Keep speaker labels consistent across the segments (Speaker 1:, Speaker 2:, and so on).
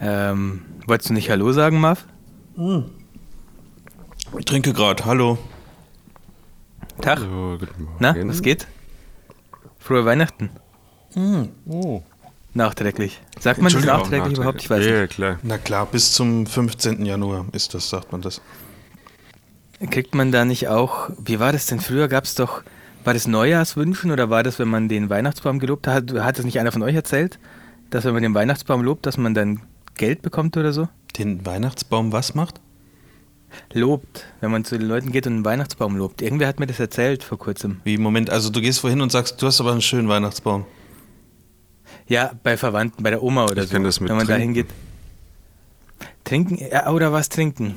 Speaker 1: Ähm, wolltest du nicht Hallo sagen, Marv?
Speaker 2: Ich trinke gerade. Hallo.
Speaker 1: Tag.
Speaker 3: Hallo.
Speaker 1: Na, was geht? Frohe Weihnachten.
Speaker 3: Oh.
Speaker 1: Nachträglich. Sagt man das nachträglich überhaupt? Ich weiß
Speaker 3: ja,
Speaker 1: nicht.
Speaker 3: ja, klar.
Speaker 2: Na klar, bis zum 15. Januar ist das, sagt man das.
Speaker 1: Kriegt man da nicht auch, wie war das denn früher? Gab es doch, war das Neujahrswünschen oder war das, wenn man den Weihnachtsbaum gelobt hat? Hat das nicht einer von euch erzählt? Dass wenn man den Weihnachtsbaum lobt, dass man dann Geld bekommt oder so?
Speaker 2: Den Weihnachtsbaum was macht?
Speaker 1: Lobt, wenn man zu den Leuten geht und einen Weihnachtsbaum lobt. Irgendwer hat mir das erzählt vor kurzem.
Speaker 2: Wie, Moment, also du gehst vorhin und sagst, du hast aber einen schönen Weihnachtsbaum.
Speaker 1: Ja, bei Verwandten, bei der Oma oder
Speaker 3: Ich
Speaker 1: so.
Speaker 3: kenn das mit
Speaker 1: wenn man da
Speaker 3: Trinken.
Speaker 1: hingeht. Trinken, ja, oder was trinken.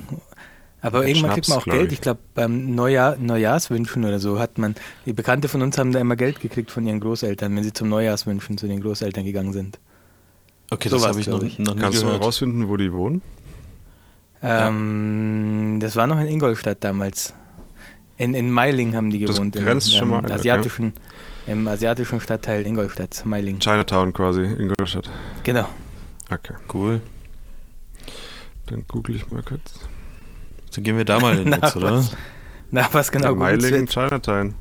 Speaker 1: Aber
Speaker 3: Mit
Speaker 1: irgendwann
Speaker 3: Schnaps,
Speaker 1: kriegt man auch Geld.
Speaker 3: ich.
Speaker 1: Ich glaube, beim Neujahr, Neujahrswünschen oder so hat man, die Bekannte von uns haben da immer Geld gekriegt von ihren Großeltern, wenn sie zum Neujahrswünschen zu den Großeltern gegangen sind.
Speaker 2: Okay,
Speaker 1: So
Speaker 2: das habe ich, noch,
Speaker 1: ich.
Speaker 2: noch nie
Speaker 3: Kannst du
Speaker 2: gehört.
Speaker 3: herausfinden, wo die wohnen?
Speaker 1: Ähm, Das war noch in Ingolstadt damals. In, in Meiling haben die
Speaker 3: Das
Speaker 1: gewohnt.
Speaker 3: grenzt
Speaker 1: im,
Speaker 3: schon mal an, okay.
Speaker 1: asiatischen, Im asiatischen Stadtteil Ingolstadt, Meiling.
Speaker 3: Chinatown quasi, Ingolstadt.
Speaker 1: Genau.
Speaker 3: Okay,
Speaker 2: Cool.
Speaker 3: dann google ich mal kurz.
Speaker 2: Dann gehen wir da mal hin
Speaker 1: Na,
Speaker 2: jetzt, oder?
Speaker 1: was? Na, was genau?
Speaker 3: ja, Meiling,
Speaker 1: wird.
Speaker 3: Chinatown.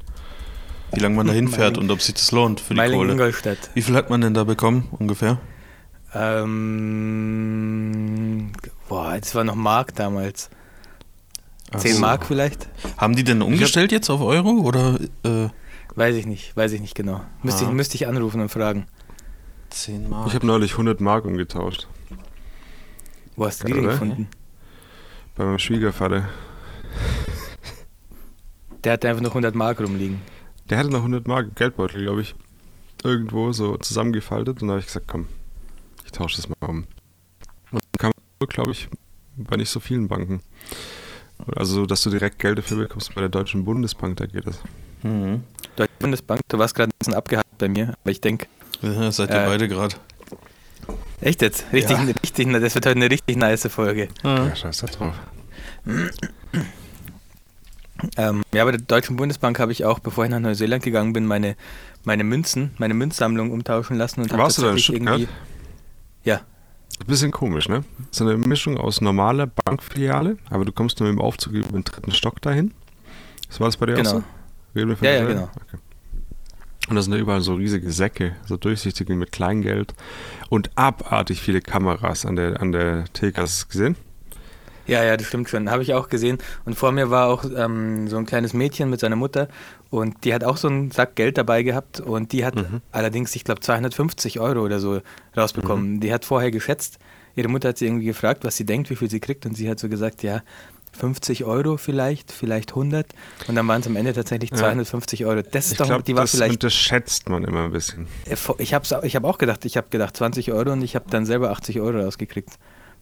Speaker 2: Wie lange man da hinfährt und ob sich das lohnt für die
Speaker 1: Meiling,
Speaker 2: Kohle.
Speaker 1: Ingolstadt.
Speaker 2: Wie viel hat man denn da bekommen, ungefähr?
Speaker 1: Ähm, boah, das war noch Mark damals.
Speaker 2: Ach
Speaker 1: 10
Speaker 2: so.
Speaker 1: Mark vielleicht?
Speaker 2: Haben die denn umgestellt jetzt auf Euro oder äh,
Speaker 1: Weiß ich nicht, weiß ich nicht genau. Müsste,
Speaker 2: Ah.
Speaker 1: ich, müsste ich anrufen und fragen.
Speaker 2: 10 Mark?
Speaker 3: Ich habe neulich 100 Mark umgetauscht.
Speaker 1: Wo hast du die denn gefunden?
Speaker 3: Bei meinem Schwiegervater.
Speaker 1: Der hatte einfach noch 100 Mark rumliegen.
Speaker 3: Der hatte noch 100 Mark im Geldbeutel, glaube ich. Irgendwo so zusammengefaltet. Und da habe ich gesagt, komm, tausche das mal um. Und dann kam, glaube ich, bei nicht so vielen Banken. Also, dass du direkt Geld dafür bekommst bei der Deutschen Bundesbank, da geht das.
Speaker 2: Mhm.
Speaker 1: Deutsche Bundesbank, du warst gerade ein bisschen abgehakt bei mir, aber ich denke,
Speaker 2: Ja, seid ihr
Speaker 1: Äh,
Speaker 2: beide gerade.
Speaker 1: echt jetzt? Richtig,
Speaker 2: Ja.
Speaker 1: richtig, das wird heute eine richtig nice Folge.
Speaker 3: Ja, scheiß da drauf.
Speaker 1: Ähm, ja, bei der Deutschen Bundesbank habe ich auch, bevor ich nach Neuseeland gegangen bin, meine, meine Münzen, meine Münzsammlung umtauschen lassen und
Speaker 3: du da in
Speaker 1: tatsächlich
Speaker 3: Stuttgart?
Speaker 1: Ja,
Speaker 3: bisschen komisch, ne? So eine Mischung aus normaler Bankfiliale, aber du kommst nur mit dem Aufzug über den dritten Stock dahin. Was war das bei dir
Speaker 1: Genau.
Speaker 3: auch so? Reden wir von
Speaker 1: Ja, ja, genau.
Speaker 3: Okay. Und da sind da überall so riesige Säcke, so durchsichtige mit Kleingeld und abartig viele Kameras an der, an der Theke. Hast du es gesehen?
Speaker 1: Ja, ja, das stimmt schon. Habe ich auch gesehen. Und vor mir war auch ähm, so ein kleines Mädchen mit seiner Mutter und die hat auch so einen Sack Geld dabei gehabt und die hat
Speaker 3: Mhm.
Speaker 1: allerdings, ich glaube, 250 Euro oder so rausbekommen.
Speaker 3: Mhm.
Speaker 1: Die hat vorher geschätzt. Ihre Mutter hat sie irgendwie gefragt, was sie denkt, wie viel sie kriegt und sie hat so gesagt, ja, 50 Euro vielleicht, vielleicht 100 und dann waren es am Ende tatsächlich
Speaker 3: Ja.
Speaker 1: 250 Euro. Das ist
Speaker 3: Ich
Speaker 1: doch,
Speaker 3: glaube,
Speaker 1: die war
Speaker 3: das
Speaker 1: vielleicht
Speaker 3: unterschätzt man immer ein bisschen.
Speaker 1: äh, Ich habe ich hab auch gedacht, ich habe gedacht 20 Euro und ich habe dann selber 80 Euro rausgekriegt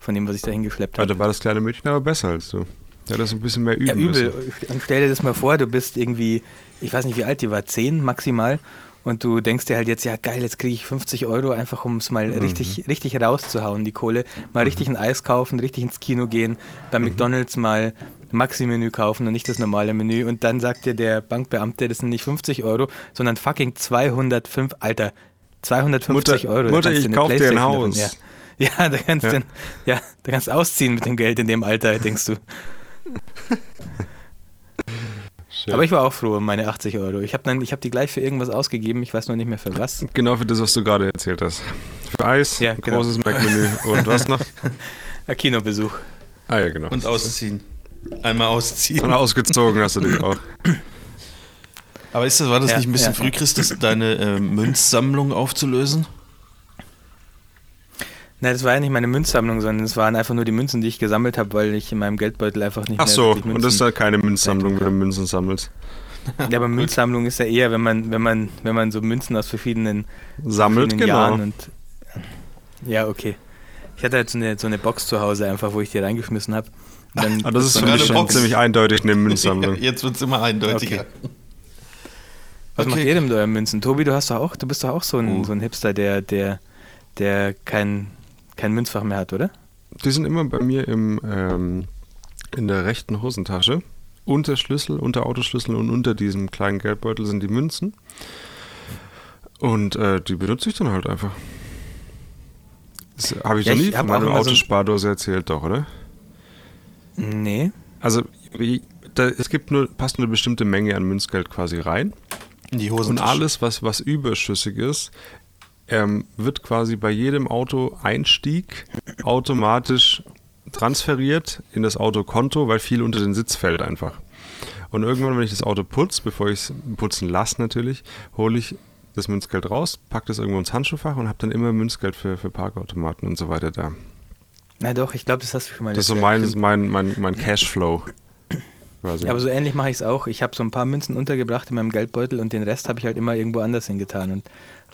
Speaker 1: von dem, was ich da hingeschleppt habe.
Speaker 3: da war das kleine Mädchen aber besser als du. Hat das ein bisschen mehr üben
Speaker 1: Ja, übel.
Speaker 3: müssen.
Speaker 1: Stell dir das mal vor, du bist irgendwie, ich weiß nicht, wie alt die war, 10 maximal. Und du denkst dir halt jetzt, ja geil, jetzt kriege ich 50 Euro, einfach um es mal
Speaker 3: Mhm.
Speaker 1: richtig, richtig rauszuhauen, die Kohle. Mal richtig ein Eis kaufen, richtig ins Kino gehen, beim
Speaker 3: Mhm.
Speaker 1: McDonalds mal Maxi-Menü kaufen und nicht das normale Menü. Und dann sagt dir der Bankbeamte, das sind nicht 50 Euro, sondern fucking 205, Alter, 250
Speaker 3: Mutter-
Speaker 1: Euro.
Speaker 3: Mutter, ich kauf dir ein Haus.
Speaker 1: Ja. Ja, da kannst
Speaker 3: Ja.
Speaker 1: du, ja, da kannst du ausziehen mit dem Geld in dem Alter, denkst du.
Speaker 3: Schön.
Speaker 1: Aber ich war auch froh um meine 80 Euro. Ich habe hab die gleich für irgendwas ausgegeben, ich weiß noch nicht mehr für was.
Speaker 3: Genau für das, was du gerade erzählt hast. Für Eis,
Speaker 1: Ja, genau.
Speaker 3: großes Mac-Menü und was noch?
Speaker 1: Ein Kinobesuch.
Speaker 3: Ah ja, genau.
Speaker 2: Und ausziehen. Einmal ausziehen.
Speaker 3: Und ausgezogen hast du dich auch.
Speaker 2: Aber ist das, war das
Speaker 1: Ja,
Speaker 2: nicht ein bisschen
Speaker 1: ja.
Speaker 2: früh, Christus, deine äh, Münzsammlung aufzulösen?
Speaker 1: Nein, das war ja nicht meine Münzsammlung, sondern es waren einfach nur die Münzen, die ich gesammelt habe, weil ich in meinem Geldbeutel einfach nicht
Speaker 3: Ach
Speaker 1: mehr
Speaker 3: so, und das ist
Speaker 1: Münzen-
Speaker 3: halt keine Münzsammlung, wenn du Münzen sammelst.
Speaker 1: Ja, aber Münzsammlung ist ja eher, wenn man, wenn man, wenn man so Münzen aus verschiedenen,
Speaker 3: Sammelt,
Speaker 1: verschiedenen
Speaker 3: genau.
Speaker 1: Jahren und ja, okay. Ich hatte halt so eine, so eine Box zu Hause einfach, wo ich die reingeschmissen habe.
Speaker 3: Aber das ist für mich
Speaker 2: eine
Speaker 3: schon
Speaker 2: Box.
Speaker 3: ziemlich eindeutig eine Münzsammlung.
Speaker 2: Jetzt wird es immer eindeutiger.
Speaker 1: Okay. Was
Speaker 2: Okay.
Speaker 1: macht ihr denn mit euren Münzen? Tobi, du hast doch auch, du bist doch auch so ein,
Speaker 2: Oh.
Speaker 1: so ein Hipster, der, der, der kein, kein Münzfach mehr hat, oder?
Speaker 3: Die sind immer bei mir im, ähm, in der rechten Hosentasche. Unter Schlüssel, unter Autoschlüssel und unter diesem kleinen Geldbeutel sind die Münzen. Und äh, die benutze ich dann halt einfach. Das habe ich
Speaker 1: Ja,
Speaker 3: noch nie
Speaker 1: ich
Speaker 3: von meiner
Speaker 1: so-
Speaker 3: Autospardose erzählt, doch, oder?
Speaker 1: Nee.
Speaker 3: Also, da, es gibt nur, passt nur eine bestimmte Menge an Münzgeld quasi rein.
Speaker 2: In die
Speaker 3: Und
Speaker 2: Hosentasche.
Speaker 3: alles, was, was überschüssig ist, ähm, wird quasi bei jedem Auto-Einstieg automatisch transferiert in das Autokonto, weil viel unter den Sitz fällt einfach. Und irgendwann, wenn ich das Auto putze, bevor ich es putzen lasse natürlich, hole ich das Münzgeld raus, packe das irgendwo ins Handschuhfach und habe dann immer Münzgeld für, für Parkautomaten und so weiter da.
Speaker 1: Na doch, ich glaube, das hast du schon mal
Speaker 3: Das ist so mein, mein, mein, mein Cashflow. Quasi.
Speaker 1: Ja, aber so ähnlich mache ich es auch. Ich habe so ein paar Münzen untergebracht in meinem Geldbeutel und den Rest habe ich halt immer irgendwo anders hingetan. Und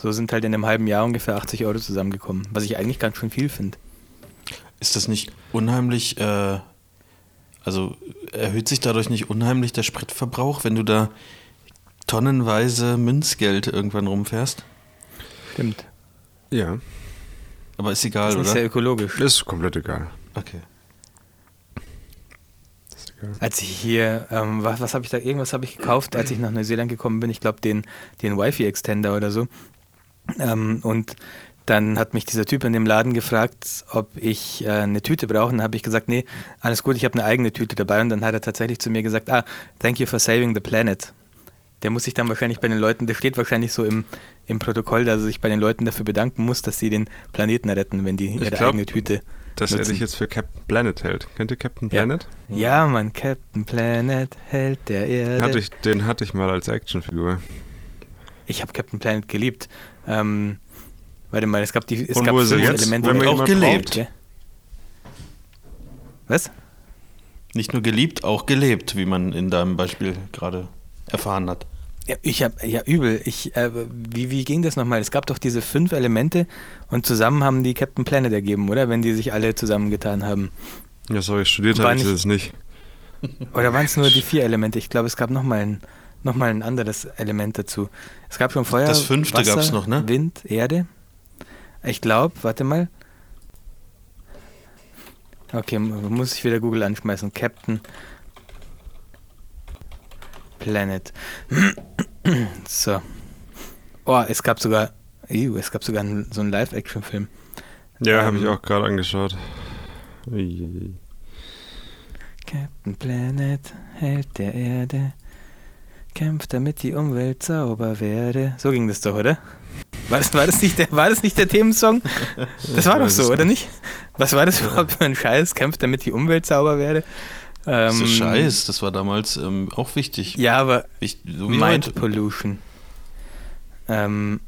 Speaker 1: so sind halt in einem halben Jahr ungefähr 80 Euro zusammengekommen, was ich eigentlich ganz schön viel finde.
Speaker 2: Ist das nicht unheimlich, äh, also erhöht sich dadurch nicht unheimlich der Spritverbrauch, wenn du da tonnenweise Münzgeld irgendwann rumfährst?
Speaker 1: Stimmt.
Speaker 3: ja,
Speaker 2: Aber ist egal,
Speaker 1: ist nicht sehr
Speaker 2: oder?
Speaker 1: ökologisch.
Speaker 3: ist komplett egal.
Speaker 2: Okay.
Speaker 3: Ist egal.
Speaker 1: Als ich hier, ähm, was, was habe ich da, irgendwas habe ich gekauft, als ich nach Neuseeland gekommen bin. Ich glaube, den, den Wi-Fi-Extender oder so. Ähm, und dann hat mich dieser Typ in dem Laden gefragt, ob ich äh, eine Tüte brauche. Und dann habe ich gesagt, nee, alles gut, ich habe eine eigene Tüte dabei. Und dann hat er tatsächlich zu mir gesagt, ah, thank you for saving the planet. Der muss sich dann wahrscheinlich bei den Leuten, der steht wahrscheinlich so im, im Protokoll, dass er sich bei den Leuten dafür bedanken muss, dass sie den Planeten retten, wenn die ihre
Speaker 3: glaub,
Speaker 1: eigene Tüte
Speaker 3: Dass er
Speaker 1: nutzen.
Speaker 3: sich jetzt für Captain Planet hält. Kennt ihr Captain
Speaker 1: Ja.
Speaker 3: Planet?
Speaker 1: Ja, Mann, Captain Planet, Held der Erde.
Speaker 3: Hatte ich, den hatte ich mal als Actionfigur.
Speaker 1: Ich habe Captain Planet geliebt. Ähm, warte mal, es gab die es
Speaker 3: Und
Speaker 1: gab
Speaker 3: wo ist er
Speaker 1: fünf
Speaker 3: jetzt?
Speaker 1: Elemente.
Speaker 3: Wenn man
Speaker 2: auch gelebt.
Speaker 3: braucht.
Speaker 1: Was?
Speaker 2: Nicht nur geliebt, auch gelebt, wie man in deinem Beispiel gerade erfahren hat.
Speaker 1: Ja, ich habe ja übel. Ich, äh, wie, wie ging das nochmal? Es gab doch diese fünf Elemente und zusammen haben die Captain Planet ergeben, oder? Wenn die sich alle zusammengetan haben.
Speaker 3: Ja, sorry, studiert habe ich das nicht.
Speaker 1: Oder waren es nur die vier Elemente? Ich glaube, es gab nochmal ein, noch mal ein anderes Element dazu. Es gab schon Feuer,
Speaker 2: Das fünfte
Speaker 1: Wasser,
Speaker 2: noch, ne?
Speaker 1: Wind, Erde. Ich glaube, warte mal. Okay, muss ich wieder Google anschmeißen. Captain Planet. so. Oh, es gab sogar, Ew, es gab sogar so einen Live-Action-Film.
Speaker 3: Ja, habe
Speaker 1: Ähm,
Speaker 3: ich auch gerade angeschaut. Uiuiui.
Speaker 1: Captain Planet, Held der Erde, kämpft damit die Umwelt sauber werde. So ging das doch, oder? War das, war das, nicht, der, war das nicht der Themensong? Das war doch so, oder nicht? Was war das überhaupt für ein Scheiß? Kämpft damit die Umwelt sauber werde? Ähm,
Speaker 2: so Scheiß, das war damals ähm, auch wichtig.
Speaker 1: Ja, aber
Speaker 2: Wicht- so wie
Speaker 1: Mind
Speaker 2: heute.
Speaker 1: Pollution. Ähm,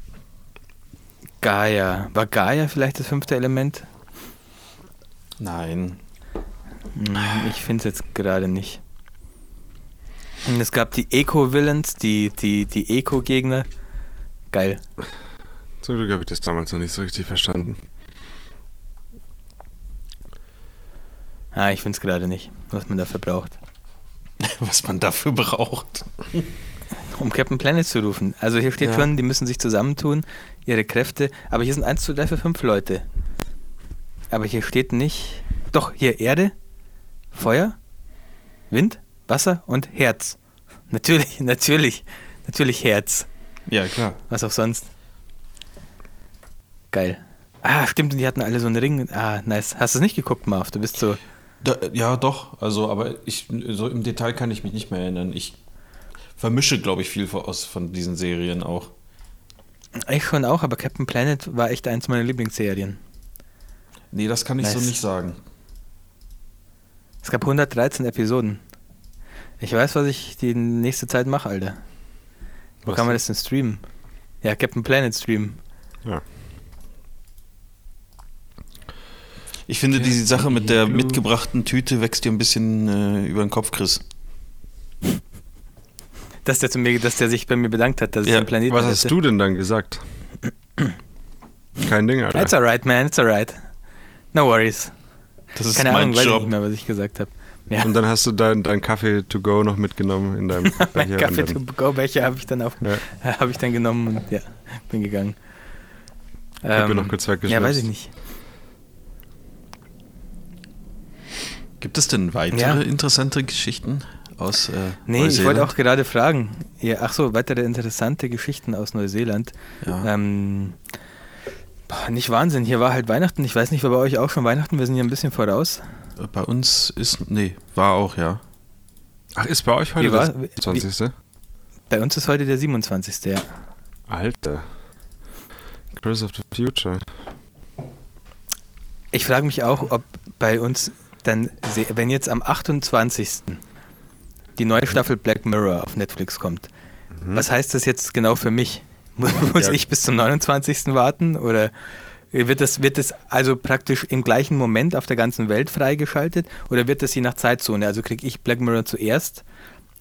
Speaker 1: Gaia. War Gaia vielleicht das fünfte Element?
Speaker 2: Nein.
Speaker 1: Ich finde es jetzt gerade nicht. Und es gab die Eco-Villains, die, die, die Eco-Gegner. Geil.
Speaker 3: Zum Glück habe ich das damals noch nicht so richtig verstanden.
Speaker 1: Ah, ich finde es gerade nicht, was man dafür braucht.
Speaker 2: Was man dafür braucht.
Speaker 1: Um Captain Planet zu rufen. Also hier steht
Speaker 2: Ja.
Speaker 1: schon, die müssen sich zusammentun, ihre Kräfte. Aber hier sind 1 zu 3 für 5 Leute. Aber hier steht nicht. Doch, hier Erde, Feuer, Wind, Wasser und Herz. Natürlich, natürlich, natürlich Herz.
Speaker 2: Ja, klar.
Speaker 1: Was auch sonst. Geil. Ah, stimmt, und die hatten alle so einen Ring. Ah, nice. Hast du es nicht geguckt, Marv? Du bist so.
Speaker 2: Da, ja, doch. Also, aber ich, so im Detail kann ich mich nicht mehr erinnern. Ich vermische, glaube ich, viel von- aus von diesen Serien auch.
Speaker 1: Ich schon auch, aber Captain Planet war echt eins meiner Lieblingsserien.
Speaker 2: Nee, das kann ich so
Speaker 1: Nice.
Speaker 2: nicht sagen.
Speaker 1: Es gab 113 Episoden. Ich weiß, was ich die nächste Zeit mache, Alter. Wo
Speaker 2: Was
Speaker 1: kann man das denn streamen? Ja, Captain Planet streamen.
Speaker 3: Ja.
Speaker 2: Ich finde, diese Sache mit der mitgebrachten Tüte wächst dir ein bisschen äh, über den Kopf, Chris.
Speaker 1: Dass der zu mir, dass der sich bei mir bedankt hat, dass ich
Speaker 2: Ja,
Speaker 1: den Planeten
Speaker 3: Was hast du denn dann gesagt? Kein Ding, Alter.
Speaker 1: It's alright, man, it's alright. No worries.
Speaker 2: Das ist
Speaker 1: Keine
Speaker 2: mein
Speaker 1: Ahnung, weiß ich
Speaker 2: Job.
Speaker 1: nicht mehr, was ich gesagt habe. Ja,
Speaker 3: Und dann hast du dein, dein Kaffee to go noch mitgenommen in deinem Becher
Speaker 1: Kaffee to go Becher habe ich dann auf,
Speaker 3: Ja.
Speaker 1: habe ich dann genommen und ja, bin gegangen.
Speaker 3: mir
Speaker 1: Ähm,
Speaker 3: noch kurz
Speaker 1: ja,
Speaker 3: weggeschmissen.
Speaker 1: weiß ich nicht.
Speaker 2: Gibt es denn weitere
Speaker 1: Ja.
Speaker 2: interessante Geschichten aus äh,
Speaker 1: Nee, ich
Speaker 2: Neuseeland?
Speaker 1: wollte auch gerade fragen. Ja, ach so, weitere interessante Geschichten aus Neuseeland.
Speaker 2: Ja.
Speaker 1: Ähm, Oh, nicht Wahnsinn, hier war halt Weihnachten. Ich weiß nicht, war bei euch auch schon Weihnachten? Wir sind hier ein bisschen voraus.
Speaker 2: Bei uns ist, nee, war auch, ja.
Speaker 3: Ach, ist bei euch heute
Speaker 1: war-
Speaker 3: das
Speaker 1: wie-
Speaker 3: 20.
Speaker 1: Bei uns ist heute der 27. Ja.
Speaker 3: Alter. Curse of the Future.
Speaker 1: Ich frage mich auch, ob bei uns dann, wenn jetzt am 28. die neue Staffel Black Mirror auf Netflix kommt, was heißt das jetzt genau für mich? Muss, muss
Speaker 3: Ja.
Speaker 1: ich bis zum 29. warten oder wird das, wird das also praktisch im gleichen Moment auf der ganzen Welt freigeschaltet oder wird das je nach Zeitzone? Also kriege ich Black Mirror zuerst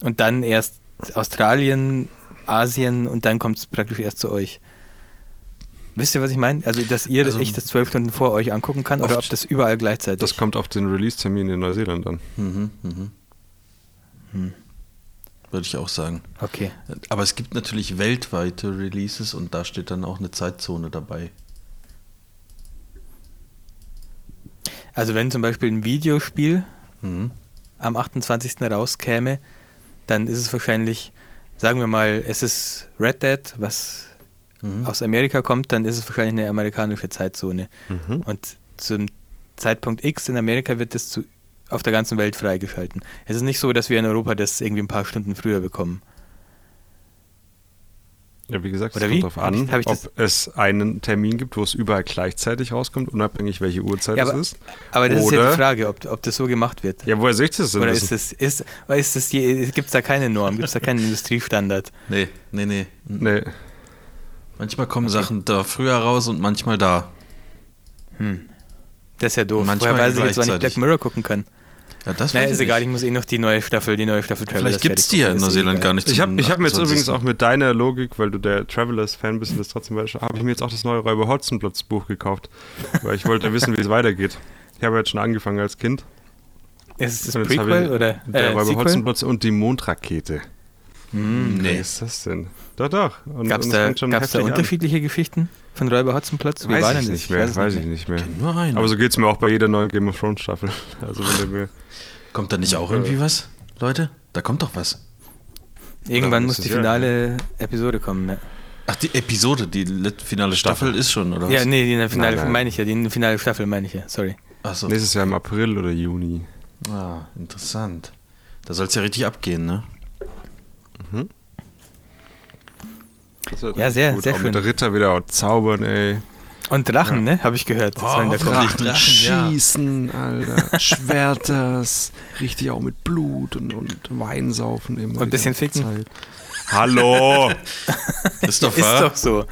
Speaker 1: und dann erst Australien, Asien und dann kommt es praktisch erst zu euch. Wisst ihr, was ich meine? Also, dass ihr
Speaker 2: Also-
Speaker 1: ich das zwölf Stunden vor euch angucken kann oder ob das überall gleichzeitig
Speaker 3: Das kommt auf den Release-Termin in Neuseeland an.
Speaker 2: Mhm, mhm.
Speaker 1: Hm.
Speaker 2: Würde ich auch sagen.
Speaker 1: Okay.
Speaker 2: Aber es gibt natürlich weltweite Releases und da steht dann auch eine Zeitzone dabei.
Speaker 1: Also, wenn zum Beispiel ein Videospiel
Speaker 2: Mhm.
Speaker 1: am 28. rauskäme, dann ist es wahrscheinlich, sagen wir mal, es ist Red Dead, was
Speaker 2: Mhm.
Speaker 1: aus Amerika kommt, dann ist es wahrscheinlich eine amerikanische Zeitzone.
Speaker 3: Mhm.
Speaker 1: Und zum Zeitpunkt X in Amerika wird es zu, auf der ganzen Welt freigeschalten. Es ist nicht so, dass wir in Europa das irgendwie ein paar Stunden früher bekommen.
Speaker 3: Ja, wie gesagt, es
Speaker 1: Oder
Speaker 3: kommt darauf
Speaker 1: Hab
Speaker 3: an,
Speaker 1: ich- hab ich das-
Speaker 3: ob es einen Termin gibt, wo es überall gleichzeitig rauskommt, unabhängig welche Uhrzeit
Speaker 1: Ja,
Speaker 3: es
Speaker 1: aber-
Speaker 3: ist.
Speaker 1: Aber das ist ja
Speaker 3: Oder-
Speaker 1: die Frage, ob, ob das so gemacht wird.
Speaker 3: Ja, woher sehe ich das denn?
Speaker 1: Oder
Speaker 3: wissen?
Speaker 1: ist das, ist, oder ist das gibt es da keine Norm, gibt es da keinen Industriestandard?
Speaker 2: Nee, nee, nee.
Speaker 3: Nee.
Speaker 2: Manchmal kommen Sachen da früher raus und manchmal da.
Speaker 1: Hm. Das ist ja doof.
Speaker 2: Manchmal
Speaker 1: Woher weiß ich jetzt, wann ich. Black Mirror gucken kann?
Speaker 2: Ja, das
Speaker 1: Naja,
Speaker 2: weiß
Speaker 1: ist egal, ich muss eh noch die neue Staffel, die neue Staffel Travelers
Speaker 2: Vielleicht gibt es die ja in Neuseeland gar nicht.
Speaker 3: Ich habe hab mir jetzt
Speaker 2: 28..
Speaker 3: übrigens auch mit deiner Logik, weil du der Travelers-Fan bist und das trotzdem weißt, habe ich mir jetzt auch das neue Räuber Hotzenplotz Buch gekauft. weil ich wollte wissen, wie es weitergeht. Ich habe jetzt schon angefangen als Kind.
Speaker 1: Ist es das
Speaker 3: jetzt
Speaker 1: Prequel oder
Speaker 3: Der
Speaker 1: äh,
Speaker 3: Räuber? Hotzenplotz und die Mondrakete.
Speaker 1: Hm.
Speaker 3: Was
Speaker 2: Nee.
Speaker 3: ist das denn? Doch, doch.
Speaker 1: Gab es da, gab's da
Speaker 3: heftig an.
Speaker 1: unterschiedliche Geschichten von Räuber Hotzenplotz? Wie
Speaker 3: Weiß
Speaker 1: war
Speaker 3: ich
Speaker 1: denn das?
Speaker 3: nicht mehr,
Speaker 1: es
Speaker 3: weiß ich nicht mehr.
Speaker 2: Nur einen.
Speaker 3: Aber so geht es mir auch bei jeder neuen Game of Thrones Staffel. Also wenn du mir
Speaker 2: Kommt da nicht auch irgendwie was, Leute? Da kommt doch was.
Speaker 1: Irgendwann muss die finale Episode kommen. Ja,
Speaker 2: Ach, die Episode, die finale Staffel, ist schon, oder was?
Speaker 1: ja nee, die finale
Speaker 3: Nein, nein.
Speaker 1: meine ich ja, die finale Staffel meine ich ja, sorry.
Speaker 2: Achso.
Speaker 3: nächstes Jahr im April oder Juni.
Speaker 2: Ah, interessant. Da soll es ja richtig abgehen, ne?
Speaker 3: Das wird
Speaker 1: Ja, sehr,
Speaker 3: gut.
Speaker 1: sehr
Speaker 3: auch
Speaker 1: schön.
Speaker 3: Mit der Ritter wieder zaubern, ey.
Speaker 1: Und Drachen, ne, habe ich gehört. Kommen.
Speaker 2: Drachen, ja.
Speaker 3: schießen, Alter. Schwerters. Richtig auch mit Blut und, und Wein saufen immer.
Speaker 1: Und ein bisschen ficken.
Speaker 3: Zeit. Hallo!
Speaker 2: Ist doch
Speaker 1: Ist
Speaker 2: wahr.
Speaker 1: doch so.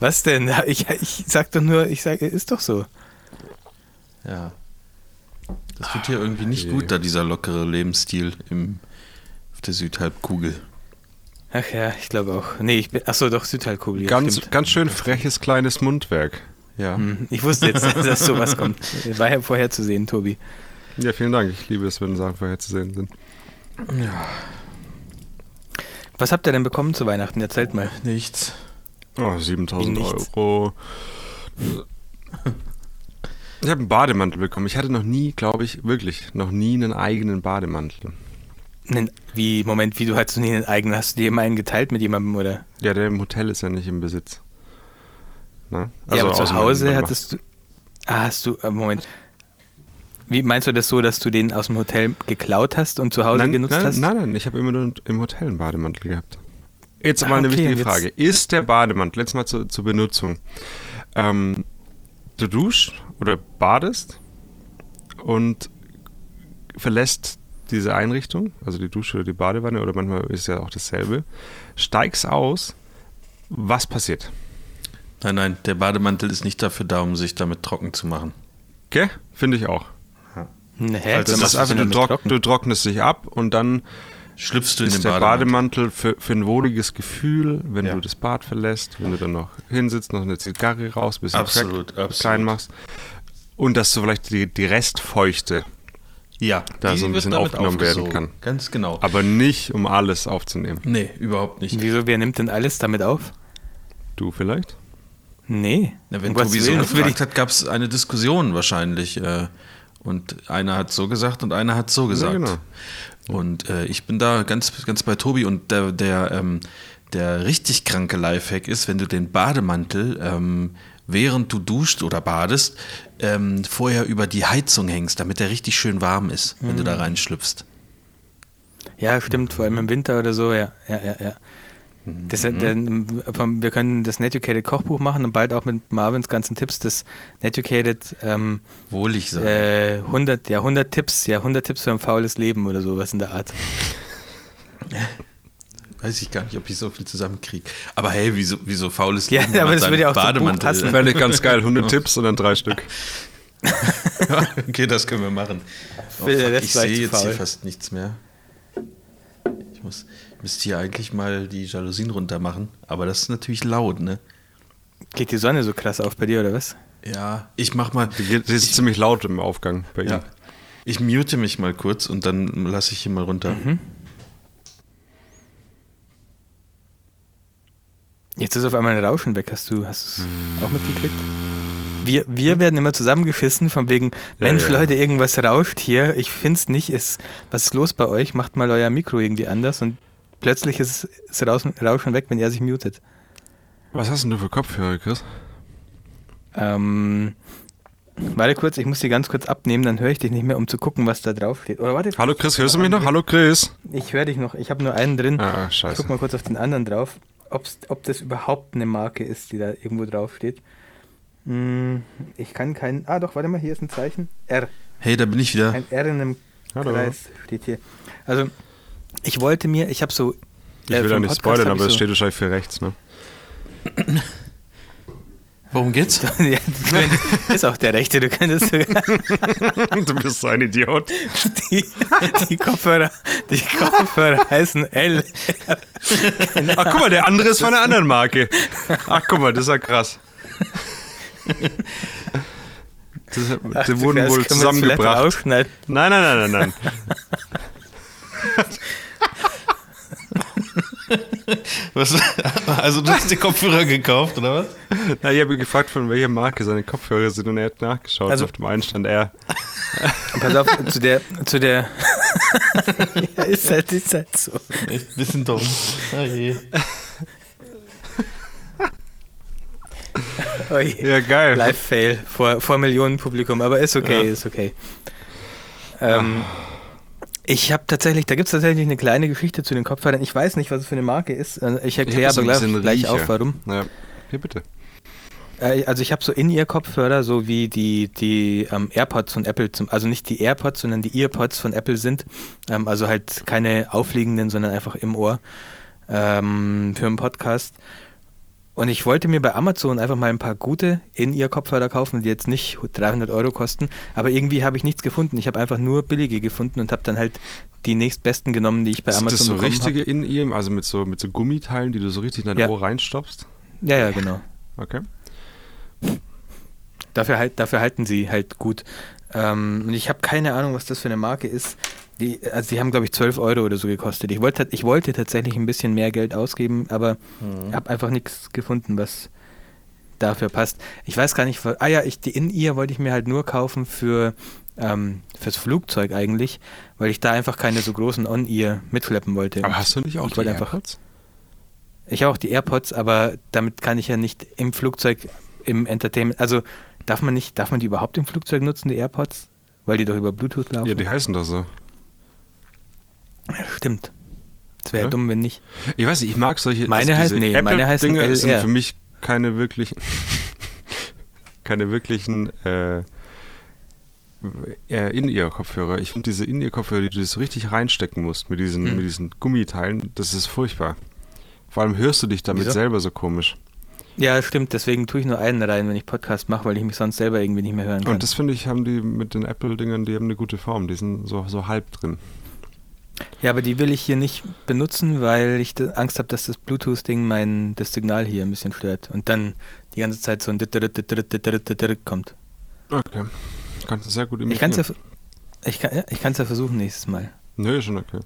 Speaker 1: Was denn? Ich, ich sag doch nur, ich sage, ist doch so.
Speaker 2: Ja. Das tut hier irgendwie nicht
Speaker 3: okay.
Speaker 2: gut, da dieser lockere Lebensstil im, auf der Südhalbkugel.
Speaker 1: Ach ja, ich glaube auch. Nee, ich bin, achso, doch, Südhalbkugel. ja,
Speaker 3: ganz,
Speaker 1: stimmt.
Speaker 3: ganz schön freches kleines Mundwerk.
Speaker 2: Ja.
Speaker 1: Hm, Ich wusste jetzt, dass sowas kommt. War ja vorherzusehen, Tobi.
Speaker 3: Ja, vielen Dank. Ich liebe es, wenn Sachen vorherzusehen sind.
Speaker 1: Was habt ihr denn bekommen zu Weihnachten? Erzählt mal.
Speaker 2: Nichts.
Speaker 3: Oh, 7000
Speaker 1: Wie nichts.
Speaker 3: Euro. Ich habe einen Bademantel bekommen. Ich hatte noch nie, glaube ich, wirklich, noch nie einen eigenen Bademantel.
Speaker 1: Nen- Wie, Moment, wie du hattest nie einen eigenen, hast du dir immer einen geteilt mit jemandem, oder?
Speaker 3: Ja, der im Hotel ist ja nicht im Besitz. Ne?
Speaker 1: ja, aber zu Hause hattest du. Ah, hast du, äh, Moment. Wie meinst du das so, dass du den aus dem Hotel geklaut hast und zu Hause
Speaker 3: nein,
Speaker 1: genutzt
Speaker 3: nein,
Speaker 1: hast?
Speaker 3: Nein, nein, ich habe immer nur im Hotel einen Bademantel gehabt. Jetzt
Speaker 1: Ah,
Speaker 3: mal eine
Speaker 1: okay,
Speaker 3: wichtige Frage. Ist der Bademantel, jetzt mal zur, zur Benutzung, ähm, du duschst oder badest und verlässt diese Einrichtung, also die Dusche oder die Badewanne oder manchmal ist ja auch dasselbe, steigst aus, was passiert?
Speaker 2: Nein, nein, der Bademantel ist nicht dafür da, um sich damit trocken zu machen.
Speaker 3: Gell? Finde ich auch.
Speaker 1: Ne, hä?
Speaker 3: Also das ist einfach,
Speaker 1: du
Speaker 3: trock, du trocknest dich ab und dann
Speaker 2: Schlüpfst du in
Speaker 3: ist
Speaker 2: den
Speaker 3: der
Speaker 2: Bademantel?
Speaker 3: Bademantel für, für ein wohliges Gefühl, wenn
Speaker 2: Ja.
Speaker 3: du das Bad verlässt, wenn du dann noch hinsitzt, noch eine Zigarre raus, bisschen
Speaker 2: Absolut,
Speaker 3: Crack
Speaker 2: absolut.
Speaker 3: klein machst. Und dass du vielleicht die, die Restfeuchte,
Speaker 2: Ja,
Speaker 3: Da
Speaker 2: die
Speaker 3: so ein bisschen
Speaker 2: damit
Speaker 3: aufgenommen werden kann.
Speaker 2: Ganz genau.
Speaker 3: aber nicht um alles aufzunehmen.
Speaker 2: nee, überhaupt nicht.
Speaker 1: Wieso, wer nimmt denn alles damit auf?
Speaker 3: Du vielleicht?
Speaker 1: Nee.
Speaker 2: Na, wenn
Speaker 1: Um
Speaker 2: Tobi so gefragt hat, gab es eine Diskussion wahrscheinlich. Äh, und einer hat so gesagt und einer hat so gesagt.
Speaker 3: genau.
Speaker 2: Und äh, ich bin da ganz, ganz bei Tobi und der, der, ähm, der richtig kranke Lifehack ist, wenn du den Bademantel ähm, während du duscht oder badest, ähm, vorher über die Heizung hängst, damit der richtig schön warm ist, wenn du da reinschlüpfst.
Speaker 1: Ja, stimmt, vor allem im Winter oder so, ja, ja, ja, ja. Das,
Speaker 2: Mhm.
Speaker 1: der, wir können das Netucated Kochbuch machen und bald auch mit Marvins ganzen Tipps das Netucated ähm,
Speaker 2: Wohlig sein.
Speaker 1: äh, 100, ja, 100 Tipps, ja, 100 Tipps für ein faules Leben oder sowas in der Art.
Speaker 2: Weiß ich gar nicht, ob ich so viel zusammenkriege. Aber hey, wieso, wieso faules
Speaker 1: Ja,
Speaker 2: Leben
Speaker 1: aber
Speaker 2: hat
Speaker 1: das würde ja auch zum Buch
Speaker 2: Bademantel.
Speaker 1: passen.
Speaker 3: Fände ich ganz geil. 100 Tipps und dann drei Stück.
Speaker 2: okay, das können wir machen. Oh, fuck, ich sehe jetzt hier
Speaker 1: faul.
Speaker 2: fast nichts mehr. Ich muss, müsste hier eigentlich mal die Jalousien runter machen, aber das ist natürlich laut, ne?
Speaker 1: Geht die Sonne so krass auf bei dir oder was?
Speaker 2: Ja, ich mach mal.
Speaker 3: Die, ist ziemlich laut im Aufgang bei ihm.
Speaker 2: Ja, ich mute mich mal kurz und dann lasse ich ihn mal runter.
Speaker 1: Mhm. Jetzt ist auf einmal ein Rauschen weg. Hast du hast du's auch mitgekriegt? Wir, wir werden immer zusammengeschissen, von wegen, Mensch,
Speaker 3: ja.
Speaker 1: Leute, irgendwas rauscht hier. Ich find's nicht. Ist, was ist los bei euch? Macht mal euer Mikro irgendwie anders und plötzlich ist das Rauschen, weg, wenn er sich mutet.
Speaker 3: Was hast denn du für Kopfhörer, Chris?
Speaker 1: Ähm, warte kurz, ich muss die ganz kurz abnehmen, dann höre ich dich nicht mehr, um zu gucken, was da drauf steht. Oder warte,
Speaker 3: Hallo Chris, hörst du mich noch? Hallo Chris.
Speaker 1: ich höre dich noch. Ich habe nur einen drin.
Speaker 3: Ah,
Speaker 1: Ich
Speaker 3: scheiße.
Speaker 1: guck mal kurz auf den anderen drauf, ob's, ob das überhaupt eine Marke ist, die da irgendwo drauf steht. Hm, ich kann keinen. Ah, doch, warte mal, hier ist ein Zeichen. R.
Speaker 2: Hey, da bin ich wieder.
Speaker 1: Ein R in einem
Speaker 3: Hallo.
Speaker 1: Kreis steht hier. Also, ich wollte mir, ich habe so.
Speaker 3: Ich
Speaker 1: äh,
Speaker 3: will ja
Speaker 1: vom
Speaker 3: nicht
Speaker 1: Podcast
Speaker 3: spoilern, aber
Speaker 1: ich
Speaker 3: es
Speaker 1: so,
Speaker 3: steht wahrscheinlich für rechts, ne?
Speaker 2: Worum geht's?
Speaker 1: ja, du könntest- ist auch der Rechte, du könntest sogar
Speaker 3: du bist so ein Idiot.
Speaker 1: die, die Kopfhörer, die Kopfhörer heißen L.
Speaker 3: Ach, guck mal, der andere ist von einer anderen Marke. Ach, guck mal, das ist ja krass. Das,
Speaker 1: Ach,
Speaker 3: die
Speaker 1: du
Speaker 3: wurden wohl zusammengebracht. Nein, nein, nein, nein, nein.
Speaker 2: Was? Also du hast die Kopfhörer gekauft, oder was?
Speaker 3: Na, ich habe ihn gefragt, von welcher Marke seine Kopfhörer sind und er hat nachgeschaut.
Speaker 1: Also-
Speaker 3: auf dem einen stand er.
Speaker 1: Pass auf, zu der, zu der. ja, ist halt, ist halt so.
Speaker 2: Echt ein bisschen dumm. Oh je.
Speaker 1: Oh je.
Speaker 3: Ja, geil.
Speaker 1: Live-Fail vor, vor Millionen Publikum, aber ist okay, ist okay. Ähm, ich habe tatsächlich, da gibt es tatsächlich eine kleine Geschichte zu den Kopfhörern. Ich weiß nicht, was es für eine Marke ist. Äh, Ich erkläre aber gleich, gleich auf, warum.
Speaker 3: Ja. Hier, bitte.
Speaker 1: Äh, Also ich habe so In-Ear-Kopfhörer, so wie die, die ähm, AirPods von Apple, zum, also nicht die AirPods, sondern die EarPods von Apple sind. Ähm, also halt keine aufliegenden, sondern einfach im Ohr ähm, für einen Podcast. Und ich wollte mir bei Amazon einfach mal ein paar gute In-Ear-Kopfhörer kaufen, die jetzt nicht 300 Euro kosten. Aber irgendwie habe ich nichts gefunden. Ich habe einfach nur billige gefunden und habe dann halt die nächstbesten genommen, die ich bei
Speaker 3: Sind
Speaker 1: Amazon
Speaker 3: das so
Speaker 1: bekommen
Speaker 3: richtige in ihm, also mit so, mit so Gummiteilen, die du so richtig in dein
Speaker 1: Ja.
Speaker 3: Ohr reinstopfst?
Speaker 1: Ja, ja, genau.
Speaker 3: Okay.
Speaker 1: Dafür, halt, dafür halten sie halt gut. Ähm, und ich habe keine Ahnung, was das für eine Marke ist. Die, also die haben, glaube ich, 12 Euro oder so gekostet. Ich wollte, ich wollte tatsächlich ein bisschen mehr Geld ausgeben, aber habe einfach nichts gefunden, was dafür passt. Ich weiß gar nicht, ah ja, ich, die In-Ear wollte ich mir halt nur kaufen für ähm, fürs Flugzeug eigentlich, weil ich da einfach keine so großen On-Ear mitschleppen wollte.
Speaker 3: Aber hast du nicht auch
Speaker 1: Ich
Speaker 3: die AirPods?
Speaker 1: Ich habe auch die AirPods, aber damit kann ich ja nicht im Flugzeug im Entertainment. Also darf man nicht, darf man die überhaupt im Flugzeug nutzen, die AirPods? Weil die doch über Bluetooth laufen.
Speaker 3: Ja, die heißen doch so.
Speaker 1: Stimmt. Es wäre
Speaker 3: Ja?
Speaker 1: dumm, wenn nicht.
Speaker 3: Ich weiß nicht, ich mag solche.
Speaker 1: Meine
Speaker 3: diese
Speaker 1: heißen- nee, meine heißen
Speaker 3: Apple-Dinger sind
Speaker 1: LR.
Speaker 3: für mich keine wirklichen. keine wirklichen. Äh, äh, In-Ear-Kopfhörer. Ich finde diese In-Ear-Kopfhörer, die du so richtig reinstecken musst mit diesen,
Speaker 1: Hm.
Speaker 3: mit diesen Gummiteilen, das ist furchtbar. Vor allem hörst du dich damit
Speaker 1: Wieso?
Speaker 3: selber so komisch.
Speaker 1: Ja, stimmt. Deswegen tue ich nur einen rein, wenn ich Podcast mache, weil ich mich sonst selber irgendwie nicht mehr hören kann.
Speaker 3: Und das finde ich, haben die mit den Apple-Dingern, die haben eine gute Form. Die sind so, so halb drin.
Speaker 1: Ja, aber die will ich hier nicht benutzen, weil ich Angst habe, dass das Bluetooth-Ding mein das Signal hier ein bisschen stört und dann die ganze Zeit so ein kommt.
Speaker 3: Okay. Kannst du sehr gut
Speaker 1: Ich kann es
Speaker 3: imitieren.
Speaker 1: ja, ich kann, ja, ich kann's ja versuchen nächstes Mal.
Speaker 3: Nö, schon okay.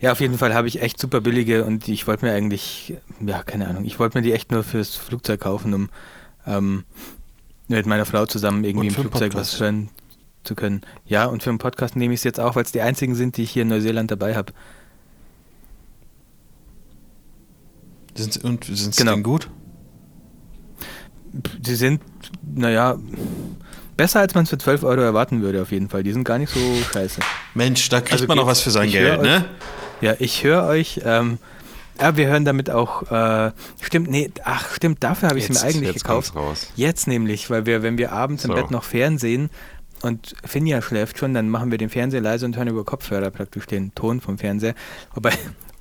Speaker 1: Ja, auf jeden Fall habe ich echt super billige und ich wollte mir eigentlich, ja, keine Ahnung, ich wollte mir die echt nur fürs Flugzeug kaufen, um ähm, mit meiner Frau zusammen irgendwie im Flugzeug was hören zu können. Ja, und für einen Podcast nehme ich es jetzt auch, weil es die einzigen sind, die ich hier in Neuseeland dabei habe.
Speaker 2: Sind, und sind sie
Speaker 1: Genau.
Speaker 2: denn gut?
Speaker 1: Die sind, naja, besser als man es für 12 Euro erwarten würde, auf jeden Fall. Die sind gar nicht so scheiße.
Speaker 2: Mensch, da kriegt
Speaker 1: Also
Speaker 2: man noch
Speaker 1: geht-
Speaker 2: was für sein Geld,
Speaker 1: hör
Speaker 2: ne?
Speaker 1: Ja, ich höre euch. Ähm, ja, wir hören damit auch. Äh, stimmt, nee, ach, stimmt, dafür habe ich es mir eigentlich
Speaker 3: jetzt
Speaker 1: gekauft. Jetzt nämlich, weil wir, wenn wir abends im
Speaker 3: So.
Speaker 1: Bett noch Fernsehen und Finja schläft schon, dann machen wir den Fernseher leise und hören über Kopfhörer praktisch den Ton vom Fernseher. Wobei,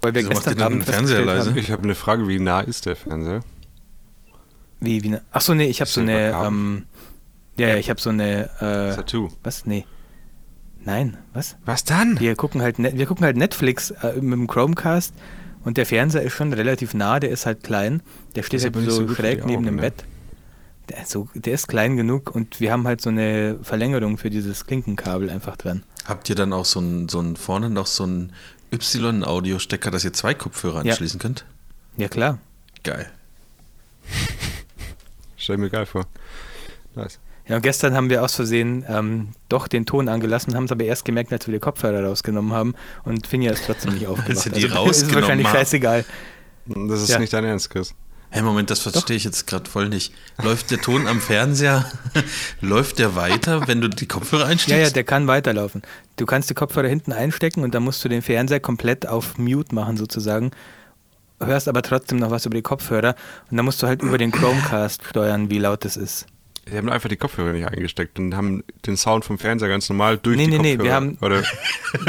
Speaker 1: weil wir
Speaker 2: Wieso macht
Speaker 1: gestern Abend
Speaker 2: den Fernseher leise?
Speaker 1: haben,
Speaker 3: Ich habe eine Frage, wie nah ist der Fernseher?
Speaker 1: wie, wie ne, ach so, nee, ich habe so eine, ähm, ja, ja, ich habe so eine, äh,
Speaker 3: Tattoo.
Speaker 1: was? Nee. Nein, was?
Speaker 3: Was dann?
Speaker 1: Wir gucken halt, wir gucken halt Netflix äh, mit dem Chromecast und der Fernseher ist schon relativ nah, der ist halt klein. Der steht halt so schräg neben dem
Speaker 3: Augen, ne?
Speaker 1: Bett. Der ist, so, der ist klein genug und wir haben halt so eine Verlängerung für dieses Klinkenkabel einfach dran.
Speaker 2: Habt ihr dann auch so ein, so ein vorne noch so ein Y-Audio-Stecker, dass ihr zwei Kopfhörer
Speaker 1: Ja.
Speaker 2: anschließen könnt?
Speaker 1: Ja klar.
Speaker 2: Geil.
Speaker 3: Stell mir geil vor. Nice.
Speaker 1: Ja, und gestern haben wir aus Versehen ähm, doch den Ton angelassen, haben es aber erst gemerkt, als wir die Kopfhörer rausgenommen haben und Finja ist trotzdem nicht aufgemacht.
Speaker 2: ihr die
Speaker 1: ist
Speaker 2: rausgenommen
Speaker 1: wahrscheinlich
Speaker 2: haben.
Speaker 1: scheißegal.
Speaker 3: Das ist
Speaker 1: Ja.
Speaker 3: nicht dein Ernst, Chris.
Speaker 2: Hey, Moment, das verstehe ich jetzt gerade voll nicht. Läuft der Ton am Fernseher, läuft der weiter, wenn du die Kopfhörer einsteckst?
Speaker 1: Ja, ja, der kann weiterlaufen. Du kannst die Kopfhörer hinten einstecken und dann musst du den Fernseher komplett auf Mute machen sozusagen. Hörst aber trotzdem noch was über die Kopfhörer und dann musst du halt über den Chromecast steuern, wie laut es ist.
Speaker 3: Die haben einfach die Kopfhörer nicht eingesteckt und haben den Sound vom Fernseher ganz normal durch
Speaker 1: Nee,
Speaker 3: die
Speaker 1: nee, nee,
Speaker 3: Kopfhörer.
Speaker 1: wir haben-
Speaker 3: Oder,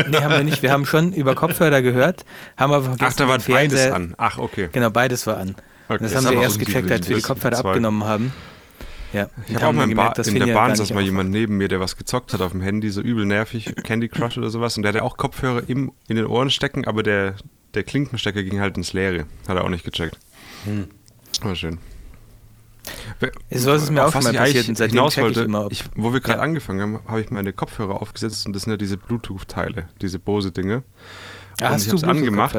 Speaker 1: Nee, haben wir nicht. Wir haben schon über Kopfhörer gehört, haben aber vergessen,
Speaker 3: ach, da war
Speaker 1: den
Speaker 3: beides
Speaker 1: Fernseher-
Speaker 3: an. Ach, okay.
Speaker 1: Genau, beides war an.
Speaker 3: Okay.
Speaker 1: Das
Speaker 2: Das
Speaker 1: haben wir erst gecheckt, als wir die Kopfhörer abgenommen haben. Ja,
Speaker 3: Ich habe auch mal
Speaker 1: dass
Speaker 3: in der Bahn saß mal jemand neben mir, der was gezockt hat auf dem Handy, so übel nervig, Candy Crush oder sowas. Und der hatte auch Kopfhörer im, in den Ohren stecken, aber der, der Klinkenstecker ging halt ins Leere. Hat er auch nicht gecheckt.
Speaker 2: Hm.
Speaker 3: War schön. Wer-
Speaker 1: So ist es mir auch mal
Speaker 3: ich
Speaker 1: passiert und seitdem
Speaker 3: hinaus
Speaker 1: check ich
Speaker 3: wollte,
Speaker 1: immer,
Speaker 3: ich, wo wir gerade
Speaker 1: Ja.
Speaker 3: angefangen haben, habe ich meine Kopfhörer aufgesetzt und das sind ja diese Bluetooth-Teile, diese Bose-Dinge.
Speaker 1: Ah,
Speaker 3: und
Speaker 1: hast
Speaker 3: ich
Speaker 1: du
Speaker 3: hab's angemacht.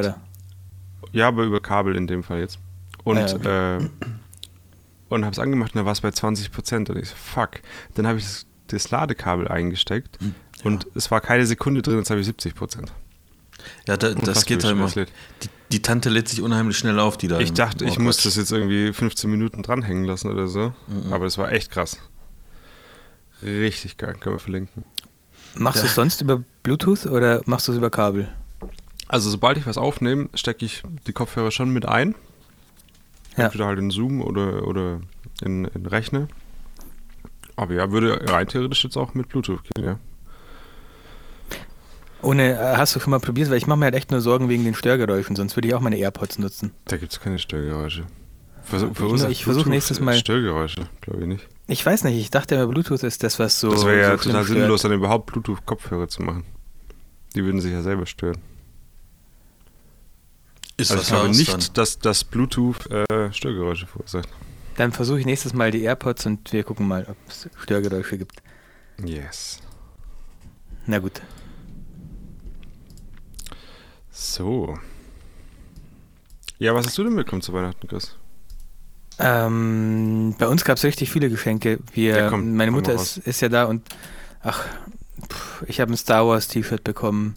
Speaker 3: Ja, aber über Kabel in dem Fall jetzt. Und,
Speaker 1: Ah, ja,
Speaker 3: äh, und habe es angemacht und da war es bei 20 Prozent. Und ich so, fuck. Dann habe ich das, das Ladekabel eingesteckt und es war keine Sekunde drin, jetzt habe ich 70 Prozent.
Speaker 2: Ja, da, das geht halt immer. Die, die Tante lädt sich unheimlich schnell auf, die da.
Speaker 3: Ich dachte, ich muss das jetzt irgendwie 15 Minuten dranhängen lassen oder so. Aber das war echt krass. Richtig geil, können wir verlinken.
Speaker 1: Machst du
Speaker 2: Ja.
Speaker 1: es sonst über Bluetooth oder machst du es über Kabel?
Speaker 3: Also sobald ich was aufnehme, stecke ich die Kopfhörer schon mit ein.
Speaker 1: Ja.
Speaker 3: Entweder halt in Zoom oder, oder in, in Rechner. Aber ja, würde rein theoretisch jetzt auch mit Bluetooth gehen, ja.
Speaker 1: Ohne, äh, hast du schon mal probiert? Weil ich mache mir halt echt nur Sorgen wegen den Störgeräuschen, sonst würde ich auch meine AirPods nutzen.
Speaker 3: Da gibt es keine Störgeräusche. Versuch,
Speaker 1: Ich-
Speaker 3: verursacht
Speaker 1: ich versuch
Speaker 3: Bluetooth
Speaker 1: nächstes Mal-
Speaker 3: Störgeräusche, glaube ich nicht.
Speaker 1: Ich weiß nicht, ich dachte immer, Bluetooth ist das, was so.
Speaker 3: das wäre ja
Speaker 1: so
Speaker 3: total
Speaker 1: stört.
Speaker 3: sinnlos, dann überhaupt Bluetooth-Kopfhörer zu machen. Die würden sich ja selber stören.
Speaker 2: Ist
Speaker 3: Also ich glaube nicht,
Speaker 2: dran.
Speaker 3: dass das Bluetooth äh, Störgeräusche verursacht.
Speaker 1: Dann versuche ich nächstes Mal die AirPods und wir gucken mal, ob es Störgeräusche gibt.
Speaker 3: Yes.
Speaker 1: Na gut.
Speaker 3: So. Ja, was hast du denn bekommen zu Weihnachten, Chris?
Speaker 1: Ähm, bei uns gab es richtig viele Geschenke. Wir,
Speaker 3: Ja, komm,
Speaker 1: meine
Speaker 3: hau
Speaker 1: Mutter ist, ist ja da und ach, pff, ich habe ein Star Wars T-Shirt bekommen.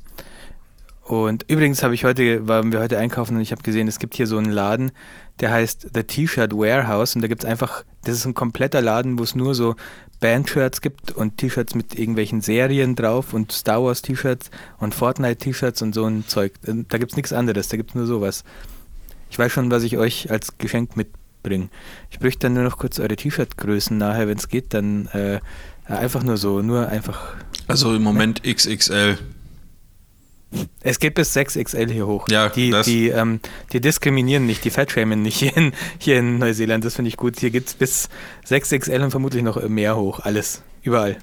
Speaker 1: Und übrigens habe ich heute, waren wir heute einkaufen und ich habe gesehen, es gibt hier so einen Laden, der heißt The T-Shirt Warehouse und da gibt es einfach, das ist ein kompletter Laden, wo es nur so Band-Shirts gibt und T-Shirts mit irgendwelchen Serien drauf und Star Wars T-Shirts und Fortnite T-Shirts und so ein Zeug. Da gibt es nichts anderes, da gibt es nur sowas. Ich weiß schon, was ich euch als Geschenk mitbringe. Ich bräuchte dann nur noch kurz eure T-Shirt-Größen nachher, wenn es geht, dann äh, einfach nur so, nur einfach.
Speaker 2: Also im Moment XXL.
Speaker 1: Es geht bis 6XL hier hoch.
Speaker 2: Ja,
Speaker 1: die, die, ähm, die diskriminieren nicht, die Fatshamen nicht hier in, hier in Neuseeland, das finde ich gut. Hier geht es bis 6XL und vermutlich noch mehr hoch, alles, überall.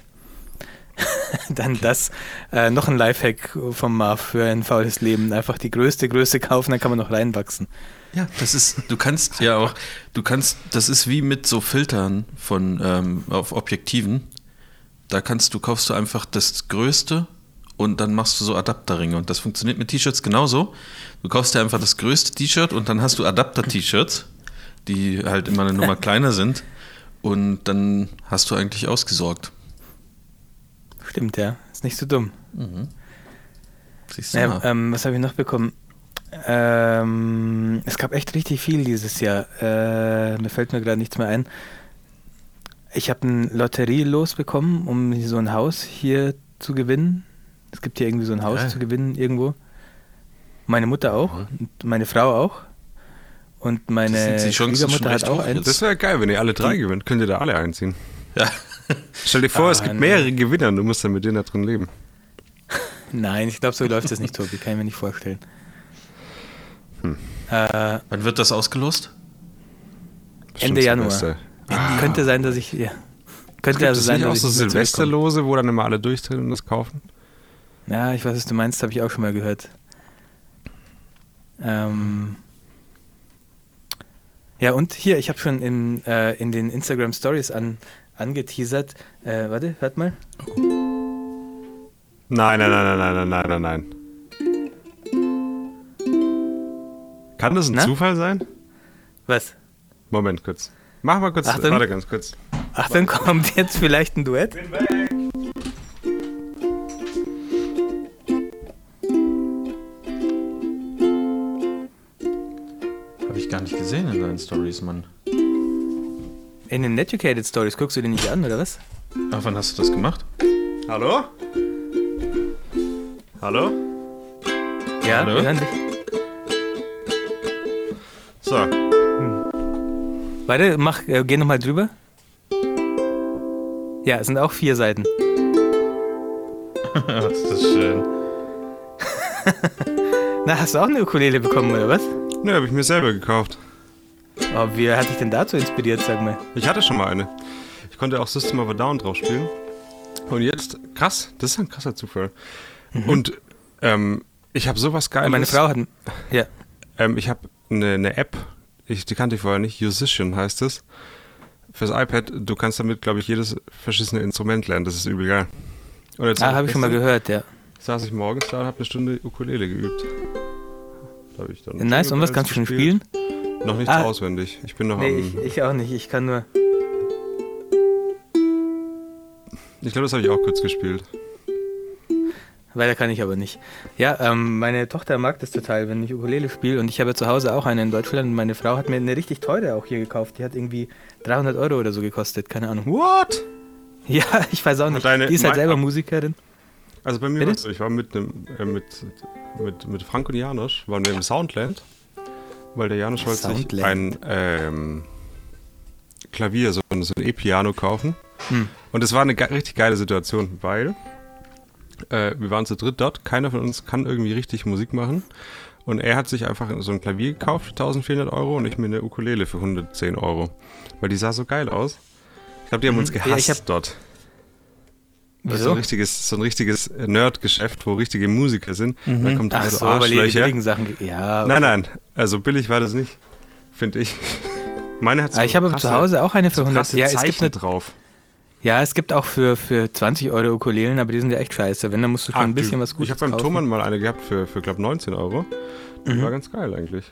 Speaker 1: dann das, äh, noch ein Lifehack vom Marv für ein faules Leben. Einfach die größte Größe kaufen, dann kann man noch reinwachsen.
Speaker 2: Ja, das ist, du kannst ja auch, du kannst, das ist wie mit so Filtern von ähm, auf Objektiven. Da kannst du, kaufst du einfach das Größte und dann machst du so Adapterringe. Und das funktioniert mit T-Shirts genauso. Du kaufst dir einfach das größte T-Shirt und dann hast du Adapter-T-Shirts, die halt immer eine Nummer kleiner sind. Und dann hast du eigentlich ausgesorgt.
Speaker 1: Stimmt, ja. Ist nicht so dumm.
Speaker 2: Siehst du
Speaker 1: Ja, ähm, was habe ich noch bekommen? Ähm, es gab echt richtig viel dieses Jahr. Äh, mir fällt mir gerade nichts mehr ein. Ich habe ein Lotterielos bekommen, um so ein Haus hier zu gewinnen. Es gibt hier irgendwie so ein Haus
Speaker 2: Geil.
Speaker 1: zu gewinnen irgendwo. Meine Mutter auch und meine Frau auch. Und meine Schwiegermutter
Speaker 2: schon
Speaker 1: hat auch eins.
Speaker 3: Das wäre geil, wenn ihr alle drei gewinnt. Könnt ihr da alle einziehen.
Speaker 2: Ja.
Speaker 3: Stell dir vor,
Speaker 1: Ah,
Speaker 3: es gibt
Speaker 1: nee.
Speaker 3: mehrere Gewinner und du musst dann mit denen da drin leben.
Speaker 1: Nein, ich glaube, so läuft das nicht, Tobi. Kann ich mir nicht vorstellen.
Speaker 3: Hm.
Speaker 1: Äh,
Speaker 2: Wann wird das ausgelost?
Speaker 3: Bestimmt
Speaker 1: Ende Januar.
Speaker 3: Silvester.
Speaker 1: Könnte sein, dass ich. Ja. Könnte
Speaker 3: Gibt
Speaker 1: also
Speaker 3: es
Speaker 1: sein,
Speaker 3: nicht auch
Speaker 1: dass
Speaker 3: so
Speaker 1: ich mehr zurückkomme.
Speaker 3: Silvesterlose, wo dann immer alle durchdrehen und das kaufen?
Speaker 1: Ja, ich weiß, was du meinst, habe ich auch schon mal gehört. Ähm. Ja, und hier, ich habe schon in, äh, in den Instagram Stories an, angeteasert. Äh, warte, hört mal.
Speaker 3: Nein, nein, nein, nein, nein, nein, nein, nein. Kann das ein
Speaker 1: Na?
Speaker 3: Zufall sein?
Speaker 1: Was?
Speaker 3: Moment kurz. Mach mal kurz,
Speaker 1: Achtung.
Speaker 3: warte ganz kurz.
Speaker 1: Ach, dann kommt jetzt vielleicht ein Duett.
Speaker 2: Habe deinen Stories, Mann.
Speaker 1: In den Educated Stories guckst du den nicht an, oder was?
Speaker 2: Ach, wann hast du das gemacht?
Speaker 3: Hallo? Hallo?
Speaker 1: Ja,
Speaker 2: Hallo?
Speaker 1: wir hören dich.
Speaker 3: So.
Speaker 1: Warte, mach, äh, geh nochmal drüber. Ja, es sind auch vier Seiten.
Speaker 2: ist das schön.
Speaker 1: Na, hast du auch eine Ukulele bekommen, oder was?
Speaker 3: Ne, habe ich mir selber gekauft.
Speaker 1: Oh, wie hat dich denn dazu inspiriert, sag mal?
Speaker 3: Ich hatte schon mal eine. Ich konnte auch System of a Down drauf spielen. Und jetzt, krass, das ist ein krasser Zufall. Und ähm, ich habe sowas Geiles.
Speaker 1: Meine Frau hat. Ja.
Speaker 3: Ähm, ich habe eine, eine App, ich, die kannte ich vorher nicht, Musician heißt es. Fürs iPad, du kannst damit, glaube ich, jedes verschissene Instrument lernen. Das ist übel geil. Und jetzt
Speaker 1: Ah, habe ich schon mal gehört, ja.
Speaker 3: Saß ich morgens da und habe eine Stunde Ukulele geübt. Da ich dann
Speaker 1: Nice, und was kannst du schon
Speaker 3: Bells
Speaker 1: spielen?
Speaker 3: Noch nicht
Speaker 1: Ah.
Speaker 3: auswendig. Ich bin noch
Speaker 1: Nee,
Speaker 3: am.
Speaker 1: ich, ich auch nicht. Ich kann nur.
Speaker 3: Ich glaube, das habe ich auch kurz gespielt.
Speaker 1: Weiter kann ich aber nicht. Ja, ähm, meine Tochter mag das total, wenn ich Ukulele spiele. Und ich habe zu Hause auch eine in Deutschland. Und meine Frau hat mir eine richtig teure auch hier gekauft. Die hat irgendwie 300 Euro oder so gekostet. Keine Ahnung.
Speaker 3: What?
Speaker 1: Ja, ich weiß auch nicht.
Speaker 3: deine-
Speaker 1: die ist halt selber Musikerin.
Speaker 3: Also bei mir
Speaker 1: Bitte?
Speaker 3: ich war mit, einem, äh, mit, mit, mit Frank und Janusz, waren wir im Soundland, weil der Janusz wollte sich ein ähm, Klavier, so ein, so ein E-Piano kaufen.
Speaker 1: Hm.
Speaker 3: Und es war eine ge richtig geile Situation, weil äh, wir waren zu dritt dort, keiner von uns kann irgendwie richtig Musik machen. Und er hat sich einfach so ein Klavier gekauft für 1400 Euro und ich mir eine Ukulele für 110 Euro. Weil die sah so geil aus. Ich glaube, die haben uns
Speaker 1: Mhm. Ja,
Speaker 3: gehasst
Speaker 1: ich hab-
Speaker 3: dort. Das ist so ein richtiges, so ein richtiges Nerd-Geschäft, wo richtige Musiker sind.
Speaker 2: Mhm.
Speaker 3: Da kommt
Speaker 1: Ach
Speaker 3: also
Speaker 1: so, weil ihr die
Speaker 3: Arschlöcher.
Speaker 1: Sachen. Ja.
Speaker 3: Nein, nein, also billig war das nicht, finde ich. Meine hat so
Speaker 1: Ah, ich habe
Speaker 3: krasse-
Speaker 1: zu Hause auch eine für
Speaker 3: so
Speaker 1: 100.
Speaker 3: krasse
Speaker 1: Ja, es gibt eine,
Speaker 3: drauf.
Speaker 1: ja, es gibt auch für, für 20 Euro Ukulelen, aber die sind ja echt scheiße. Wenn, dann musst du schon
Speaker 3: Ah,
Speaker 1: ein bisschen
Speaker 3: du,
Speaker 1: was Gutes
Speaker 3: Ich habe beim. Thomann mal eine gehabt für, für glaube 19 Euro. Die
Speaker 1: Mhm.
Speaker 3: war ganz geil eigentlich.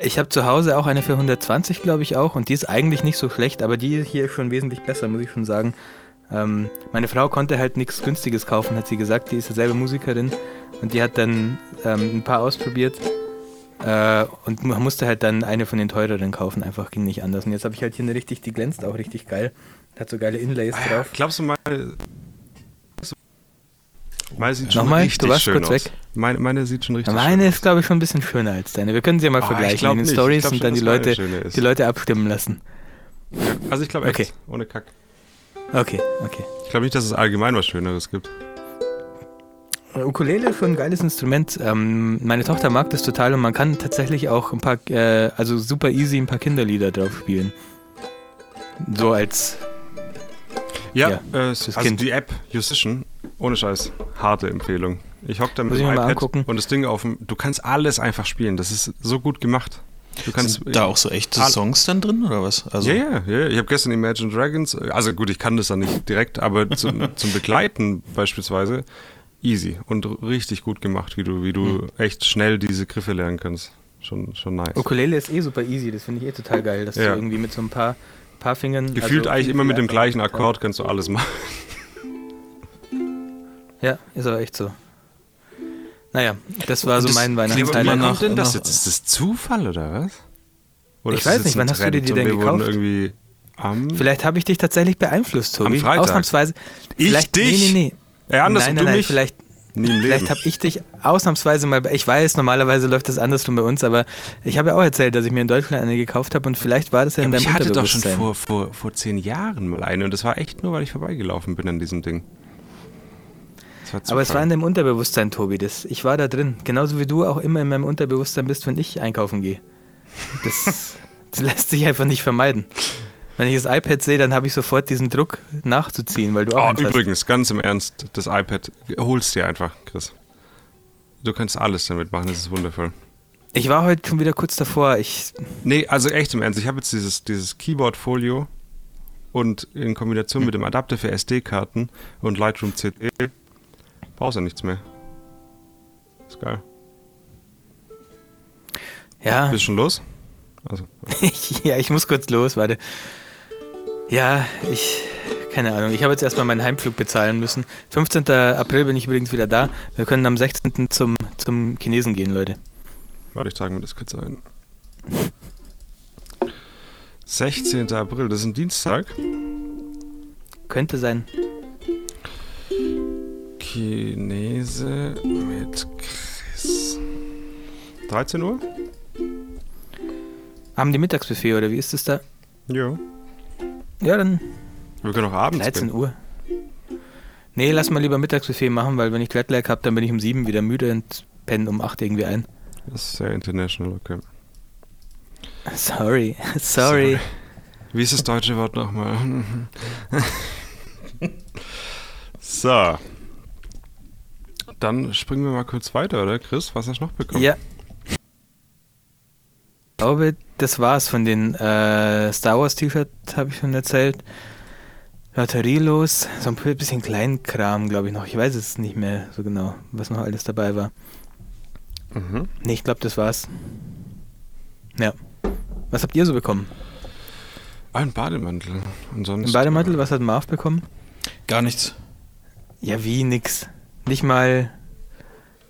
Speaker 1: Ich habe zu Hause auch eine für 120, glaube ich auch. Und die ist eigentlich nicht so schlecht, aber die hier ist schon wesentlich besser, muss ich schon sagen. Ähm, meine Frau konnte halt nichts Günstiges kaufen, hat sie gesagt. Die ist ja selber Musikerin. Und die hat dann ähm, ein paar ausprobiert. Äh, und man musste halt dann eine von den teureren kaufen. Einfach ging nicht anders. Und jetzt habe ich halt hier eine richtig, die glänzt auch richtig geil. Hat so geile Inlays
Speaker 3: Ah, ja,
Speaker 1: drauf.
Speaker 3: glaubst du, meine, meine sieht schon
Speaker 1: Nochmal,
Speaker 3: richtig
Speaker 1: du warst
Speaker 3: schön
Speaker 1: kurz
Speaker 3: aus.
Speaker 1: weg.
Speaker 3: Meine, meine sieht schon richtig
Speaker 1: Meine ist, glaube ich, schon ein bisschen schöner als deine. Wir können sie ja mal
Speaker 3: Ah, ich
Speaker 1: vergleichen in den Stories und dann die Leute, die Leute abstimmen lassen.
Speaker 3: aus. Also ich glaube echt,
Speaker 1: Okay.
Speaker 3: ohne Kack.
Speaker 1: Okay, okay.
Speaker 3: Ich glaube nicht, dass es allgemein was Schöneres gibt.
Speaker 1: Ukulele ist schon ein geiles Instrument. Ähm, meine Tochter mag das total und man kann tatsächlich auch ein paar, äh, also super easy ein paar Kinderlieder drauf spielen. So als,
Speaker 3: Ja,
Speaker 1: Ja,
Speaker 3: äh, also
Speaker 1: Kind.
Speaker 3: die App Musician, ohne Scheiß, harte Empfehlung. Ich hock da mit
Speaker 1: Muss
Speaker 3: dem iPad
Speaker 1: angucken.
Speaker 3: und das Ding auf dem, du kannst alles einfach spielen, das ist so gut gemacht. Du kannst
Speaker 2: Sind da auch so echte Songs dann drin oder was? Also,
Speaker 3: Ja, ja, ja. Ich habe gestern Imagine Dragons, also gut, ich kann das dann nicht direkt, aber zum, zum Begleiten beispielsweise easy und richtig gut gemacht, wie du, wie du
Speaker 1: Hm.
Speaker 3: echt schnell diese Griffe lernen kannst. Schon, schon nice.
Speaker 1: Ukulele ist eh super easy, das finde ich eh total geil, dass
Speaker 3: Ja.
Speaker 1: du irgendwie mit so ein paar, paar Fingern...
Speaker 3: Gefühlt
Speaker 1: also
Speaker 3: eigentlich immer mit dem gleichen Akkord kannst du alles machen.
Speaker 1: Ja, ist aber echt so. Naja, das war so
Speaker 2: das
Speaker 1: mein Weihnachtshighlight.
Speaker 2: noch-
Speaker 3: kommt denn das jetzt? Ist das Zufall oder was? Oder
Speaker 1: Ich weiß nicht, wann hast du dir die denn gekauft?
Speaker 3: irgendwie Am
Speaker 1: Vielleicht habe ich dich tatsächlich beeinflusst, Tobi.
Speaker 3: Am Freitag.
Speaker 1: Ausnahmsweise.
Speaker 3: Ich
Speaker 1: vielleicht,
Speaker 3: dich?
Speaker 1: Nee, nee, nee.
Speaker 3: Ja, andersrum,
Speaker 1: nein, nein,
Speaker 3: du
Speaker 1: nein,
Speaker 3: mich?
Speaker 1: vielleicht, vielleicht habe ich dich ausnahmsweise mal. Ich weiß, normalerweise läuft das andersrum bei uns, aber ich habe ja auch erzählt, dass ich mir in Deutschland eine gekauft habe und vielleicht war das ja in
Speaker 3: Aber
Speaker 1: deinem
Speaker 3: ich hatte doch schon vor, vor, vor zehn Jahren mal eine und das war echt nur, weil ich vorbeigelaufen bin an diesem Ding.
Speaker 1: Aber es war in deinem Unterbewusstsein, Tobi. Das, ich war da drin. Genauso wie du auch immer in meinem Unterbewusstsein bist, wenn ich einkaufen gehe. Das, das lässt sich einfach nicht vermeiden. Wenn ich das iPad sehe, dann habe ich sofort diesen Druck nachzuziehen, weil du auch
Speaker 3: Oh,
Speaker 1: eins hast.
Speaker 3: übrigens, ganz im Ernst, das iPad, holst dir einfach, Chris. Du kannst alles damit machen, das ist wundervoll.
Speaker 1: Ich war heute schon wieder kurz davor. Ich,
Speaker 3: Nee, also echt im Ernst, ich habe jetzt dieses, dieses Keyboard-Folio und in Kombination mit dem Adapter für SD-Karten und Lightroom CD brauchst du nichts mehr. Ist geil.
Speaker 1: ja,
Speaker 3: Bist schon los? Also,
Speaker 1: ja, ich muss kurz los, warte. Ja, ich, keine Ahnung. Ich habe jetzt erstmal meinen Heimflug bezahlen müssen. 15. April bin ich übrigens wieder da. Wir können am 16. zum, zum Chinesen gehen, Leute.
Speaker 3: warte, ich trage mir das kurz ein. 16. April, das ist ein Dienstag.
Speaker 1: Könnte sein.
Speaker 3: Chinese mit Chris. 13 Uhr?
Speaker 1: Haben die Mittagsbuffet oder wie ist es da?
Speaker 3: Ja.
Speaker 1: Ja, dann
Speaker 3: Wir können auch abends
Speaker 1: 13
Speaker 3: gehen.
Speaker 1: Uhr. Nee, lass mal lieber Mittagsbuffet machen, weil wenn ich Jetlag habe, dann bin ich um 7 wieder müde und penne um 8 irgendwie ein.
Speaker 3: Das ist sehr international, okay.
Speaker 1: Sorry, sorry.
Speaker 3: Wie ist das deutsche Wort nochmal? so. Dann springen wir mal kurz weiter, oder Chris? Was hast du noch bekommen?
Speaker 1: Ja. Ich glaube, das war's von den äh, Star Wars T-Shirt, habe ich schon erzählt. Lotterielos, so ein bisschen Kleinkram, glaube ich noch. Ich weiß es nicht mehr so genau, was noch alles dabei war.
Speaker 3: Mhm.
Speaker 1: Nee, ich glaube, das war's. Ja. Was habt ihr so bekommen?
Speaker 3: Ah, ein Bademantel. Und sonst,
Speaker 1: Ein Bademantel, was hat Marv bekommen?
Speaker 2: Gar nichts.
Speaker 1: Ja, wie nix. Nicht mal,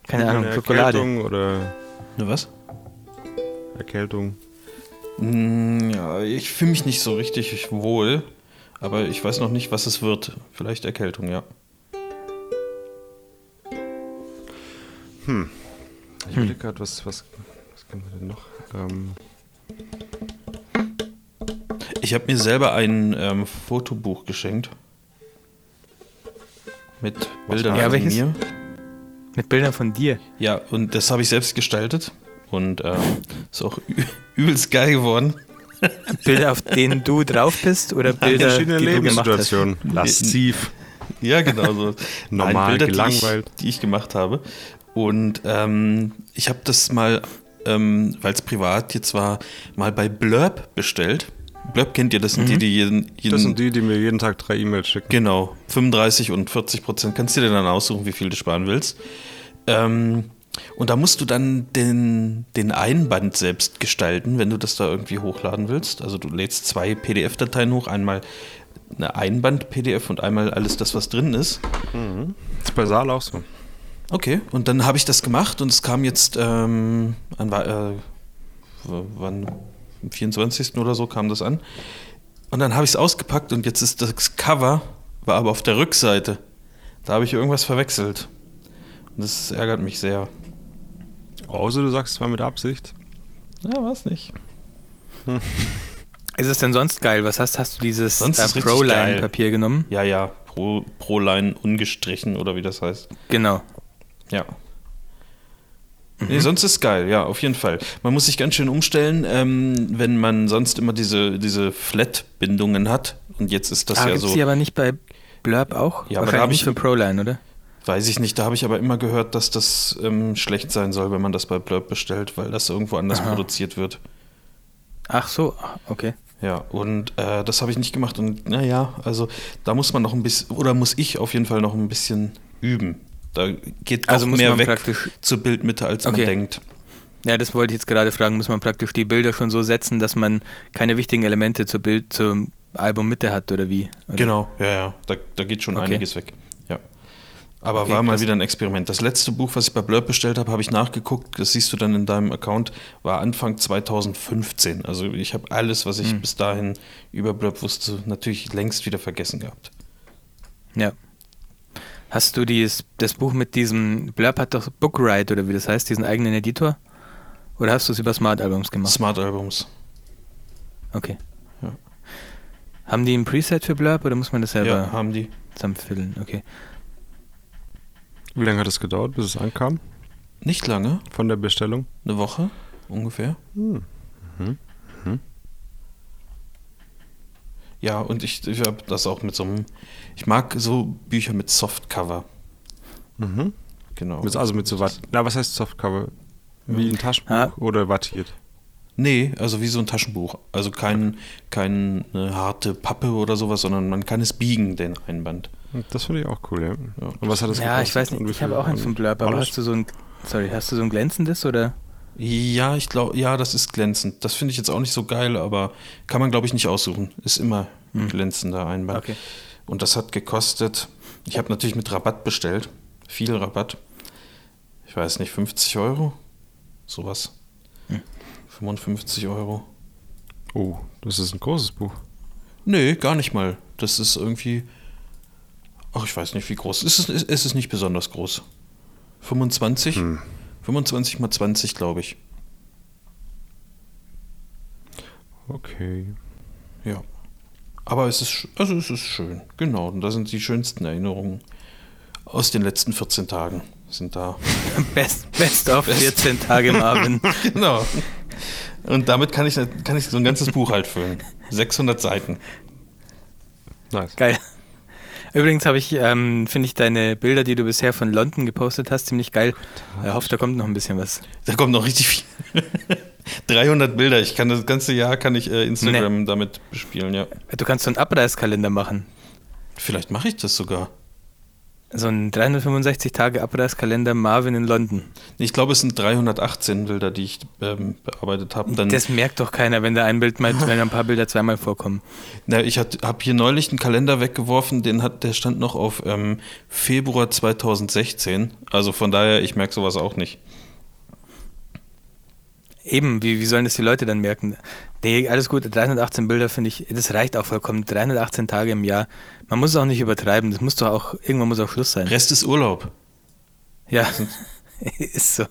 Speaker 1: keine Ahnung,
Speaker 3: Eine
Speaker 1: Schokolade.
Speaker 3: Erkältung oder
Speaker 2: Ne, was?
Speaker 3: Erkältung.
Speaker 2: Mm, Ja, ich fühle mich nicht so richtig wohl, aber ich weiß noch nicht, was es wird. Vielleicht Erkältung, ja.
Speaker 3: Ich
Speaker 1: Hm.
Speaker 3: überlege gerade, was, was, was können wir denn noch? Ähm,
Speaker 2: Ich habe mir selber ein ähm, Fotobuch geschenkt. Mit Bildern
Speaker 1: Ja,
Speaker 2: von
Speaker 1: welches?
Speaker 2: mir.
Speaker 1: Mit Bildern von dir.
Speaker 2: Ja, und das habe ich selbst gestaltet. Und ähm, ist auch übelst geil geworden.
Speaker 1: Bilder, auf denen du drauf bist oder Bilder,
Speaker 3: verschiedene
Speaker 1: die du gemacht hast?
Speaker 3: Lasziv.
Speaker 2: Ja, genau so.
Speaker 3: Normal,
Speaker 2: Nein, Bilder,
Speaker 3: gelangweilt.
Speaker 2: Die ich, die ich gemacht habe. Und ähm, ich habe das mal, ähm, weil es privat jetzt war, mal bei Blurb bestellt. Blurb kennt ihr, das sind die, die jeden, jeden
Speaker 3: Das sind die, die mir jeden Tag drei E-Mails schicken.
Speaker 2: Genau, 35 und 40 Prozent. Kannst du dir dann aussuchen, wie viel du sparen willst. Ähm, und da musst du dann den, den Einband selbst gestalten, wenn du das da irgendwie hochladen willst. Also du lädst zwei PDF-Dateien hoch, einmal eine Einband-PDF und einmal alles das, was drin ist.
Speaker 3: Das ist bei Saal auch so.
Speaker 2: Okay, und dann habe ich das gemacht und es kam jetzt ähm, an, äh, wann, 24. oder so kam das an. Und dann habe ich es ausgepackt und jetzt ist das Cover, war aber auf der Rückseite. Da habe ich irgendwas verwechselt. Und das ärgert mich sehr.
Speaker 3: Außer du sagst, es war mit Absicht.
Speaker 2: Ja, war es nicht.
Speaker 1: Ist es denn sonst geil? Was hast, hast du dieses äh. Proline-Papier genommen?
Speaker 2: Ja, ja, pro, pro Line ungestrichen oder wie das heißt.
Speaker 1: Genau.
Speaker 2: Ja. Nee, sonst ist geil, ja, auf jeden Fall. Man muss sich ganz schön umstellen, ähm, wenn man sonst immer diese, diese Flat-Bindungen hat. Und jetzt ist das
Speaker 1: ah,
Speaker 2: ja
Speaker 1: gibt's
Speaker 2: so.
Speaker 1: die aber nicht bei Blurb auch?
Speaker 2: Ja, aber da
Speaker 1: Wahrscheinlich
Speaker 2: hab
Speaker 1: nicht
Speaker 2: ich-
Speaker 1: für Proline, oder?
Speaker 2: Weiß ich nicht, da habe ich aber immer gehört, dass das ähm, schlecht sein soll, wenn man das bei Blurb bestellt, weil das irgendwo anders
Speaker 1: Aha.
Speaker 2: produziert wird.
Speaker 1: Ach so, okay.
Speaker 2: Ja, und äh, das habe ich nicht gemacht. Und naja, also da muss man noch ein bisschen, oder muss ich auf jeden Fall noch ein bisschen üben. Da geht
Speaker 1: Also
Speaker 2: auch mehr weg
Speaker 1: praktisch-
Speaker 2: zur Bildmitte, als
Speaker 1: Okay.
Speaker 2: man denkt.
Speaker 1: Ja, das wollte ich jetzt gerade fragen. Muss man praktisch die Bilder schon so setzen, dass man keine wichtigen Elemente zur Bild, zum Album Mitte hat oder wie? Oder?
Speaker 2: Genau, ja, ja. Da, da geht schon
Speaker 1: Okay.
Speaker 2: einiges weg. Ja. Aber
Speaker 1: Okay,
Speaker 2: war mal
Speaker 1: krass.
Speaker 2: wieder ein Experiment. Das letzte Buch, was ich bei Blurb bestellt habe, habe ich nachgeguckt. Das siehst du dann in deinem Account, war Anfang 2015. Also ich habe alles, was ich
Speaker 1: Hm.
Speaker 2: bis dahin über Blurb wusste, natürlich längst wieder vergessen gehabt.
Speaker 1: Ja. Hast du dieses, das Buch mit diesem, Blurb hat doch Bookwrite oder wie das heißt, diesen eigenen Editor? Oder hast du es über Smart Albums gemacht?
Speaker 2: Smart Albums.
Speaker 1: Okay.
Speaker 2: Ja.
Speaker 1: Haben die ein Preset für Blurb oder muss man das selber
Speaker 2: Ja, haben die.
Speaker 1: zusammenfüllen? Okay.
Speaker 3: Wie lange hat es gedauert, bis es ankam
Speaker 2: Nicht lange,
Speaker 3: von der Bestellung?
Speaker 2: eine Woche ungefähr.
Speaker 3: Hm. Mhm.
Speaker 2: Ja, und ich, ich habe das auch mit so einem. Ich mag so Bücher mit Softcover.
Speaker 3: Mhm.
Speaker 2: Genau.
Speaker 3: Also mit so Watt. Na, was heißt Softcover? Wie ein Taschenbuch
Speaker 1: Ah.
Speaker 3: oder wattiert?
Speaker 2: Nee, also wie so ein Taschenbuch. Also kein, keine harte Pappe oder sowas, sondern man kann es biegen, den Einband.
Speaker 3: Das finde ich auch cool, ja.
Speaker 2: Ja.
Speaker 3: Und was hat das
Speaker 1: Ja, ich
Speaker 3: gekostet
Speaker 1: weiß
Speaker 3: und
Speaker 1: nicht, ich habe auch eins von Blurb, aber hast du so ein, sorry, hast du so ein glänzendes oder?
Speaker 2: Ja, ich glaube, ja, das ist glänzend. Das finde ich jetzt auch nicht so geil, aber kann man, glaube ich, nicht aussuchen. Ist immer ein glänzender Einband.
Speaker 1: Okay.
Speaker 2: Und das hat gekostet, ich habe natürlich mit Rabatt bestellt. Viel Rabatt. Ich weiß nicht, 50 Euro? Sowas. 55 Euro.
Speaker 3: Oh, das ist ein großes Buch.
Speaker 2: Nee, gar nicht mal. Das ist irgendwie. Ach, ich weiß nicht, wie groß. Es ist, es ist nicht besonders groß. 25?
Speaker 3: Hm.
Speaker 2: 25 mal 20, glaube ich.
Speaker 3: Okay.
Speaker 2: Ja. Aber es ist, also es ist schön. Genau. Und da sind die schönsten Erinnerungen aus den letzten 14 Tagen. Sind da.
Speaker 1: Best, best of 14 Tage Marvin.
Speaker 2: genau. Und damit kann ich, kann ich so ein ganzes Buch halt füllen. 600 Seiten.
Speaker 3: Nice.
Speaker 1: Geil. Übrigens habe ich, ähm, finde ich deine Bilder, die du bisher von London gepostet hast, ziemlich geil. Ich hoffe, da kommt noch ein bisschen was.
Speaker 2: Da kommt noch richtig viel. 300 Bilder. Ich kann das ganze Jahr kann ich äh, Instagram damit bespielen, ja.
Speaker 1: Du kannst so einen Abreißkalender machen.
Speaker 2: Vielleicht mache ich das sogar.
Speaker 1: So ein 365 Tage Abreißkalender Marvin in London.
Speaker 2: Ich glaube, es sind 318 Bilder, die ich ähm, bearbeitet habe.
Speaker 1: Das merkt doch keiner, wenn da ein Bild mal, wenn ein paar Bilder zweimal vorkommen.
Speaker 2: na, ich habe hier neulich einen Kalender weggeworfen, den hat, der stand noch auf ähm, Februar 2016. Also von daher, ich merke sowas auch nicht.
Speaker 1: Eben, wie, wie sollen das die Leute dann merken? Nee, alles gut, 318 Bilder finde ich, das reicht auch vollkommen. 318 Tage im Jahr. Man muss es auch nicht übertreiben, das muss doch auch, irgendwann muss auch Schluss sein.
Speaker 2: Rest ist Urlaub.
Speaker 1: Ja, ist so.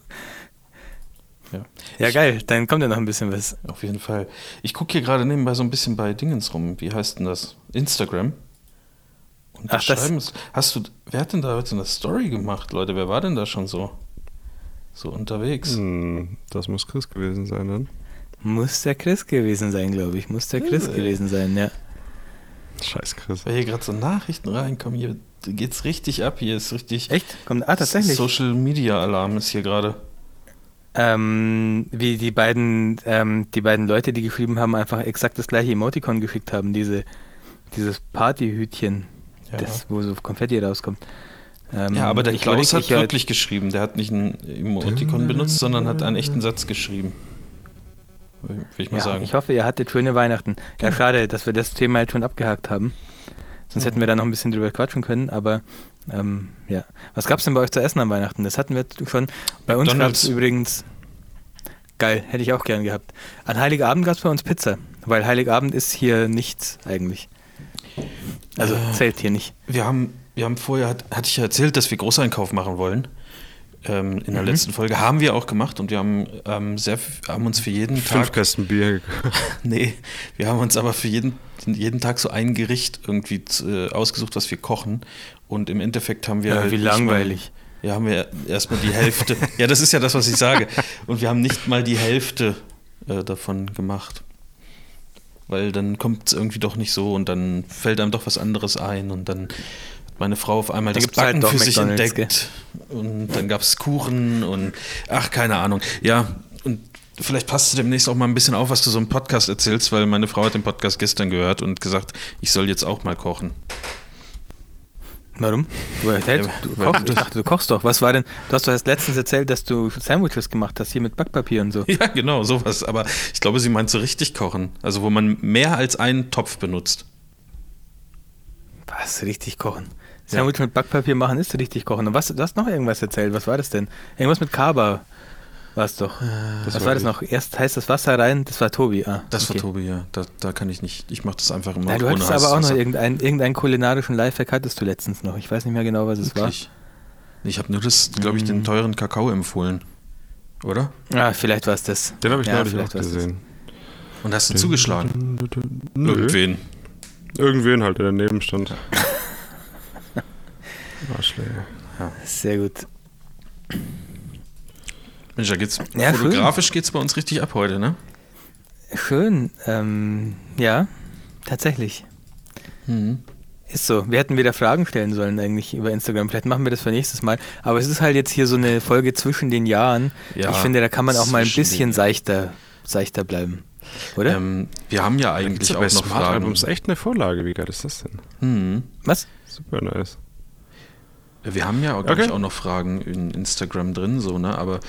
Speaker 2: Ja.
Speaker 1: Ja, geil, dann kommt ja noch ein bisschen was.
Speaker 2: Auf jeden Fall. Ich gucke hier gerade nebenbei so ein bisschen bei Dingens rum. Wie heißt denn das? Instagram. Und
Speaker 1: Ach, das-
Speaker 2: schreiben es- Hast du, wer hat denn da heute eine Story gemacht, Leute? Wer war denn da schon so? So unterwegs?
Speaker 3: Hm, das muss Chris gewesen sein dann.
Speaker 1: Muss der Chris gewesen sein, glaube ich. Muss der Chris
Speaker 2: Äh.
Speaker 1: gewesen sein, ja.
Speaker 3: Scheiß Chris.
Speaker 2: Weil hier gerade so Nachrichten reinkommen, hier geht's richtig ab. Hier ist richtig.
Speaker 1: Echt? Kommt, ah, tatsächlich.
Speaker 2: Social Media Alarm ist hier gerade.
Speaker 1: Ähm, wie die beiden, ähm, die beiden Leute, die geschrieben haben, einfach exakt das gleiche Emoticon geschickt haben, diese, dieses Partyhütchen,
Speaker 2: Ja.
Speaker 1: das, wo so Konfetti rauskommt. Ähm,
Speaker 2: Ja, aber der
Speaker 1: ich
Speaker 2: Klaus hat
Speaker 1: ich, äh,
Speaker 2: wirklich geschrieben. Der hat nicht ein Emoticon benutzt, sondern hat einen echten Satz geschrieben. Will ich mal
Speaker 1: Ja,
Speaker 2: sagen.
Speaker 1: ich hoffe, ihr hattet schöne Weihnachten. Ja, schade, dass wir das Thema jetzt schon abgehakt haben. Sonst hätten wir da noch ein bisschen drüber quatschen können, aber ähm, ja. Was gab's denn bei euch zu essen an Weihnachten? Das hatten wir schon. Bei uns
Speaker 2: McDonald's.
Speaker 1: gab's übrigens. Geil, hätte ich auch gern gehabt. An Heiligabend gab's bei uns Pizza, weil Heiligabend ist hier nichts eigentlich. Also
Speaker 2: Äh.
Speaker 1: zählt hier nicht.
Speaker 2: Wir haben, wir haben vorher, hat, hatte ich ja erzählt, dass wir Großeinkauf machen wollen. Ähm, in der
Speaker 1: Mhm.
Speaker 2: letzten Folge haben wir auch gemacht und wir haben, ähm, sehr, haben uns für jeden
Speaker 3: Fünf
Speaker 2: Tag.
Speaker 3: Kästen Bier.
Speaker 2: Nee, wir haben uns aber für jeden, jeden Tag so ein Gericht irgendwie äh, ausgesucht, was wir kochen. Und im Endeffekt haben wir
Speaker 1: Ja,
Speaker 2: halt.
Speaker 1: wie
Speaker 2: nicht mal-
Speaker 1: langweilig.
Speaker 2: Ja, haben wir erstmal die Hälfte. ja, das ist ja das, was ich sage. Und wir haben nicht mal die Hälfte äh, davon gemacht. Weil dann kommt es irgendwie doch nicht so und dann fällt einem doch was anderes ein und dann meine Frau auf einmal
Speaker 1: Da
Speaker 2: das
Speaker 1: halt
Speaker 2: Backen
Speaker 1: doch
Speaker 2: für sich
Speaker 1: McDonald's,
Speaker 2: entdeckt. Und dann gab es Kuchen und ach, keine Ahnung. Ja, und vielleicht passt du demnächst auch mal ein bisschen auf, was du so im Podcast erzählst, weil meine Frau hat den Podcast gestern gehört und gesagt, ich soll jetzt auch mal kochen.
Speaker 1: Warum? Du, erzählst, du, kochst, dachte, du kochst doch. Was war denn? Du hast doch erst letztens erzählt, dass du Sandwiches gemacht hast, hier mit Backpapier und so.
Speaker 2: Ja, genau, sowas. Aber ich glaube, sie meint so richtig kochen. Also, wo man mehr als einen Topf benutzt.
Speaker 1: Was? Richtig kochen? Sandwich mit Backpapier machen ist richtig kochen. Und was, du hast noch irgendwas erzählt. Was war das denn? Irgendwas mit Kaba war es doch. was war,
Speaker 3: war
Speaker 1: das noch? Erst heißt das Wasser rein, das war Tobi. Ah,
Speaker 2: Das
Speaker 1: okay.
Speaker 2: war Tobi, ja. Da, da kann ich nicht. Ich mache das einfach immer
Speaker 1: Ja, du hattest aber auch noch irgendeinen irgendein kulinarischen Lifehack hattest du letztens noch. Ich weiß nicht mehr genau, was es
Speaker 2: Wirklich? Ich habe nur das, glaube ich,
Speaker 1: Mhm.
Speaker 2: den teuren Kakao empfohlen. Oder?
Speaker 1: war. Ah, vielleicht war es das.
Speaker 3: Den habe ich
Speaker 1: Ja,
Speaker 3: neulich auch
Speaker 1: das.
Speaker 3: gesehen.
Speaker 2: Und hast du zugeschlagen?
Speaker 3: Nö.
Speaker 2: Irgendwen.
Speaker 3: Irgendwen halt, der daneben stand. Arschläge.
Speaker 1: Sehr gut.
Speaker 2: Mensch, da geht's.
Speaker 1: Ja,
Speaker 2: fotografisch geht's bei uns richtig ab heute, ne?
Speaker 1: Schön. Ähm, ja, tatsächlich.
Speaker 2: Mhm.
Speaker 1: Ist so. Wir hätten wieder Fragen stellen sollen eigentlich über Instagram. Vielleicht machen wir das für nächstes Mal. Aber es ist halt jetzt hier so eine Folge zwischen den Jahren.
Speaker 2: Ja,
Speaker 1: ich finde, da kann man auch mal ein bisschen seichter, seichter bleiben. Oder?
Speaker 2: Ähm, wir haben ja eigentlich auch
Speaker 3: bei
Speaker 2: noch
Speaker 3: Smart
Speaker 2: Fragen.
Speaker 3: Albums echt eine Vorlage. Wie geil ist das denn?
Speaker 2: Mhm.
Speaker 1: Was?
Speaker 3: Super nice.
Speaker 2: Wir haben ja, glaube
Speaker 3: Okay.
Speaker 2: ich, auch noch Fragen in Instagram drin, so, ne? Aber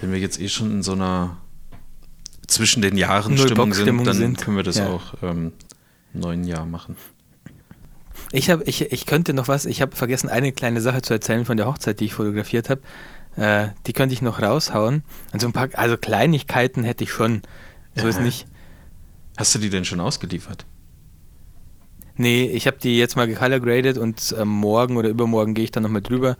Speaker 2: wenn wir jetzt eh schon in so einer zwischen den Jahren Stimmung sind, dann
Speaker 1: sind.
Speaker 2: können wir das
Speaker 1: Ja.
Speaker 2: auch ähm, im neuen Jahr machen.
Speaker 1: Ich, hab, ich, ich könnte noch was, ich habe vergessen, eine kleine Sache zu erzählen von der Hochzeit, die ich fotografiert habe. Äh, die könnte ich noch raushauen. Und so ein paar, also Kleinigkeiten hätte ich schon. So ist
Speaker 2: Ja.
Speaker 1: nicht.
Speaker 2: Hast du die denn schon ausgeliefert?
Speaker 1: Nee, ich habe die jetzt mal gecolor graded und ähm, morgen oder übermorgen gehe ich dann nochmal drüber,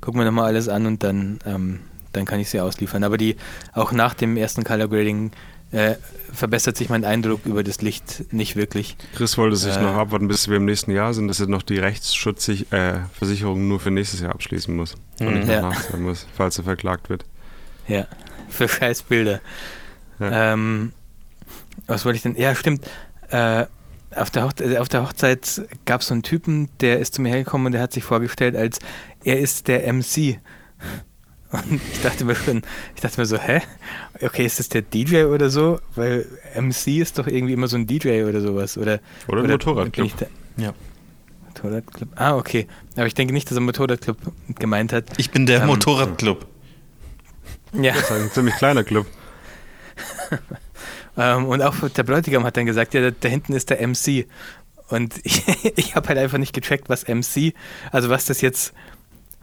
Speaker 1: gucke mir nochmal alles an und dann, ähm, dann kann ich sie ausliefern. Aber die, auch nach dem ersten Color Grading äh, verbessert sich mein Eindruck über das Licht nicht wirklich.
Speaker 3: Chris wollte sich
Speaker 1: Äh.
Speaker 3: noch abwarten, bis wir im nächsten Jahr sind, dass er noch die Rechtsschutzversicherung äh, nur für nächstes Jahr abschließen muss. Und
Speaker 2: Mhm.
Speaker 3: nicht noch
Speaker 1: Ja.
Speaker 3: muss, falls er verklagt wird.
Speaker 1: Ja, für scheiß Bilder.
Speaker 3: Ja.
Speaker 1: Ähm, was wollte ich denn? Ja, stimmt. Äh, auf, der Hoch auf der Hochzeit gab es so einen Typen, der ist zu mir hergekommen und der hat sich vorgestellt als er ist der MC. Und ich dachte mir schon, ich dachte mir so, hä? Okay, ist das der DJ oder so? Weil MC ist doch irgendwie immer so ein DJ oder sowas. Oder,
Speaker 3: Oder ein Motorradclub.
Speaker 2: Ja.
Speaker 1: Motorradclub. Ah, okay. Aber ich denke nicht, dass er Motorradclub gemeint hat.
Speaker 2: Ich bin der
Speaker 1: Ähm,
Speaker 2: Motorradclub.
Speaker 1: Ja.
Speaker 3: Das ist ein ziemlich kleiner Club.
Speaker 1: Ähm, und auch der Bräutigam hat dann gesagt, ja, da, da hinten ist der MC. Und ich, ich habe halt einfach nicht gecheckt, was MC, also was das jetzt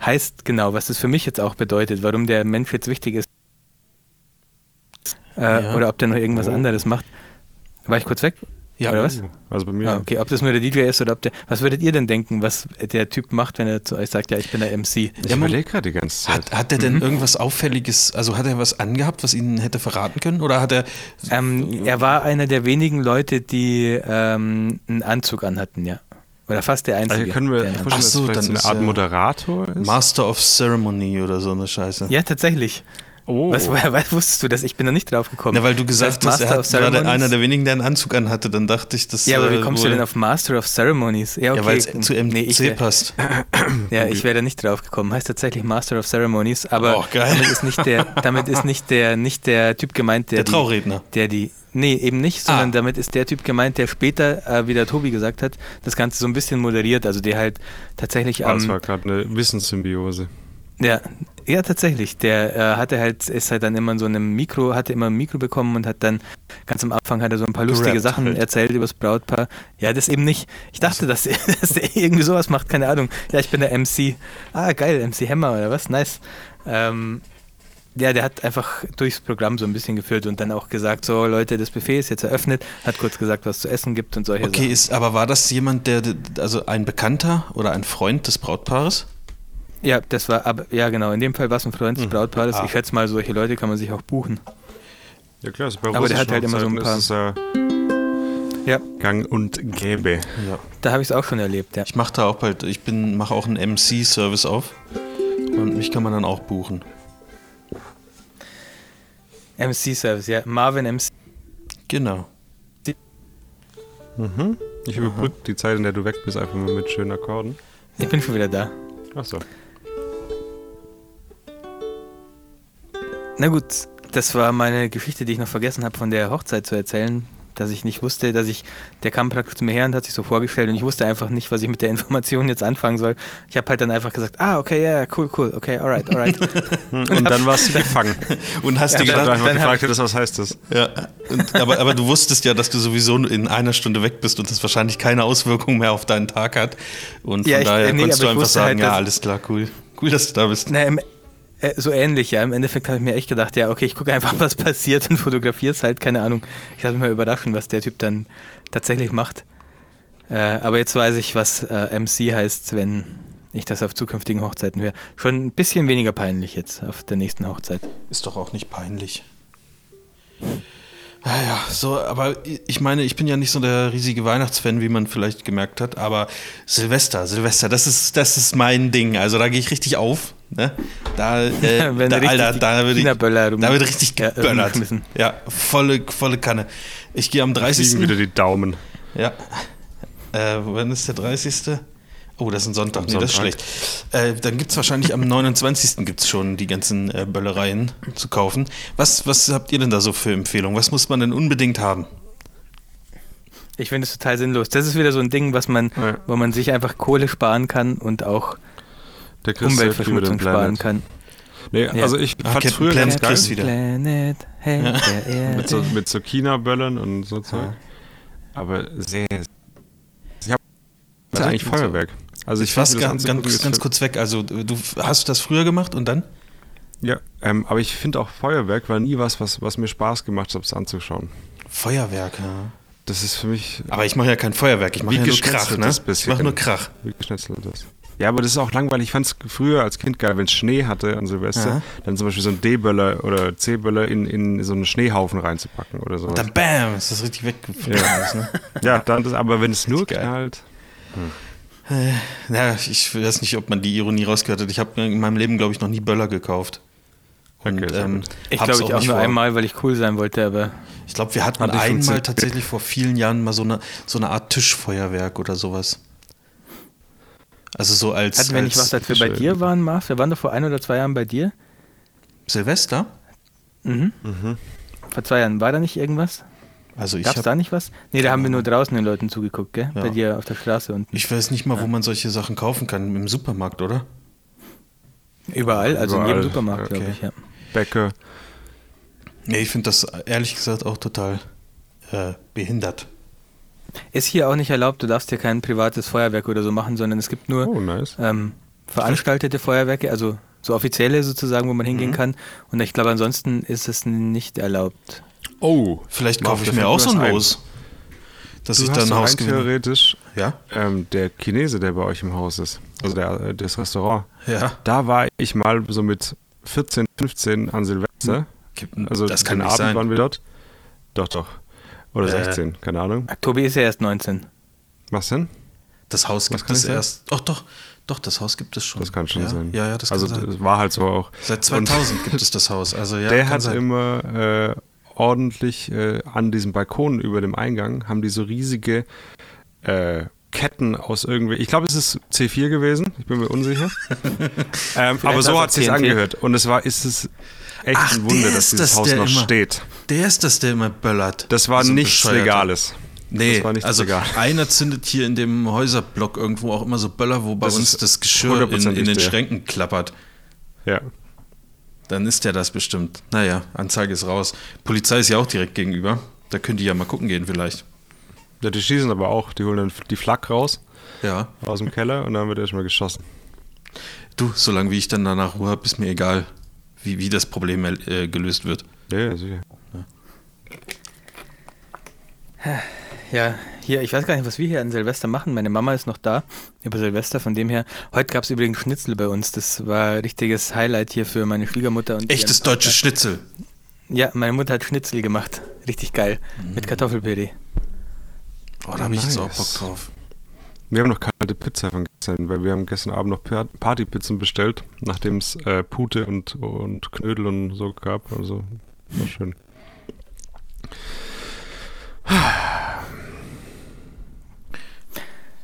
Speaker 1: heißt genau, was das für mich jetzt auch bedeutet, warum der Mensch jetzt wichtig ist. Äh,
Speaker 2: Ja.
Speaker 1: Oder ob der noch irgendwas
Speaker 3: Oh.
Speaker 1: anderes macht. War ich kurz weg?
Speaker 2: Ja,
Speaker 1: oder was?
Speaker 3: Also bei mir.
Speaker 1: Ah, okay, ob das nur der DJ ist oder ob der. Was würdet ihr denn denken, was der Typ macht, wenn er zu euch sagt, ja, ich bin der MC?
Speaker 3: Ich
Speaker 2: Ja,
Speaker 3: überlege gerade die ganze Zeit.
Speaker 2: Hat, hat er denn irgendwas Auffälliges, also hat er was angehabt, was ihn hätte verraten können? Oder hat er.
Speaker 1: Ähm, er war einer der wenigen Leute, die ähm, einen Anzug anhatten, ja. Oder fast der einzige.
Speaker 3: also können wir vorstellen,
Speaker 2: Ach
Speaker 3: dass
Speaker 2: so,
Speaker 3: vielleicht
Speaker 2: dann
Speaker 3: so eine
Speaker 2: ist
Speaker 3: Art
Speaker 2: er-
Speaker 3: Moderator ist?
Speaker 2: Master of Ceremony oder so eine Scheiße.
Speaker 1: Ja, tatsächlich.
Speaker 3: Oh.
Speaker 1: Was, woher was wusstest du das? Ich bin da nicht drauf gekommen.
Speaker 2: Na, weil du gesagt hast, er hat,
Speaker 1: of
Speaker 2: war der,
Speaker 1: Ceremonies?
Speaker 2: einer der wenigen, der einen Anzug anhatte. Dann dachte ich, das
Speaker 1: ja, aber wie
Speaker 2: äh,
Speaker 1: kommst du denn auf Master of Ceremonies? Ja, okay.
Speaker 2: Ja, weil es zu MC
Speaker 1: nee, ich wär,
Speaker 2: passt.
Speaker 1: ja, ich wäre da nicht drauf gekommen. Heißt tatsächlich Master of Ceremonies, aber
Speaker 2: Oh, geil.
Speaker 1: damit ist nicht der, damit ist nicht der, nicht der Typ gemeint, der,
Speaker 2: Der
Speaker 1: die,
Speaker 2: Trauredner.
Speaker 1: der die, nee, eben nicht, sondern
Speaker 2: Ah.
Speaker 1: damit ist der Typ gemeint, der später, äh, wie der Tobi gesagt hat, das Ganze so ein bisschen moderiert, also der halt tatsächlich
Speaker 3: Ah,
Speaker 1: am,
Speaker 3: das war gerade eine Wissenssymbiose.
Speaker 1: Ja, ja, tatsächlich. Der äh, hatte halt, ist halt dann immer in so einem Mikro, hatte immer ein Mikro bekommen und hat dann ganz am Anfang hat er so ein paar lustige
Speaker 2: Gerappt
Speaker 1: Sachen
Speaker 2: halt.
Speaker 1: erzählt über das Brautpaar. Ja, das eben nicht. Ich dachte, dass, dass der irgendwie sowas macht, keine Ahnung. Ja, ich bin der MC. Ah, geil, MC Hammer oder was? Nice. Ähm, ja, der hat einfach durchs Programm so ein bisschen geführt und dann auch gesagt, so Leute, das Buffet ist jetzt eröffnet, hat kurz gesagt, was zu essen gibt und solche
Speaker 2: Okay,
Speaker 1: Sachen.
Speaker 2: ist, aber war das jemand, der, also ein Bekannter oder ein Freund des Brautpaares?
Speaker 1: Ja, das war, aber, ja genau, in dem Fall war es ein Freund des Brautpaares.
Speaker 2: Ah.
Speaker 1: Ich schätze mal, solche Leute kann man sich auch buchen.
Speaker 3: Ja klar, ist bei
Speaker 1: Aber der hat halt immer so ein
Speaker 3: Hochzeiten ist es,
Speaker 1: Ja,
Speaker 3: äh, Gang und Gäbe.
Speaker 2: Ja.
Speaker 1: da habe ich es auch schon erlebt, ja.
Speaker 2: Ich mache da auch bald, ich bin, mache auch einen MC-Service auf. Und mich kann man dann auch buchen.
Speaker 1: MC-Service, ja. Marvin MC.
Speaker 2: Genau.
Speaker 3: Mhm. Ich überbrücke die Zeit, in der du weg bist, einfach mal mit schönen Akkorden.
Speaker 1: Ich bin schon wieder da.
Speaker 3: Achso.
Speaker 1: Na gut, das war meine Geschichte, die ich noch vergessen habe, von der Hochzeit zu erzählen. dass ich nicht wusste, dass ich, der kam praktisch zu mir her und hat sich so vorgestellt und ich wusste einfach nicht, was ich mit der Information jetzt anfangen soll. Ich habe halt dann einfach gesagt, ah, okay, ja, yeah, cool, cool, okay, alright, alright.
Speaker 3: und, und dann warst du gefangen.
Speaker 2: und hast
Speaker 3: ja,
Speaker 2: dir gedacht,
Speaker 3: dann, dann gefragt, das, was heißt das?
Speaker 2: Ja, und, aber, aber du wusstest ja, dass du sowieso in einer Stunde weg bist und das wahrscheinlich keine Auswirkungen mehr auf deinen Tag hat. Und
Speaker 1: Ja,
Speaker 2: von
Speaker 1: ich-
Speaker 2: daher
Speaker 1: nee,
Speaker 2: konntest du einfach
Speaker 1: wusste
Speaker 2: sagen,
Speaker 1: halt,
Speaker 2: ja, alles klar, cool. Cool, dass du da bist.
Speaker 1: Na, im, so ähnlich, ja. Im Endeffekt habe ich mir echt gedacht, ja, okay, ich gucke einfach, was passiert und fotografiere es halt, keine Ahnung. Ich lasse mich mal überraschen, was der Typ dann tatsächlich macht. Äh, aber jetzt weiß ich, was äh, MC heißt, wenn ich das auf zukünftigen Hochzeiten wäre. Schon ein bisschen weniger peinlich jetzt auf der nächsten Hochzeit.
Speaker 2: Ist doch auch nicht peinlich. Ja, ja, so, aber ich meine, ich bin ja nicht so der riesige Weihnachtsfan, wie man vielleicht gemerkt hat, aber Silvester, Silvester, das ist, das ist mein Ding. Also da gehe ich richtig auf. Ne? Da, äh,
Speaker 1: Wenn
Speaker 2: da,
Speaker 1: richtig
Speaker 2: Alter, da wird, ich, da wird richtig
Speaker 1: Ja,
Speaker 2: geböllert. Ja, volle, volle Kanne. Ich gehe am 30.
Speaker 3: Fliegen wieder die Daumen.
Speaker 2: Ja. Äh, wann ist der 30.? Oh, das ist ein Sonntag.
Speaker 3: Am
Speaker 2: Nee, das ist
Speaker 3: Sonntag.
Speaker 2: schlecht. Äh, dann gibt es wahrscheinlich am 29. gibt's schon die ganzen äh, Böllereien zu kaufen. Was, was habt ihr denn da so für Empfehlungen? Was muss man denn unbedingt haben?
Speaker 1: Ich finde es total sinnlos. Das ist wieder so ein Ding, was man,
Speaker 3: Ja.
Speaker 1: wo man sich einfach Kohle sparen kann und auch
Speaker 3: Der Chris
Speaker 1: Umweltverschmutzung sparen
Speaker 3: Planet.
Speaker 1: kann.
Speaker 3: Nee,
Speaker 1: Ja.
Speaker 3: also ich
Speaker 2: Ah,
Speaker 3: fand
Speaker 2: Captain
Speaker 3: früher
Speaker 2: Planet
Speaker 3: ganz geil.
Speaker 2: Chris wieder.
Speaker 1: Planet, hey, der Erde.
Speaker 3: Mit so, mit so China-Böllern und so Zeug. Aber sehr. Ich habe ist eigentlich. Feuerwerk. Also ich
Speaker 2: Ich fass
Speaker 3: finde, das
Speaker 2: ganz, ganz, ganz kurz weg. Also du hast das früher gemacht und dann?
Speaker 3: Ja, ähm, aber ich finde auch Feuerwerk war nie was, was, was mir Spaß gemacht hat, es anzuschauen.
Speaker 2: Feuerwerk, ja.
Speaker 3: Das ist für mich
Speaker 2: Aber ich mache ja kein Feuerwerk, ich mache ja nur Krach, ne? Ich mache nur Krach.
Speaker 3: wie geschnetzelt ist. Ja, aber das ist auch langweilig. Ich fand es früher als Kind geil, wenn es Schnee hatte an Silvester,
Speaker 2: Ja.
Speaker 3: dann zum Beispiel so einen D-Böller oder C-Böller in, in so einen Schneehaufen reinzupacken oder so.
Speaker 2: Und dann BAM, ist das richtig weggeflogen.
Speaker 3: Ja.
Speaker 2: Ne?
Speaker 3: Ja, dann das, aber wenn es nur
Speaker 2: Geil.
Speaker 3: knallt.
Speaker 2: Ja, ich weiß nicht, ob man die Ironie rausgehört hat. Ich habe in meinem Leben, glaube ich, noch nie Böller gekauft. Und,
Speaker 3: Okay,
Speaker 2: ähm.
Speaker 1: Ich glaube, ich auch
Speaker 2: nicht
Speaker 1: nur
Speaker 2: vor.
Speaker 1: einmal, weil ich cool sein wollte, aber
Speaker 2: Ich glaube, wir hatten einmal tatsächlich vor vielen Jahren mal so eine, so eine Art Tischfeuerwerk oder sowas. Also so als,
Speaker 1: hatten wir nicht was,
Speaker 2: als
Speaker 1: als wir bei dir waren, Marv? Wir waren doch vor ein oder zwei Jahren bei dir.
Speaker 2: Silvester.
Speaker 1: Mhm. Vor zwei Jahren. War da nicht irgendwas?
Speaker 2: Also ich
Speaker 1: Gab es
Speaker 2: hab,
Speaker 1: da nicht was? Nee, da haben wir nur draußen den Leuten zugeguckt, gell?
Speaker 2: Ja.
Speaker 1: Bei dir auf der Straße unten.
Speaker 2: ich weiß nicht mal, wo man solche Sachen kaufen kann. Im Supermarkt, oder?
Speaker 1: Überall, also in
Speaker 3: Überall,
Speaker 1: jedem Supermarkt, glaube
Speaker 2: okay.
Speaker 1: ich, ja.
Speaker 3: Bäcker.
Speaker 2: Nee, ich finde das ehrlich gesagt auch total äh, behindert.
Speaker 1: Ist hier auch nicht erlaubt, du darfst hier kein privates Feuerwerk oder so machen, sondern es gibt nur
Speaker 3: Oh, nice.
Speaker 1: ähm, veranstaltete Feuerwerke, also so offizielle sozusagen, wo man hingehen
Speaker 2: Mhm.
Speaker 1: kann. Und ich glaube, ansonsten ist es nicht erlaubt.
Speaker 3: Oh,
Speaker 2: Vielleicht kaufe ich mir auch so ein. Los. Dass
Speaker 3: du
Speaker 2: ich dann ein Haus gewinne.
Speaker 3: theoretisch
Speaker 2: Ja?
Speaker 3: ähm, der Chinese, der bei euch im Haus ist, also der, äh, das Restaurant.
Speaker 2: Ja.
Speaker 3: Da war ich mal so mit 14, 15 an Silvester. Also
Speaker 2: das kann
Speaker 3: den
Speaker 2: nicht
Speaker 3: Abend
Speaker 2: sein.
Speaker 3: waren wir dort. Doch, doch. Oder
Speaker 2: Äh.
Speaker 3: 16, keine Ahnung.
Speaker 1: Tobi ist ja erst 19.
Speaker 3: Was denn?
Speaker 2: Das Haus gibt es erst. Ach doch, doch, das Haus gibt es schon.
Speaker 3: Das kann schon
Speaker 2: ja,
Speaker 3: sein.
Speaker 2: Ja, ja, das
Speaker 3: also
Speaker 2: kann sein.
Speaker 3: das war halt so auch.
Speaker 2: Seit 2000 gibt es das Haus. Also ja,
Speaker 3: der hat
Speaker 2: sein.
Speaker 3: immer äh, ordentlich äh, an diesem Balkon über dem Eingang haben die so riesige äh, Ketten aus irgendwie. Ich glaube, es ist C4 gewesen. Ich bin mir unsicher. ähm, aber so
Speaker 1: also
Speaker 3: hat es sich angehört. Und es war, ist es echt
Speaker 2: Ach,
Speaker 3: ein Wunder,
Speaker 2: der
Speaker 3: dass dieses
Speaker 2: das,
Speaker 3: Haus noch
Speaker 2: immer-
Speaker 3: steht.
Speaker 2: Der ist das, der immer böllert.
Speaker 3: Das war
Speaker 2: So
Speaker 3: nichts. Legales.
Speaker 2: Nee,
Speaker 3: nichts
Speaker 2: also
Speaker 3: legal.
Speaker 2: einer zündet hier in dem Häuserblock irgendwo auch immer so Böller, wo bei
Speaker 3: Das
Speaker 2: uns das Geschirr in, in den
Speaker 3: der.
Speaker 2: Schränken klappert.
Speaker 3: Ja.
Speaker 2: Dann ist der das bestimmt. Naja, Anzeige ist raus. Polizei ist ja auch direkt gegenüber. Da könnt ihr ja mal gucken gehen vielleicht.
Speaker 3: ja. Die schießen aber auch. Die holen dann die Flak raus
Speaker 2: Ja.
Speaker 3: aus dem Keller und dann wird erstmal geschossen.
Speaker 2: Du, solange wie ich dann danach Ruhe habe, ist mir egal, wie, wie das Problem äh, gelöst wird.
Speaker 3: Ja, sicher.
Speaker 1: Ja, hier, ich weiß gar nicht, was wir hier an Silvester machen. Meine Mama ist noch da über Silvester, von dem her. Heute gab es übrigens Schnitzel bei uns. Das war ein richtiges Highlight hier für meine Schwiegermutter. Und
Speaker 2: Echtes deutsches Schnitzel.
Speaker 1: Ja, meine Mutter hat Schnitzel gemacht. Richtig geil. Mit Kartoffelpüree.
Speaker 2: Oh, da habe ich jetzt auch
Speaker 3: Nice.
Speaker 2: Bock drauf.
Speaker 3: Wir haben noch kalte Pizza von gestern, weil wir haben gestern Abend noch Pa- Partypizzen bestellt, nachdem es äh, Pute und, und Knödel und so gab. Also war schön.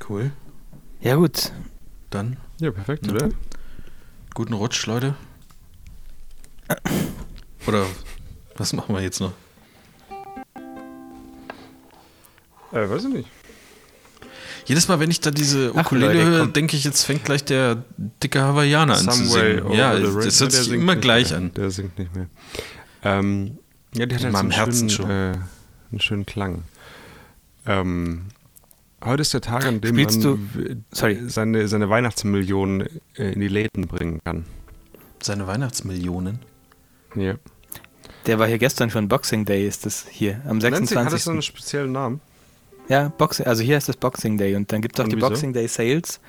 Speaker 2: Cool.
Speaker 1: Ja, gut.
Speaker 2: Dann
Speaker 3: Ja, perfekt, oder?
Speaker 2: guten Rutsch, Leute. Oder was machen wir jetzt noch?
Speaker 3: Äh, weiß ich nicht.
Speaker 2: Jedes Mal, wenn ich da diese
Speaker 1: Ach,
Speaker 2: Ukulele
Speaker 1: Leute,
Speaker 2: höre, denke ich, jetzt fängt gleich der dicke Hawaiianer an zu singen. Ja,
Speaker 3: rainbow.
Speaker 2: hört sich immer gleich
Speaker 3: mehr.
Speaker 2: an.
Speaker 3: Der singt nicht mehr. Ähm, ja, die hat
Speaker 2: In
Speaker 3: halt
Speaker 2: meinem
Speaker 3: so einen
Speaker 2: Herzen
Speaker 3: schönen,
Speaker 2: schon.
Speaker 3: äh, einen schönen Klang. Ähm, heute ist der Tag, an dem
Speaker 1: Spielst
Speaker 3: man
Speaker 1: Sorry.
Speaker 3: seine, seine Weihnachtsmillionen äh, in die Läden bringen kann.
Speaker 2: Seine Weihnachtsmillionen.
Speaker 3: Ja.
Speaker 1: Der war hier gestern schon Boxing Day, ist das hier, am
Speaker 3: Nennt sie- Hat das
Speaker 1: 26.
Speaker 3: so einen speziellen Namen?
Speaker 1: Ja, Boxing, also hier ist das Boxing Day und dann gibt es auch
Speaker 3: Und
Speaker 1: die
Speaker 3: wieso?
Speaker 1: Boxing Day Sales.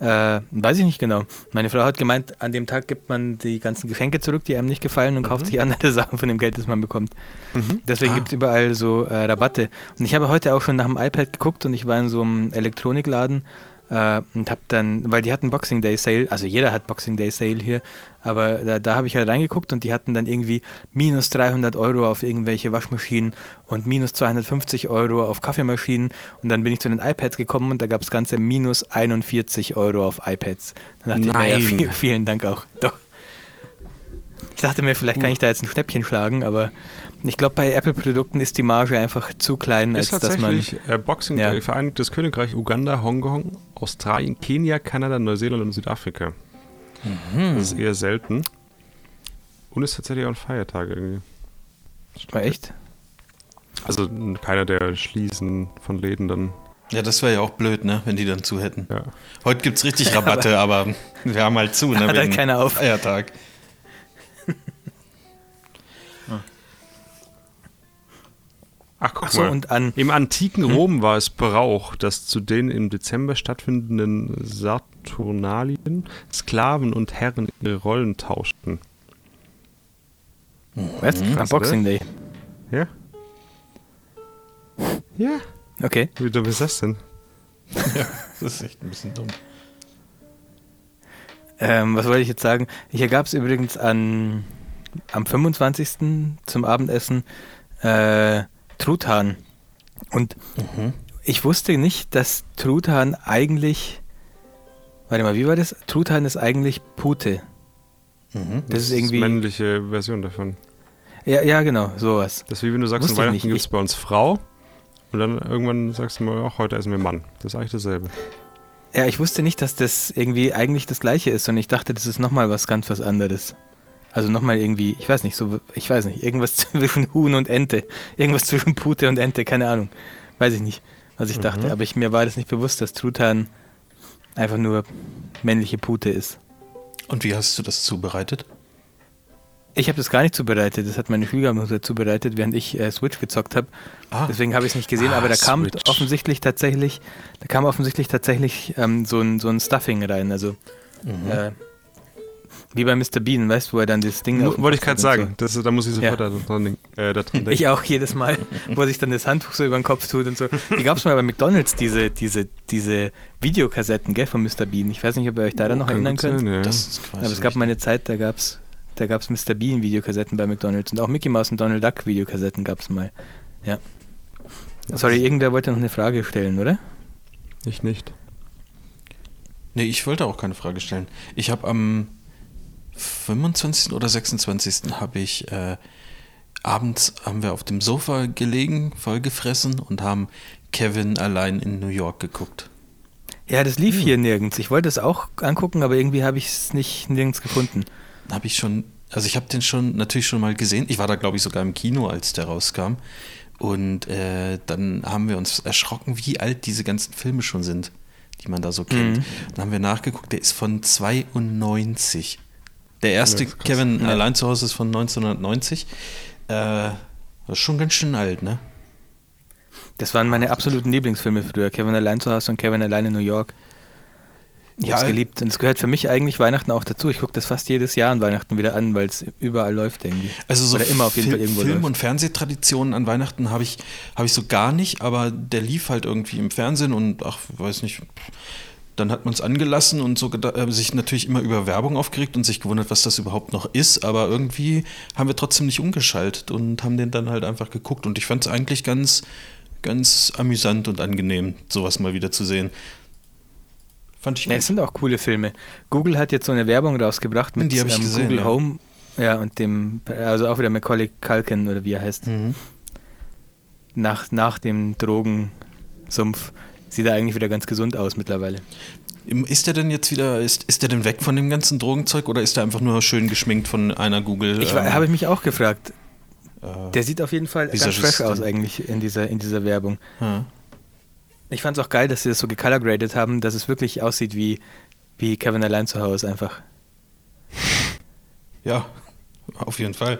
Speaker 1: Äh, weiß ich nicht genau. Meine Frau hat gemeint, an dem Tag gibt man die ganzen Geschenke zurück, die einem nicht gefallen und kauft sich andere Sachen von dem Geld, das man bekommt. Deswegen
Speaker 2: Ah.
Speaker 1: gibt es überall so äh, Rabatte. Und ich habe heute auch schon nach dem iPad geguckt und ich war in so einem Elektronikladen äh, und habe dann, weil die hatten Boxing Day Sale, also jeder hat Boxing Day Sale hier, aber da, da habe ich halt reingeguckt und die hatten dann irgendwie minus 300 Euro auf irgendwelche Waschmaschinen und minus 250 Euro auf Kaffeemaschinen und dann bin ich zu den iPads gekommen und da gab es ganze minus 41 Euro auf iPads. Dann dachte
Speaker 3: Nein.
Speaker 1: ich mir, ja, viel, vielen Dank auch. Doch. Ich dachte mir, vielleicht kann ich da jetzt ein Schnäppchen schlagen, aber ich glaube, bei Apple-Produkten ist die Marge einfach zu klein, als
Speaker 3: Ist
Speaker 1: dass man.
Speaker 3: tatsächlich äh, Boxing
Speaker 1: Ja.
Speaker 3: Day, Vereinigtes Königreich, Uganda, Hongkong, Australien, Kenia, Kanada, Neuseeland und Südafrika. Das ist eher selten. Und ist tatsächlich auch ein Feiertag irgendwie.
Speaker 1: War echt?
Speaker 3: Also keiner der Schließen von Läden dann.
Speaker 2: Ja, das wäre ja auch blöd, ne, wenn die dann zu hätten.
Speaker 3: Ja.
Speaker 2: Heute gibt es richtig Rabatte, aber wir haben halt zu, ne?
Speaker 1: Hat halt keiner auf.
Speaker 2: Feiertag.
Speaker 3: Ach, guck
Speaker 1: Achso,
Speaker 3: mal.
Speaker 1: und an.
Speaker 3: Im antiken Rom war es Brauch, dass zu den im Dezember stattfindenden Saturnalien Sklaven und Herren ihre Rollen tauschten.
Speaker 1: Was? Am
Speaker 3: Krass,
Speaker 1: Boxing Day.
Speaker 3: Ja? Ja.
Speaker 1: Okay.
Speaker 3: Wie dumm ist das denn?
Speaker 2: Das ist echt ein bisschen dumm.
Speaker 1: Ähm, was wollte ich jetzt sagen? Hier gab es übrigens an, am 25. zum Abendessen äh, Truthahn. Und ich wusste nicht, dass Truthahn eigentlich. Warte mal, wie war das? Truthahn ist eigentlich Pute.
Speaker 2: Mhm.
Speaker 1: Das ist irgendwie.
Speaker 3: die männliche Version davon.
Speaker 1: Ja, ja, genau, sowas.
Speaker 3: Das ist wie wenn du sagst,
Speaker 1: Wusste
Speaker 3: an Weihnachten gibt es bei uns Frau und dann irgendwann sagst du mal, ach, heute essen wir Mann. Das ist eigentlich dasselbe.
Speaker 1: Ja, ich wusste nicht, dass das irgendwie eigentlich das gleiche ist, sondern ich dachte, das ist nochmal was ganz was anderes. Also nochmal irgendwie, ich weiß nicht, so, ich weiß nicht, irgendwas zwischen Huhn und Ente. Irgendwas zwischen Pute und Ente, keine Ahnung. Weiß ich nicht, was ich dachte. Aber ich, mir war das nicht bewusst, dass Truthahn einfach nur männliche Pute ist.
Speaker 2: Und wie hast du das zubereitet?
Speaker 1: Ich habe das gar nicht zubereitet, das hat meine Schwiegermutter zubereitet, während ich äh, Switch gezockt habe.
Speaker 2: Ah.
Speaker 1: Deswegen habe ich es nicht gesehen,
Speaker 2: Ah,
Speaker 1: aber da kam
Speaker 2: Switch.
Speaker 1: offensichtlich tatsächlich, da kam offensichtlich tatsächlich ähm, so, ein, so ein Stuffing rein. Also
Speaker 2: Mhm.
Speaker 1: äh, wie bei Mr. Bean, weißt du, wo er dann das Ding.
Speaker 3: Wollte ich gerade sagen. Das, da muss ich
Speaker 1: Ja.
Speaker 3: sofort da dran, denk- äh, da dran
Speaker 1: So.
Speaker 3: denken.
Speaker 1: Ich auch jedes Mal, wo er sich dann das Handtuch so über den Kopf tut und so. Die gab es mal bei McDonalds, diese, diese, diese Videokassetten, gell, von Mr. Bean. Ich weiß nicht, ob ihr euch daran noch
Speaker 3: Kann
Speaker 1: erinnern
Speaker 3: gut sein,
Speaker 1: könnt.
Speaker 3: ja.
Speaker 2: Das ist quasi.
Speaker 1: Aber es gab mal eine Zeit, da gab es da gab's Mr. Bean Videokassetten bei McDonalds und auch Mickey Mouse und Donald Duck Videokassetten gab es mal. Ja. Sorry, irgendwer wollte noch eine Frage stellen, oder?
Speaker 3: Ich nicht.
Speaker 2: Nee, ich wollte auch keine Frage stellen. Ich habe am 25. oder 26. habe ich äh, abends haben wir auf dem Sofa gelegen, vollgefressen und haben Kevin allein in New York geguckt.
Speaker 1: Ja, das lief hier nirgends. Ich wollte es auch angucken, aber irgendwie habe ich es nicht nirgends gefunden.
Speaker 2: Habe ich schon, also ich habe den schon natürlich schon mal gesehen. Ich war da glaube ich sogar im Kino, als der rauskam. Und äh, dann haben wir uns erschrocken, wie alt diese ganzen Filme schon sind, die man da so kennt.
Speaker 1: Mhm.
Speaker 2: Dann haben wir nachgeguckt, der ist von 92. Der erste
Speaker 3: Ja.
Speaker 2: Kevin
Speaker 1: Ja.
Speaker 2: allein zu Hause ist von 1990. Äh, das ist schon ganz schön alt, ne?
Speaker 1: Das waren meine absoluten Lieblingsfilme früher. Kevin allein zu Hause und Kevin allein in New York. Ich
Speaker 2: Ja,
Speaker 1: hab's geliebt. Und es gehört für mich eigentlich Weihnachten auch dazu. Ich gucke das fast jedes Jahr an Weihnachten wieder an, weil es überall läuft irgendwie.
Speaker 2: Also so
Speaker 1: Oder immer auf jeden
Speaker 2: Fil-
Speaker 1: Fall irgendwo
Speaker 2: Film-
Speaker 1: läuft.
Speaker 2: und Fernsehtraditionen an Weihnachten habe ich, habe ich so gar nicht, aber der lief halt irgendwie im Fernsehen und ach, weiß nicht, dann hat man es angelassen und so äh, sich natürlich immer über Werbung aufgeregt und sich gewundert, was das überhaupt noch ist, aber irgendwie haben wir trotzdem nicht umgeschaltet und haben den dann halt einfach geguckt und ich fand es eigentlich ganz, ganz amüsant und angenehm, sowas mal wieder zu sehen. Fand ich
Speaker 1: Ja,
Speaker 2: gut.
Speaker 1: es sind auch coole Filme. Google hat jetzt so eine Werbung rausgebracht mit
Speaker 2: Die hab ich
Speaker 1: ähm,
Speaker 2: gesehen,
Speaker 1: Google
Speaker 2: ja.
Speaker 1: Home. Ja, und dem, also auch wieder Macaulay Culkin oder wie er heißt.
Speaker 2: Mhm.
Speaker 1: Nach, nach dem Drogen, Sumpf. Sieht er eigentlich wieder ganz gesund aus mittlerweile.
Speaker 2: Ist der denn jetzt wieder, ist, ist der denn weg von dem ganzen Drogenzeug oder ist der einfach nur schön geschminkt von einer Google?
Speaker 1: Ich
Speaker 2: ähm,
Speaker 1: habe ich mich auch gefragt.
Speaker 2: äh,
Speaker 1: Der sieht auf jeden Fall ganz fresh aus eigentlich in dieser, in dieser Werbung.
Speaker 2: ja.
Speaker 1: Ich fand es auch geil, dass sie das so gecolorgraded haben, dass es wirklich aussieht wie, wie Kevin allein zu Hause einfach.
Speaker 2: ja, auf jeden Fall.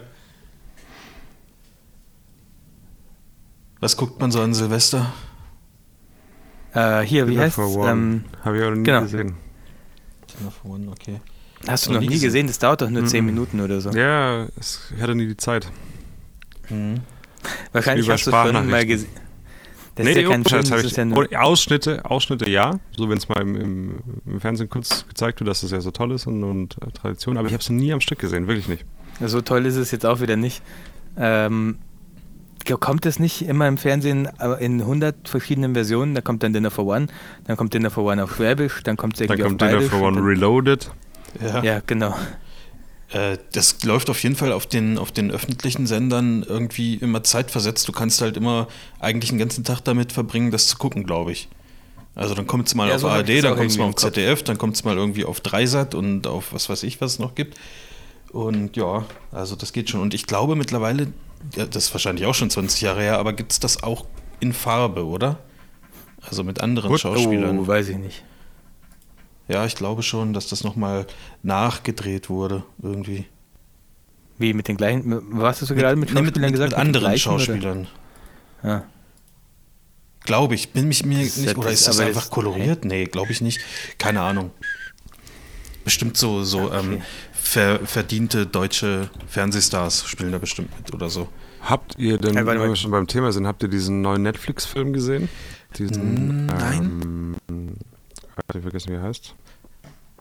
Speaker 2: Was guckt man so an Silvester?
Speaker 1: Äh, hier, wie
Speaker 3: Dinner
Speaker 1: heißt
Speaker 3: for One.
Speaker 1: ähm,
Speaker 3: Habe ich auch noch nie
Speaker 1: genau.
Speaker 3: gesehen.
Speaker 2: Dinner for One, okay.
Speaker 1: Hast du
Speaker 2: Noch nie gesehen.
Speaker 1: Das dauert doch nur 10
Speaker 3: Mhm.
Speaker 1: Minuten oder so.
Speaker 3: Ja, es, ich hatte nie die Zeit.
Speaker 2: Mhm.
Speaker 1: Wahrscheinlich
Speaker 3: Über
Speaker 1: hast du schon mal gesehen. Das ist ja kein Film, das ist
Speaker 3: ich,
Speaker 1: ja nur,
Speaker 3: oh, Ausschnitte, Ausschnitte ja, so wenn es mal im, im, im Fernsehen kurz gezeigt wird, dass das ja so toll ist und, und äh, Tradition, aber ich habe es nie am Stück gesehen, wirklich nicht.
Speaker 1: so toll ist es jetzt auch wieder nicht. Ähm, kommt es nicht immer im Fernsehen aber in 100 verschiedenen Versionen? Da kommt dann Dinner for One, dann kommt Dinner for One auf Schwäbisch, dann kommt es
Speaker 3: Dann
Speaker 1: irgendwie
Speaker 3: kommt
Speaker 1: auf
Speaker 3: Dinner
Speaker 1: Bayerisch
Speaker 3: for One
Speaker 1: dann-
Speaker 3: Reloaded.
Speaker 2: Ja.
Speaker 1: Ja, genau.
Speaker 2: Äh, das läuft auf jeden Fall auf den, auf den öffentlichen Sendern irgendwie immer zeitversetzt. Du kannst halt immer eigentlich den ganzen Tag damit verbringen, das zu gucken, glaube ich. Also dann kommt es mal
Speaker 1: Ja,
Speaker 2: auf
Speaker 1: so
Speaker 2: ARD,
Speaker 1: das
Speaker 2: dann kommt es mal auf. ZDF, dann kommt es mal irgendwie auf Dreisat und auf was weiß ich, was es noch gibt. Und ja, also das geht schon. Und ich glaube mittlerweile, ja, das ist wahrscheinlich auch schon 20 Jahre her, aber gibt es das auch in Farbe, oder? Also mit anderen
Speaker 3: Gut.
Speaker 2: Schauspielern.
Speaker 1: Oh, weiß ich nicht.
Speaker 2: Ja, ich glaube schon, dass das nochmal nachgedreht wurde, irgendwie.
Speaker 1: Wie mit den gleichen. Was hast du gerade mit
Speaker 2: Nee,
Speaker 1: Schauspielern gesagt?
Speaker 2: Mit
Speaker 1: den
Speaker 2: anderen
Speaker 1: gleichen, oder?
Speaker 2: Schauspielern.
Speaker 1: Ah.
Speaker 2: Glaube ich. Bin mich mir nicht.
Speaker 1: ja
Speaker 2: Oder ist das einfach koloriert? Nee, glaube ich nicht. Keine Ahnung. Bestimmt so, so ähm,
Speaker 1: Okay.
Speaker 2: Ver, verdiente deutsche Fernsehstars spielen da bestimmt mit oder so.
Speaker 3: Habt ihr denn,
Speaker 1: Hey,
Speaker 3: wenn wir schon beim Thema sind, habt ihr diesen neuen Netflix-Film gesehen? Diesen,
Speaker 2: nein.
Speaker 3: Ähm, ich vergessen, wie er heißt.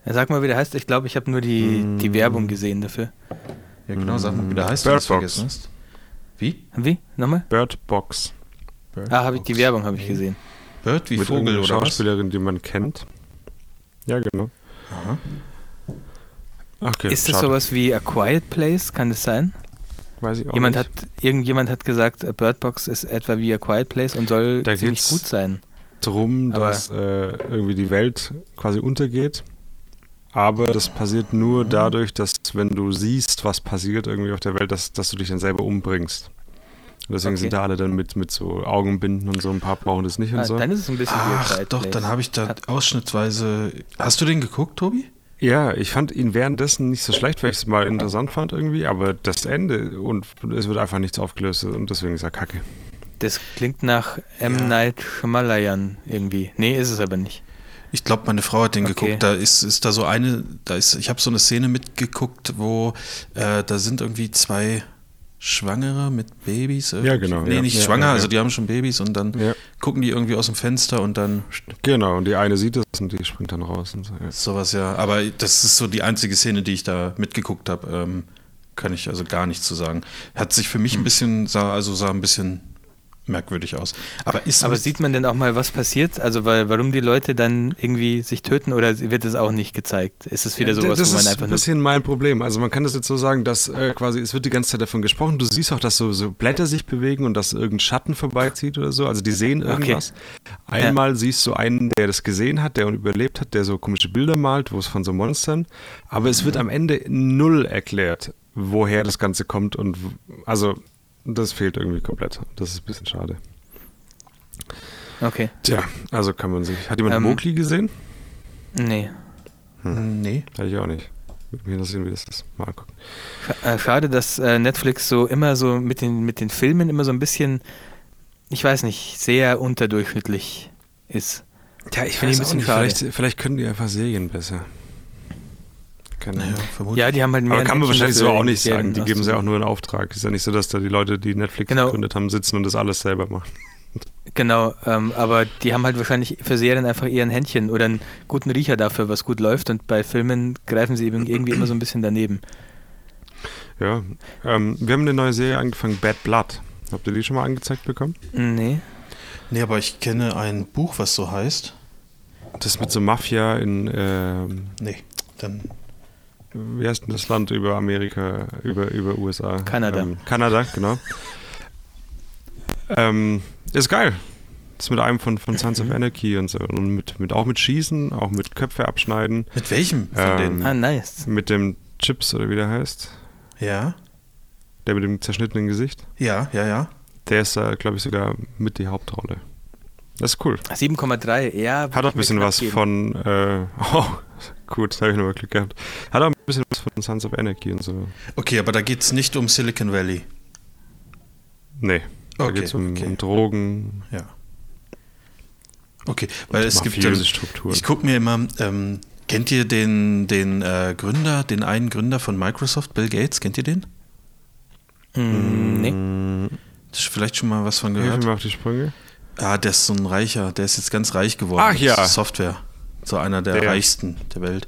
Speaker 1: Ja, sag mal, wie der heißt. Ich glaube, ich habe nur die, die
Speaker 3: Mm.
Speaker 1: Werbung gesehen dafür.
Speaker 2: Ja, genau, sag mal, wie der heißt,
Speaker 3: Bird
Speaker 2: wenn
Speaker 3: Box.
Speaker 2: vergessen hast. Wie?
Speaker 1: Wie? Nochmal?
Speaker 3: Bird Box.
Speaker 1: Ah, habe ich die Werbung habe ich gesehen.
Speaker 2: Bird wie
Speaker 3: mit
Speaker 2: Vogel oder was?
Speaker 3: Schauspielerin, die man kennt. Ja, genau.
Speaker 2: Aha.
Speaker 3: Okay,
Speaker 1: ist das
Speaker 3: schade.
Speaker 1: sowas wie A Quiet Place? Kann das sein?
Speaker 3: Weiß ich auch
Speaker 1: Jemand
Speaker 3: nicht.
Speaker 1: hat, irgendjemand hat gesagt, A Bird Box ist etwa wie A Quiet Place und soll
Speaker 3: Da
Speaker 1: ziemlich gut sein.
Speaker 3: drum,
Speaker 1: Aber-
Speaker 3: dass äh, irgendwie die Welt quasi untergeht. Aber das passiert nur dadurch, dass wenn du siehst, was passiert irgendwie auf der Welt, dass, dass du dich dann selber umbringst. Und deswegen
Speaker 1: Okay.
Speaker 3: sind da alle dann mit, mit so Augenbinden und so. Ein paar brauchen das nicht und
Speaker 1: Ah,
Speaker 3: so.
Speaker 1: Dann ist es ein bisschen
Speaker 2: Ach, doch,
Speaker 1: Place.
Speaker 2: dann habe ich da ausschnittweise. Hast du den geguckt, Tobi?
Speaker 3: Ja, ich fand ihn währenddessen nicht so schlecht, weil ich es mal interessant fand irgendwie, aber das Ende und es wird einfach nichts aufgelöst und deswegen ist er kacke.
Speaker 1: Das klingt nach M.
Speaker 2: Ja.
Speaker 1: Night Shyamalan irgendwie. Nee, ist es aber nicht.
Speaker 2: Ich glaube, meine Frau hat den
Speaker 1: Okay.
Speaker 2: geguckt. Da ist, ist da so eine, da ist, ich habe so eine Szene mitgeguckt, wo äh, da sind irgendwie zwei Schwangere mit Babys. irgendwie.
Speaker 3: Ja, genau,
Speaker 2: Nee,
Speaker 3: ja.
Speaker 2: nicht
Speaker 3: Ja,
Speaker 2: schwanger,
Speaker 3: ja,
Speaker 2: also die haben schon Babys und dann
Speaker 3: Ja.
Speaker 2: gucken die irgendwie aus dem Fenster und dann
Speaker 3: Genau, und die eine sieht das und die springt dann raus und so. Ja.
Speaker 2: sowas, ja. Aber das ist so die einzige Szene, die ich da mitgeguckt habe. Ähm, kann ich also gar nichts zu sagen. Hat sich für mich
Speaker 3: Hm.
Speaker 2: ein bisschen, sah, also sah ein bisschen merkwürdig aus. Aber ist
Speaker 1: Aber sieht man denn auch mal, was passiert? Also weil, warum die Leute dann irgendwie sich töten oder wird es auch nicht gezeigt? Ist es wieder
Speaker 3: Ja,
Speaker 1: sowas,
Speaker 3: das
Speaker 1: wo man
Speaker 3: ist
Speaker 1: einfach
Speaker 3: ein
Speaker 1: nur
Speaker 3: bisschen mein Problem. Also man kann das jetzt so sagen, dass äh, quasi es wird die ganze Zeit davon gesprochen. Du siehst auch, dass so, so Blätter sich bewegen und dass irgendein Schatten vorbeizieht oder so. Also die sehen
Speaker 1: Okay.
Speaker 3: irgendwas. Einmal siehst du einen, der das gesehen hat, der überlebt hat, der so komische Bilder malt, wo es von so Monstern. Aber es wird am Ende null erklärt, woher das Ganze kommt und also das fehlt irgendwie komplett. Das ist ein bisschen schade.
Speaker 1: Okay.
Speaker 3: Tja, also kann man sich. Hat jemand
Speaker 1: Ähm,
Speaker 3: Mowgli gesehen?
Speaker 1: Nee.
Speaker 2: Nee.
Speaker 3: Hatte ich auch nicht. Würde mich interessieren, wie das ist. Mal gucken.
Speaker 1: Äh, Schade, dass äh, Netflix so immer so mit den, mit den Filmen immer so ein bisschen, ich weiß nicht, sehr unterdurchschnittlich ist.
Speaker 3: Ja, ich
Speaker 1: Finde
Speaker 3: weiß
Speaker 1: ein
Speaker 3: auch
Speaker 1: bisschen
Speaker 3: nicht.
Speaker 1: schade.
Speaker 3: Vielleicht, vielleicht können die einfach Serien besser. Keine
Speaker 2: Naja,
Speaker 3: Ahnung.
Speaker 2: vermutlich.
Speaker 1: Ja, die haben halt mehr
Speaker 3: Aber kann man wahrscheinlich so auch nicht sagen. Die geben sie auch
Speaker 1: auszugeben.
Speaker 3: nur in Auftrag. Ist ja nicht so, dass da die Leute, die Netflix
Speaker 1: Genau.
Speaker 3: gegründet haben, sitzen und das alles selber machen.
Speaker 1: Genau, ähm, aber die haben halt wahrscheinlich für Serien einfach eher ein Händchen oder einen guten Riecher dafür, was gut läuft und bei Filmen greifen sie eben irgendwie immer so ein bisschen daneben.
Speaker 3: Ja. Ähm, wir haben eine neue Serie angefangen, Bad Blood. Habt ihr die schon mal angezeigt bekommen?
Speaker 1: Nee.
Speaker 2: Nee, aber ich kenne ein Buch, was so heißt.
Speaker 3: Das mit so Mafia in, ähm,
Speaker 2: Nee, dann.
Speaker 3: Wie heißt denn das Land über Amerika, über, über USA?
Speaker 1: Kanada.
Speaker 3: Ähm, Kanada, genau. Ähm, ist geil. Das mit einem von, von Sons of Anarchy und so. Und mit, mit, auch mit Schießen, auch mit Köpfe abschneiden.
Speaker 2: Mit welchem von
Speaker 3: Ähm,
Speaker 2: denen?
Speaker 1: Ah, nice.
Speaker 3: Mit dem Chips oder wie der heißt.
Speaker 2: Ja,
Speaker 3: Der mit dem zerschnittenen Gesicht.
Speaker 2: ja, ja, ja.
Speaker 3: Der ist, äh, glaube ich, sogar mit die Hauptrolle. Das ist cool.
Speaker 1: 7,3, ja.
Speaker 3: Hat auch ein bisschen was
Speaker 1: von.
Speaker 3: von. Äh, oh, gut, da habe ich nochmal Glück gehabt. Hat auch ein bisschen was von Sons of Anarchy und so.
Speaker 2: Okay, aber da geht es nicht um Silicon Valley.
Speaker 3: Nee. Da
Speaker 2: Okay,
Speaker 3: geht es um,
Speaker 2: okay.
Speaker 3: um Drogen.
Speaker 2: Ja. Okay, weil es gibt. Ähm,
Speaker 3: Strukturen.
Speaker 2: ich gucke mir immer. Ähm, kennt ihr den, den äh, Gründer, den einen Gründer von Microsoft, Bill Gates? Kennt ihr den?
Speaker 1: Mm, nee.
Speaker 3: Mm,
Speaker 2: Das ist vielleicht schon mal was von
Speaker 3: Hilf
Speaker 2: gehört.
Speaker 3: mir auf die Sprünge.
Speaker 2: Ah, der ist so ein Reicher, der ist jetzt ganz reich geworden.
Speaker 3: Ach
Speaker 2: mit
Speaker 3: ja.
Speaker 2: Software. So einer der.
Speaker 3: Mhm.
Speaker 2: reichsten der Welt.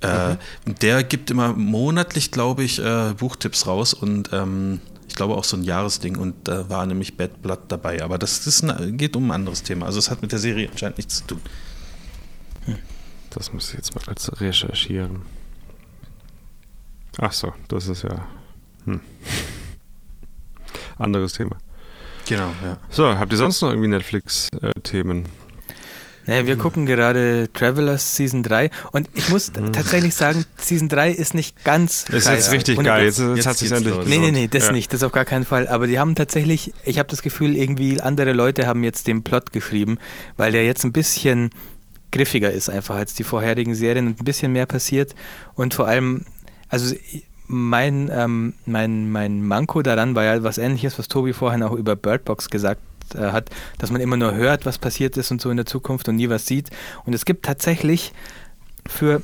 Speaker 2: Äh, Der gibt immer monatlich, glaube ich, äh, Buchtipps raus und ähm, ich glaube auch so ein Jahresding und da war nämlich Bad Blood dabei. Aber das ist ein, geht um ein anderes Thema. Also es hat mit der Serie anscheinend nichts zu tun.
Speaker 3: Das muss ich jetzt mal kurz recherchieren. Ach so, das ist ja. Hm. Anderes Thema.
Speaker 2: Genau, ja.
Speaker 3: So, habt ihr sonst noch irgendwie Netflix-Themen?
Speaker 1: Naja, wir gucken gerade Travelers Season 3 und ich muss
Speaker 3: Mhm.
Speaker 1: tatsächlich sagen, Season 3 ist nicht ganz
Speaker 3: Das ist jetzt richtig
Speaker 1: Und
Speaker 3: geil.
Speaker 1: jetzt-
Speaker 3: Jetzt, jetzt, hat sich endlich.
Speaker 1: Nee, nee, nee, das
Speaker 3: ja.
Speaker 1: nicht, das auf gar keinen Fall. Aber die haben tatsächlich, ich habe das Gefühl, irgendwie andere Leute haben jetzt den Plot geschrieben, weil der jetzt ein bisschen griffiger ist einfach als die vorherigen Serien und ein bisschen mehr passiert. Und vor allem, also mein, ähm, mein, mein Manko daran war ja was ähnliches, was Tobi vorhin auch über Bird Box gesagt äh, hat, dass man immer nur hört, was passiert ist und so in der Zukunft und nie was sieht. Und es gibt tatsächlich für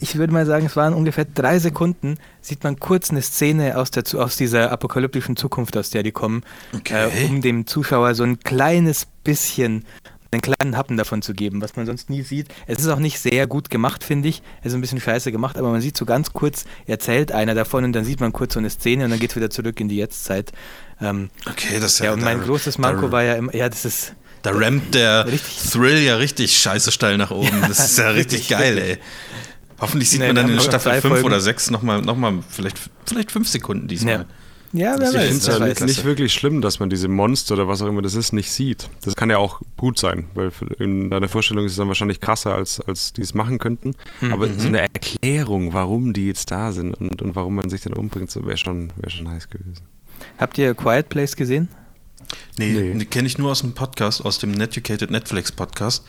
Speaker 1: ich würde mal sagen, es waren ungefähr drei Sekunden, sieht man kurz eine Szene aus, der, aus dieser apokalyptischen Zukunft, aus der die kommen,
Speaker 2: Okay.
Speaker 1: äh, um dem Zuschauer so ein kleines bisschen, einen kleinen Happen davon zu geben, was man sonst nie sieht. Es ist auch nicht sehr gut gemacht, finde ich. Es ist ein bisschen scheiße gemacht, aber man sieht so ganz kurz, erzählt einer davon und dann sieht man kurz so eine Szene und dann geht es wieder zurück in die Jetztzeit. Ähm,
Speaker 2: Okay, das ist
Speaker 1: ja, und mein
Speaker 2: da-
Speaker 1: großes Manko
Speaker 2: da,
Speaker 1: war ja immer, ja, das ist,
Speaker 2: Da rammt der
Speaker 1: Richtig.
Speaker 2: Thrill ja richtig scheiße steil nach oben. Das ist ja richtig
Speaker 1: Richtig,
Speaker 2: geil, ey. Hoffentlich sieht
Speaker 1: Nee,
Speaker 2: man dann in Staffel
Speaker 1: drei
Speaker 2: 5
Speaker 1: Folgen.
Speaker 2: oder 6 nochmal, noch mal vielleicht, vielleicht 5 Sekunden diesmal.
Speaker 1: ja. Ja, wer weiß.
Speaker 3: Ich finde es ja nicht, nicht wirklich schlimm, dass man diese Monster oder was auch immer das ist, nicht sieht. Das kann ja auch gut sein, weil in deiner Vorstellung ist es dann wahrscheinlich krasser, als, als die es machen könnten.
Speaker 1: Mhm.
Speaker 3: Aber so eine Erklärung, warum die jetzt da sind und, und warum man sich dann umbringt, so wäre schon, wär schon heiß gewesen.
Speaker 1: Habt ihr Quiet Place gesehen?
Speaker 2: Nee,
Speaker 3: Nee.
Speaker 2: kenne ich nur aus dem Podcast, aus dem Netucated Netflix Podcast.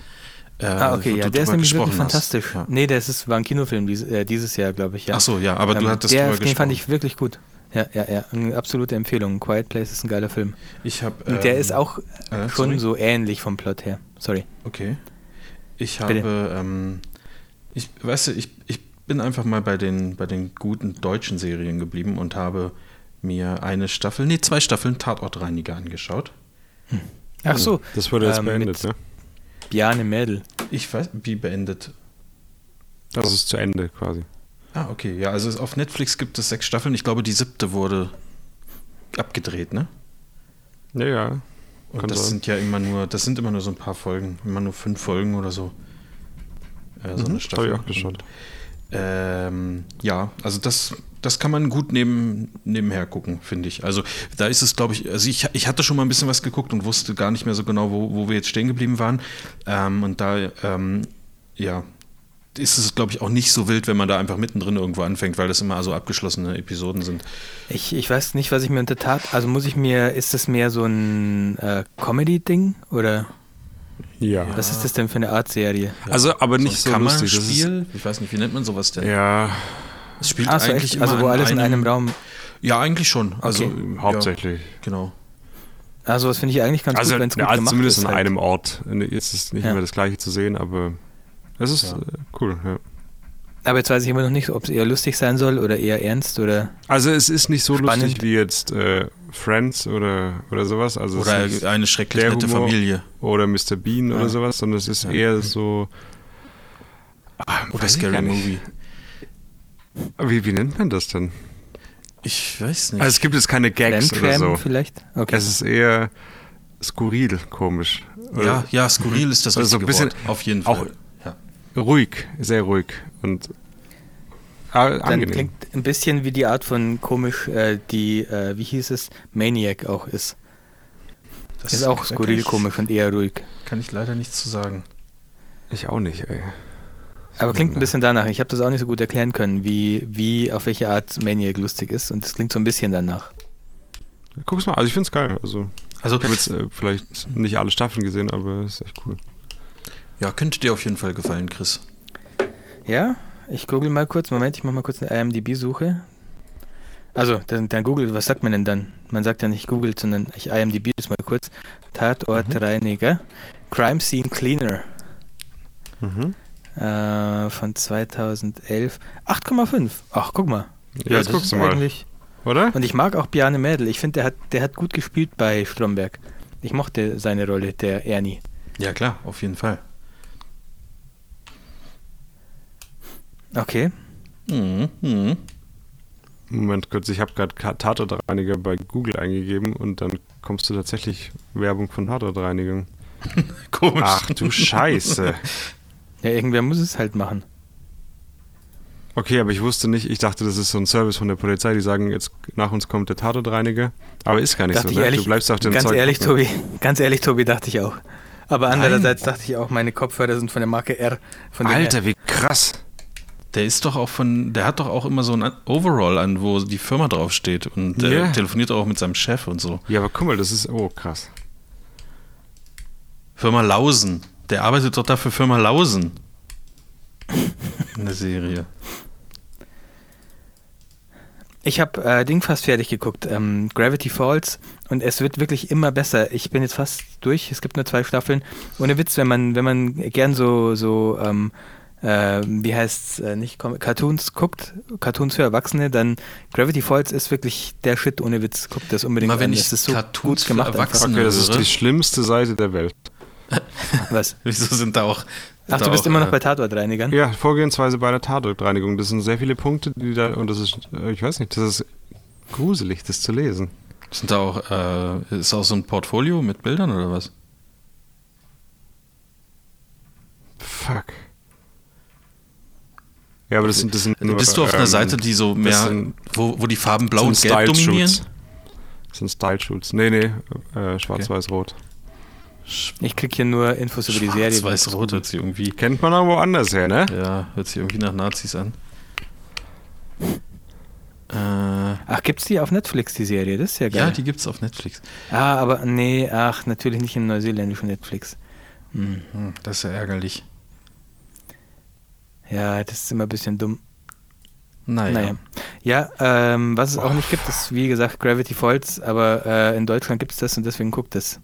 Speaker 2: Äh,
Speaker 1: Ah, okay, ja,
Speaker 2: du
Speaker 1: der ist nämlich wirklich
Speaker 2: hast.
Speaker 1: fantastisch.
Speaker 2: Ja.
Speaker 1: Nee, der ist, war ein Kinofilm dies, äh, dieses Jahr, glaube ich, ja.
Speaker 2: Ach so, ja, aber du
Speaker 1: Ähm,
Speaker 2: hattest
Speaker 1: der,
Speaker 2: drüber
Speaker 1: Den fand ich wirklich gut. Ja, ja, ja, eine absolute Empfehlung. Quiet Place ist ein geiler Film.
Speaker 2: Ich habe.
Speaker 1: Und der ist auch
Speaker 2: äh,
Speaker 1: schon
Speaker 2: sorry.
Speaker 1: so ähnlich vom Plot her. Sorry.
Speaker 2: Okay. Ich habe, ähm, ich, weißt du, ich, ich bin einfach mal bei den, bei den guten deutschen Serien geblieben und habe mir eine Staffel, nee, zwei Staffeln Tatortreiniger angeschaut.
Speaker 1: Ach so,
Speaker 3: Das wurde jetzt
Speaker 1: ähm,
Speaker 3: beendet, ne?
Speaker 1: Bjarne Mädel.
Speaker 2: Ich weiß, wie beendet.
Speaker 3: Das ist zu Ende quasi.
Speaker 2: Ah, okay, ja, also auf Netflix gibt es sechs Staffeln. Ich glaube, die siebte wurde abgedreht, ne?
Speaker 3: Ja, ja.
Speaker 2: Und das
Speaker 3: sein.
Speaker 2: sind ja immer nur, das sind immer nur so ein paar Folgen, immer nur fünf Folgen oder so. Äh, so
Speaker 3: Mhm,
Speaker 2: eine Staffel.
Speaker 3: hab ich auch geschaut.
Speaker 2: Und, ähm, ja, also das, das kann man gut neben, nebenher gucken, finde ich. Also da ist es, glaube ich, also ich, ich hatte schon mal ein bisschen was geguckt und wusste gar nicht mehr so genau, wo, wo wir jetzt stehen geblieben waren. Ähm, und da, ähm, ja, ist es, glaube ich, auch nicht so wild, wenn man da einfach mittendrin irgendwo anfängt, weil das immer so abgeschlossene Episoden sind.
Speaker 1: Ich, ich weiß nicht, was ich mir unter Tat. Also muss ich mir, ist das mehr so ein äh, Comedy-Ding? Oder
Speaker 3: Ja.
Speaker 1: was ist das denn für eine Art Serie?
Speaker 3: Also, aber nicht so,
Speaker 2: ein
Speaker 3: lustig.
Speaker 2: Kammerspiel. Ich weiß nicht, wie nennt man sowas denn?
Speaker 3: ja,
Speaker 2: Es spielt
Speaker 1: Ach so,
Speaker 2: eigentlich
Speaker 1: echt? Also
Speaker 2: immer
Speaker 1: wo
Speaker 2: an
Speaker 1: alles in einem Raum.
Speaker 2: Ja, eigentlich schon. Also
Speaker 1: Okay.
Speaker 3: hauptsächlich.
Speaker 2: Ja, genau.
Speaker 1: Also das finde ich eigentlich ganz
Speaker 3: Also,
Speaker 1: gut, wenn es gut
Speaker 3: ja, also
Speaker 1: gemacht
Speaker 3: zumindest
Speaker 1: ist.
Speaker 3: an
Speaker 1: halt.
Speaker 3: einem Ort. Jetzt ist nicht
Speaker 1: Ja.
Speaker 3: immer das gleiche zu sehen, aber es ist
Speaker 2: Ja.
Speaker 3: äh, cool. Ja.
Speaker 1: Aber jetzt weiß ich immer noch nicht, ob es eher lustig sein soll oder eher ernst oder.
Speaker 3: Also es ist nicht so
Speaker 1: Spannend.
Speaker 3: lustig wie jetzt äh, Friends oder, oder sowas. Also es
Speaker 2: Oder
Speaker 3: ist
Speaker 2: eine schrecklich nette
Speaker 3: Humor.
Speaker 2: Familie.
Speaker 3: oder Mr. Bean
Speaker 2: Ja.
Speaker 3: oder sowas, sondern es ist
Speaker 2: Ja.
Speaker 3: eher so. Ah,
Speaker 2: Oder
Speaker 3: gar
Speaker 2: Scary
Speaker 3: nicht.
Speaker 2: Movie.
Speaker 3: Wie, wie nennt man das denn?
Speaker 2: Ich weiß nicht.
Speaker 3: Also es gibt jetzt keine Gags oder
Speaker 1: Landcram
Speaker 3: so.
Speaker 1: vielleicht? Okay.
Speaker 3: Es ist eher skurril, komisch.
Speaker 2: ja, ja, skurril ist das
Speaker 3: Also so
Speaker 2: richtige
Speaker 3: ein bisschen
Speaker 2: Wort. Auf jeden
Speaker 3: auch-
Speaker 2: Fall. Ja.
Speaker 3: Ruhig, sehr ruhig und
Speaker 1: Dann
Speaker 3: angenehm.
Speaker 1: klingt ein bisschen wie die Art von komisch, äh, die, äh, wie hieß es, Maniac auch ist.
Speaker 2: Das
Speaker 1: Ist auch skurril komisch und eher ruhig.
Speaker 2: Kann ich leider nichts zu sagen.
Speaker 3: Ich auch nicht, ey.
Speaker 1: Aber klingt ein bisschen danach. Ich habe das auch nicht so gut erklären können, wie, wie auf welche Art Maniac lustig ist. Und es klingt so ein bisschen danach.
Speaker 3: Guck's mal, also ich find's geil. Also,
Speaker 2: Also,
Speaker 3: ich habe jetzt äh, vielleicht nicht alle Staffeln gesehen, aber es ist echt cool.
Speaker 2: ja, könnte dir auf jeden Fall gefallen, Chris.
Speaker 1: Ja, ich google mal kurz. Moment, ich mache mal kurz eine IMDb-Suche. Also, dann, dann Google, was sagt man denn dann? Man sagt ja nicht googelt, sondern ich IMDb das mal kurz. Tatortreiniger. Crime Scene Cleaner
Speaker 3: Mhm.
Speaker 1: Äh, von 2011. 8,5. Ach, guck mal.
Speaker 3: Ja, jetzt
Speaker 1: das
Speaker 3: guckst
Speaker 1: ist
Speaker 3: du mal.
Speaker 1: eigentlich-
Speaker 3: Oder?
Speaker 1: Und ich mag auch Bjarne Mädel. Ich finde, der hat, der hat gut gespielt bei Stromberg. Ich mochte seine Rolle, der Ernie.
Speaker 2: Ja, klar, auf jeden Fall.
Speaker 1: Okay.
Speaker 2: Mhm. Mhm.
Speaker 3: Moment kurz, ich habe gerade Tatortreiniger bei Google eingegeben und dann kommst du tatsächlich Werbung von Tatortreinigung.
Speaker 2: Komisch.
Speaker 3: Ach du Scheiße.
Speaker 1: Ja, irgendwer muss es halt machen.
Speaker 3: Okay, aber ich wusste nicht, ich dachte, das ist so ein Service von der Polizei, die sagen, jetzt nach uns kommt der Tatortreiniger. Aber ist gar nicht
Speaker 1: Dachte
Speaker 3: so, ne?
Speaker 1: ehrlich,
Speaker 3: du bleibst auf dem
Speaker 1: ganz
Speaker 3: Zeug.
Speaker 1: ehrlich,
Speaker 3: ne?
Speaker 1: Tobi, ganz ehrlich, Tobi, dachte ich auch. Aber
Speaker 2: Nein.
Speaker 1: andererseits dachte ich auch, meine Kopfhörer sind von der Marke R.
Speaker 3: Alter, wie krass.
Speaker 2: Der ist doch auch von, der hat doch auch immer so ein Overall an, wo die Firma draufsteht und der
Speaker 3: Ja.
Speaker 2: telefoniert auch mit seinem Chef und so.
Speaker 3: Ja, aber guck mal, das ist, oh krass.
Speaker 2: Firma Lausen. Der arbeitet doch da für Firma Lausen. In der Serie.
Speaker 1: Ich habe äh, Ding fast fertig geguckt, ähm, Gravity Falls, und es wird wirklich immer besser. Ich bin jetzt fast durch. Es gibt nur zwei Staffeln. Ohne Witz, wenn man, wenn man gern so, so, ähm, äh, wie heißt's, äh, nicht Cartoons guckt, Cartoons für Erwachsene, dann Gravity Falls ist wirklich der Shit. Ohne Witz, guckt das unbedingt
Speaker 2: Immer wenn
Speaker 1: an.
Speaker 2: ich
Speaker 1: Das ist so
Speaker 2: Cartoons
Speaker 1: gut gemacht.
Speaker 2: Erwachsene-
Speaker 3: Okay, das ist die schlimmste Seite der Welt.
Speaker 1: Was?
Speaker 2: Wieso sind da auch.
Speaker 1: Ach,
Speaker 2: da
Speaker 1: du bist
Speaker 2: auch,
Speaker 1: immer noch
Speaker 2: äh,
Speaker 1: bei Tatortreinigern?
Speaker 3: Ja, Vorgehensweise bei der Tatortreinigung. Das sind sehr viele Punkte, die da, und das ist, äh, ich weiß nicht, das ist gruselig, das zu lesen.
Speaker 2: Sind da auch, äh, ist auch so ein Portfolio mit Bildern oder was?
Speaker 3: Fuck. Ja, aber das sind, das sind nur,
Speaker 2: Bist du auf einer
Speaker 3: ähm,
Speaker 2: Seite, die so mehr,
Speaker 3: sind-
Speaker 2: wo, wo die Farben blau und
Speaker 3: sind
Speaker 2: gelb dominieren?
Speaker 3: Das sind Style-Shoots. Nee, nee, äh, schwarz-weiß-rot.
Speaker 1: Ich krieg hier nur Infos über die Serie.
Speaker 2: Weiß-Rot hört sich irgendwie,
Speaker 3: Kennt man auch woanders her, ne?
Speaker 2: ja, hört sich irgendwie nach Nazis an. Äh,
Speaker 1: Ach, gibt's die auf Netflix, die Serie? Das ist ja geil.
Speaker 2: ja, die gibt's auf Netflix.
Speaker 1: ah, aber nee, ach, natürlich nicht im neuseeländischen Netflix. Hm.
Speaker 2: Hm, das ist ja ärgerlich.
Speaker 1: Ja, das ist immer ein bisschen dumm.
Speaker 2: Naja.
Speaker 1: Naja. Ja, ähm, was es auch nicht gibt, ist wie gesagt Gravity Falls, aber äh, in Deutschland gibt es das und deswegen guckt das.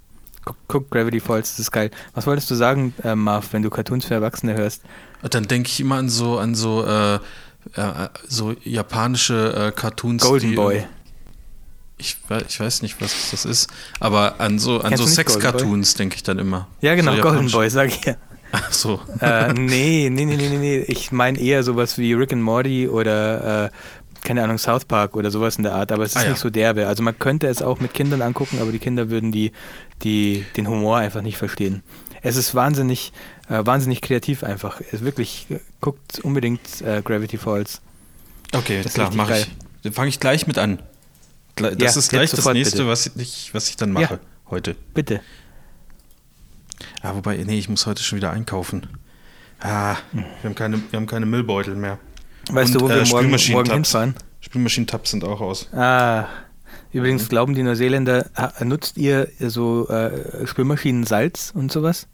Speaker 1: Guck, Gravity Falls, das ist geil. Was wolltest du sagen, äh, Marv, wenn du Cartoons für Erwachsene hörst?
Speaker 2: Dann denke ich immer an so, an so, äh, äh, so japanische äh, Cartoons.
Speaker 1: Golden
Speaker 2: die,
Speaker 1: Boy.
Speaker 2: Ich, ich weiß nicht, was das ist, aber an so, an
Speaker 1: Kennst
Speaker 2: so Sex-Cartoons denke ich dann immer.
Speaker 1: Ja, genau,
Speaker 2: so
Speaker 1: Golden Boy, sag ich ja.
Speaker 2: Ach so.
Speaker 1: äh, nee, nee, nee, nee, nee, nee. Ich meine eher sowas wie Rick and Morty oder, äh, keine Ahnung, South Park oder sowas in der Art, aber es ist
Speaker 2: Ah, ja.
Speaker 1: nicht so derbe. Also man könnte es auch mit Kindern angucken, aber die Kinder würden die, die, den Humor einfach nicht verstehen. Es ist wahnsinnig, äh, wahnsinnig kreativ einfach. Es wirklich, guckt unbedingt äh, Gravity Falls.
Speaker 2: Okay,
Speaker 1: Das
Speaker 2: klar, mache ich. Dann fange ich gleich mit an. Das
Speaker 1: Ja,
Speaker 2: ist gleich das nächste,
Speaker 1: bitte.
Speaker 2: was ich, was ich dann mache
Speaker 1: Ja.
Speaker 2: heute.
Speaker 1: Bitte.
Speaker 2: Ah, wobei, nee, ich muss heute schon wieder einkaufen. Ah, wir haben keine, wir haben keine Müllbeutel mehr.
Speaker 1: Weißt
Speaker 2: Und,
Speaker 1: du, wo
Speaker 2: äh,
Speaker 1: wir morgen, morgen hinfahren?
Speaker 2: Spülmaschinentabs sind auch aus.
Speaker 1: Ah, übrigens
Speaker 2: Mhm.
Speaker 1: glauben die Neuseeländer, nutzt ihr so äh, Spülmaschinen Salz und sowas?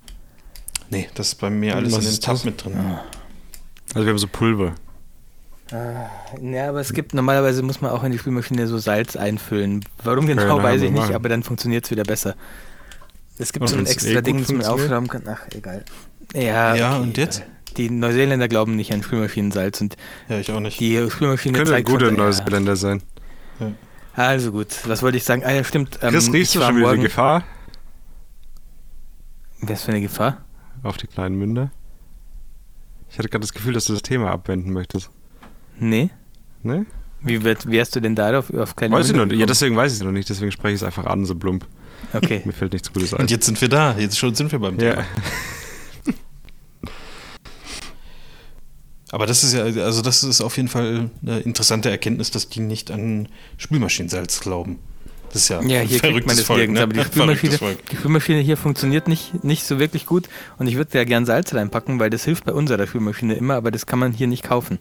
Speaker 2: Nee, das ist bei mir alles
Speaker 3: Was
Speaker 2: in den
Speaker 3: ist
Speaker 2: Tab mit drin.
Speaker 3: Also wir haben so Pulver.
Speaker 1: Ja, aber es gibt, normalerweise muss man auch in die Spülmaschine so Salz einfüllen. Warum genau,
Speaker 3: wir
Speaker 1: weiß ich nicht,
Speaker 3: machen.
Speaker 1: aber dann funktioniert es wieder besser. Es gibt
Speaker 3: Und
Speaker 1: so ein extra
Speaker 3: eh
Speaker 1: Ding, das man aufschrauben kann. Ach, egal. Ja,
Speaker 2: Ja,
Speaker 1: okay,
Speaker 2: und jetzt?
Speaker 1: egal. Die Neuseeländer glauben nicht an Spülmaschinensalz und
Speaker 2: Ja, ich auch nicht.
Speaker 1: die Spülmaschine
Speaker 3: Könnte ein guter
Speaker 1: schon- ja.
Speaker 3: Neuseeländer sein.
Speaker 1: Also gut, was wollte ich sagen? Ah ja, stimmt. Ähm,
Speaker 3: Chris, riechst
Speaker 1: ich
Speaker 3: du schon wieder die Gefahr
Speaker 1: Was für eine Gefahr?
Speaker 3: auf die kleinen Münder? Ich hatte gerade das Gefühl, dass du das Thema abwenden möchtest.
Speaker 1: Nee.
Speaker 3: Ne?
Speaker 1: Wie wird, wärst du denn darauf auf kleine
Speaker 3: Weiß ich
Speaker 1: Münder
Speaker 3: noch nicht. Ja, deswegen weiß ich es noch nicht. Deswegen spreche ich es einfach an, so plump.
Speaker 1: Okay.
Speaker 3: Mir fällt nichts Gutes ein.
Speaker 2: Und jetzt sind wir da. Jetzt schon sind wir beim Thema.
Speaker 3: ja.
Speaker 2: Aber das ist ja, also das ist auf jeden Fall eine interessante Erkenntnis, dass die nicht an Spülmaschinensalz glauben. Das ist ja,
Speaker 1: Ja,
Speaker 2: ein
Speaker 1: hier kriegt
Speaker 2: verrücktes
Speaker 1: man das
Speaker 2: Volk,
Speaker 1: nirgends,
Speaker 2: ne?
Speaker 1: aber die Spülmaschine, die Spülmaschine hier funktioniert nicht, nicht so wirklich gut und ich würde da gern Salz reinpacken, weil das hilft bei unserer Spülmaschine immer, aber das kann man hier nicht kaufen.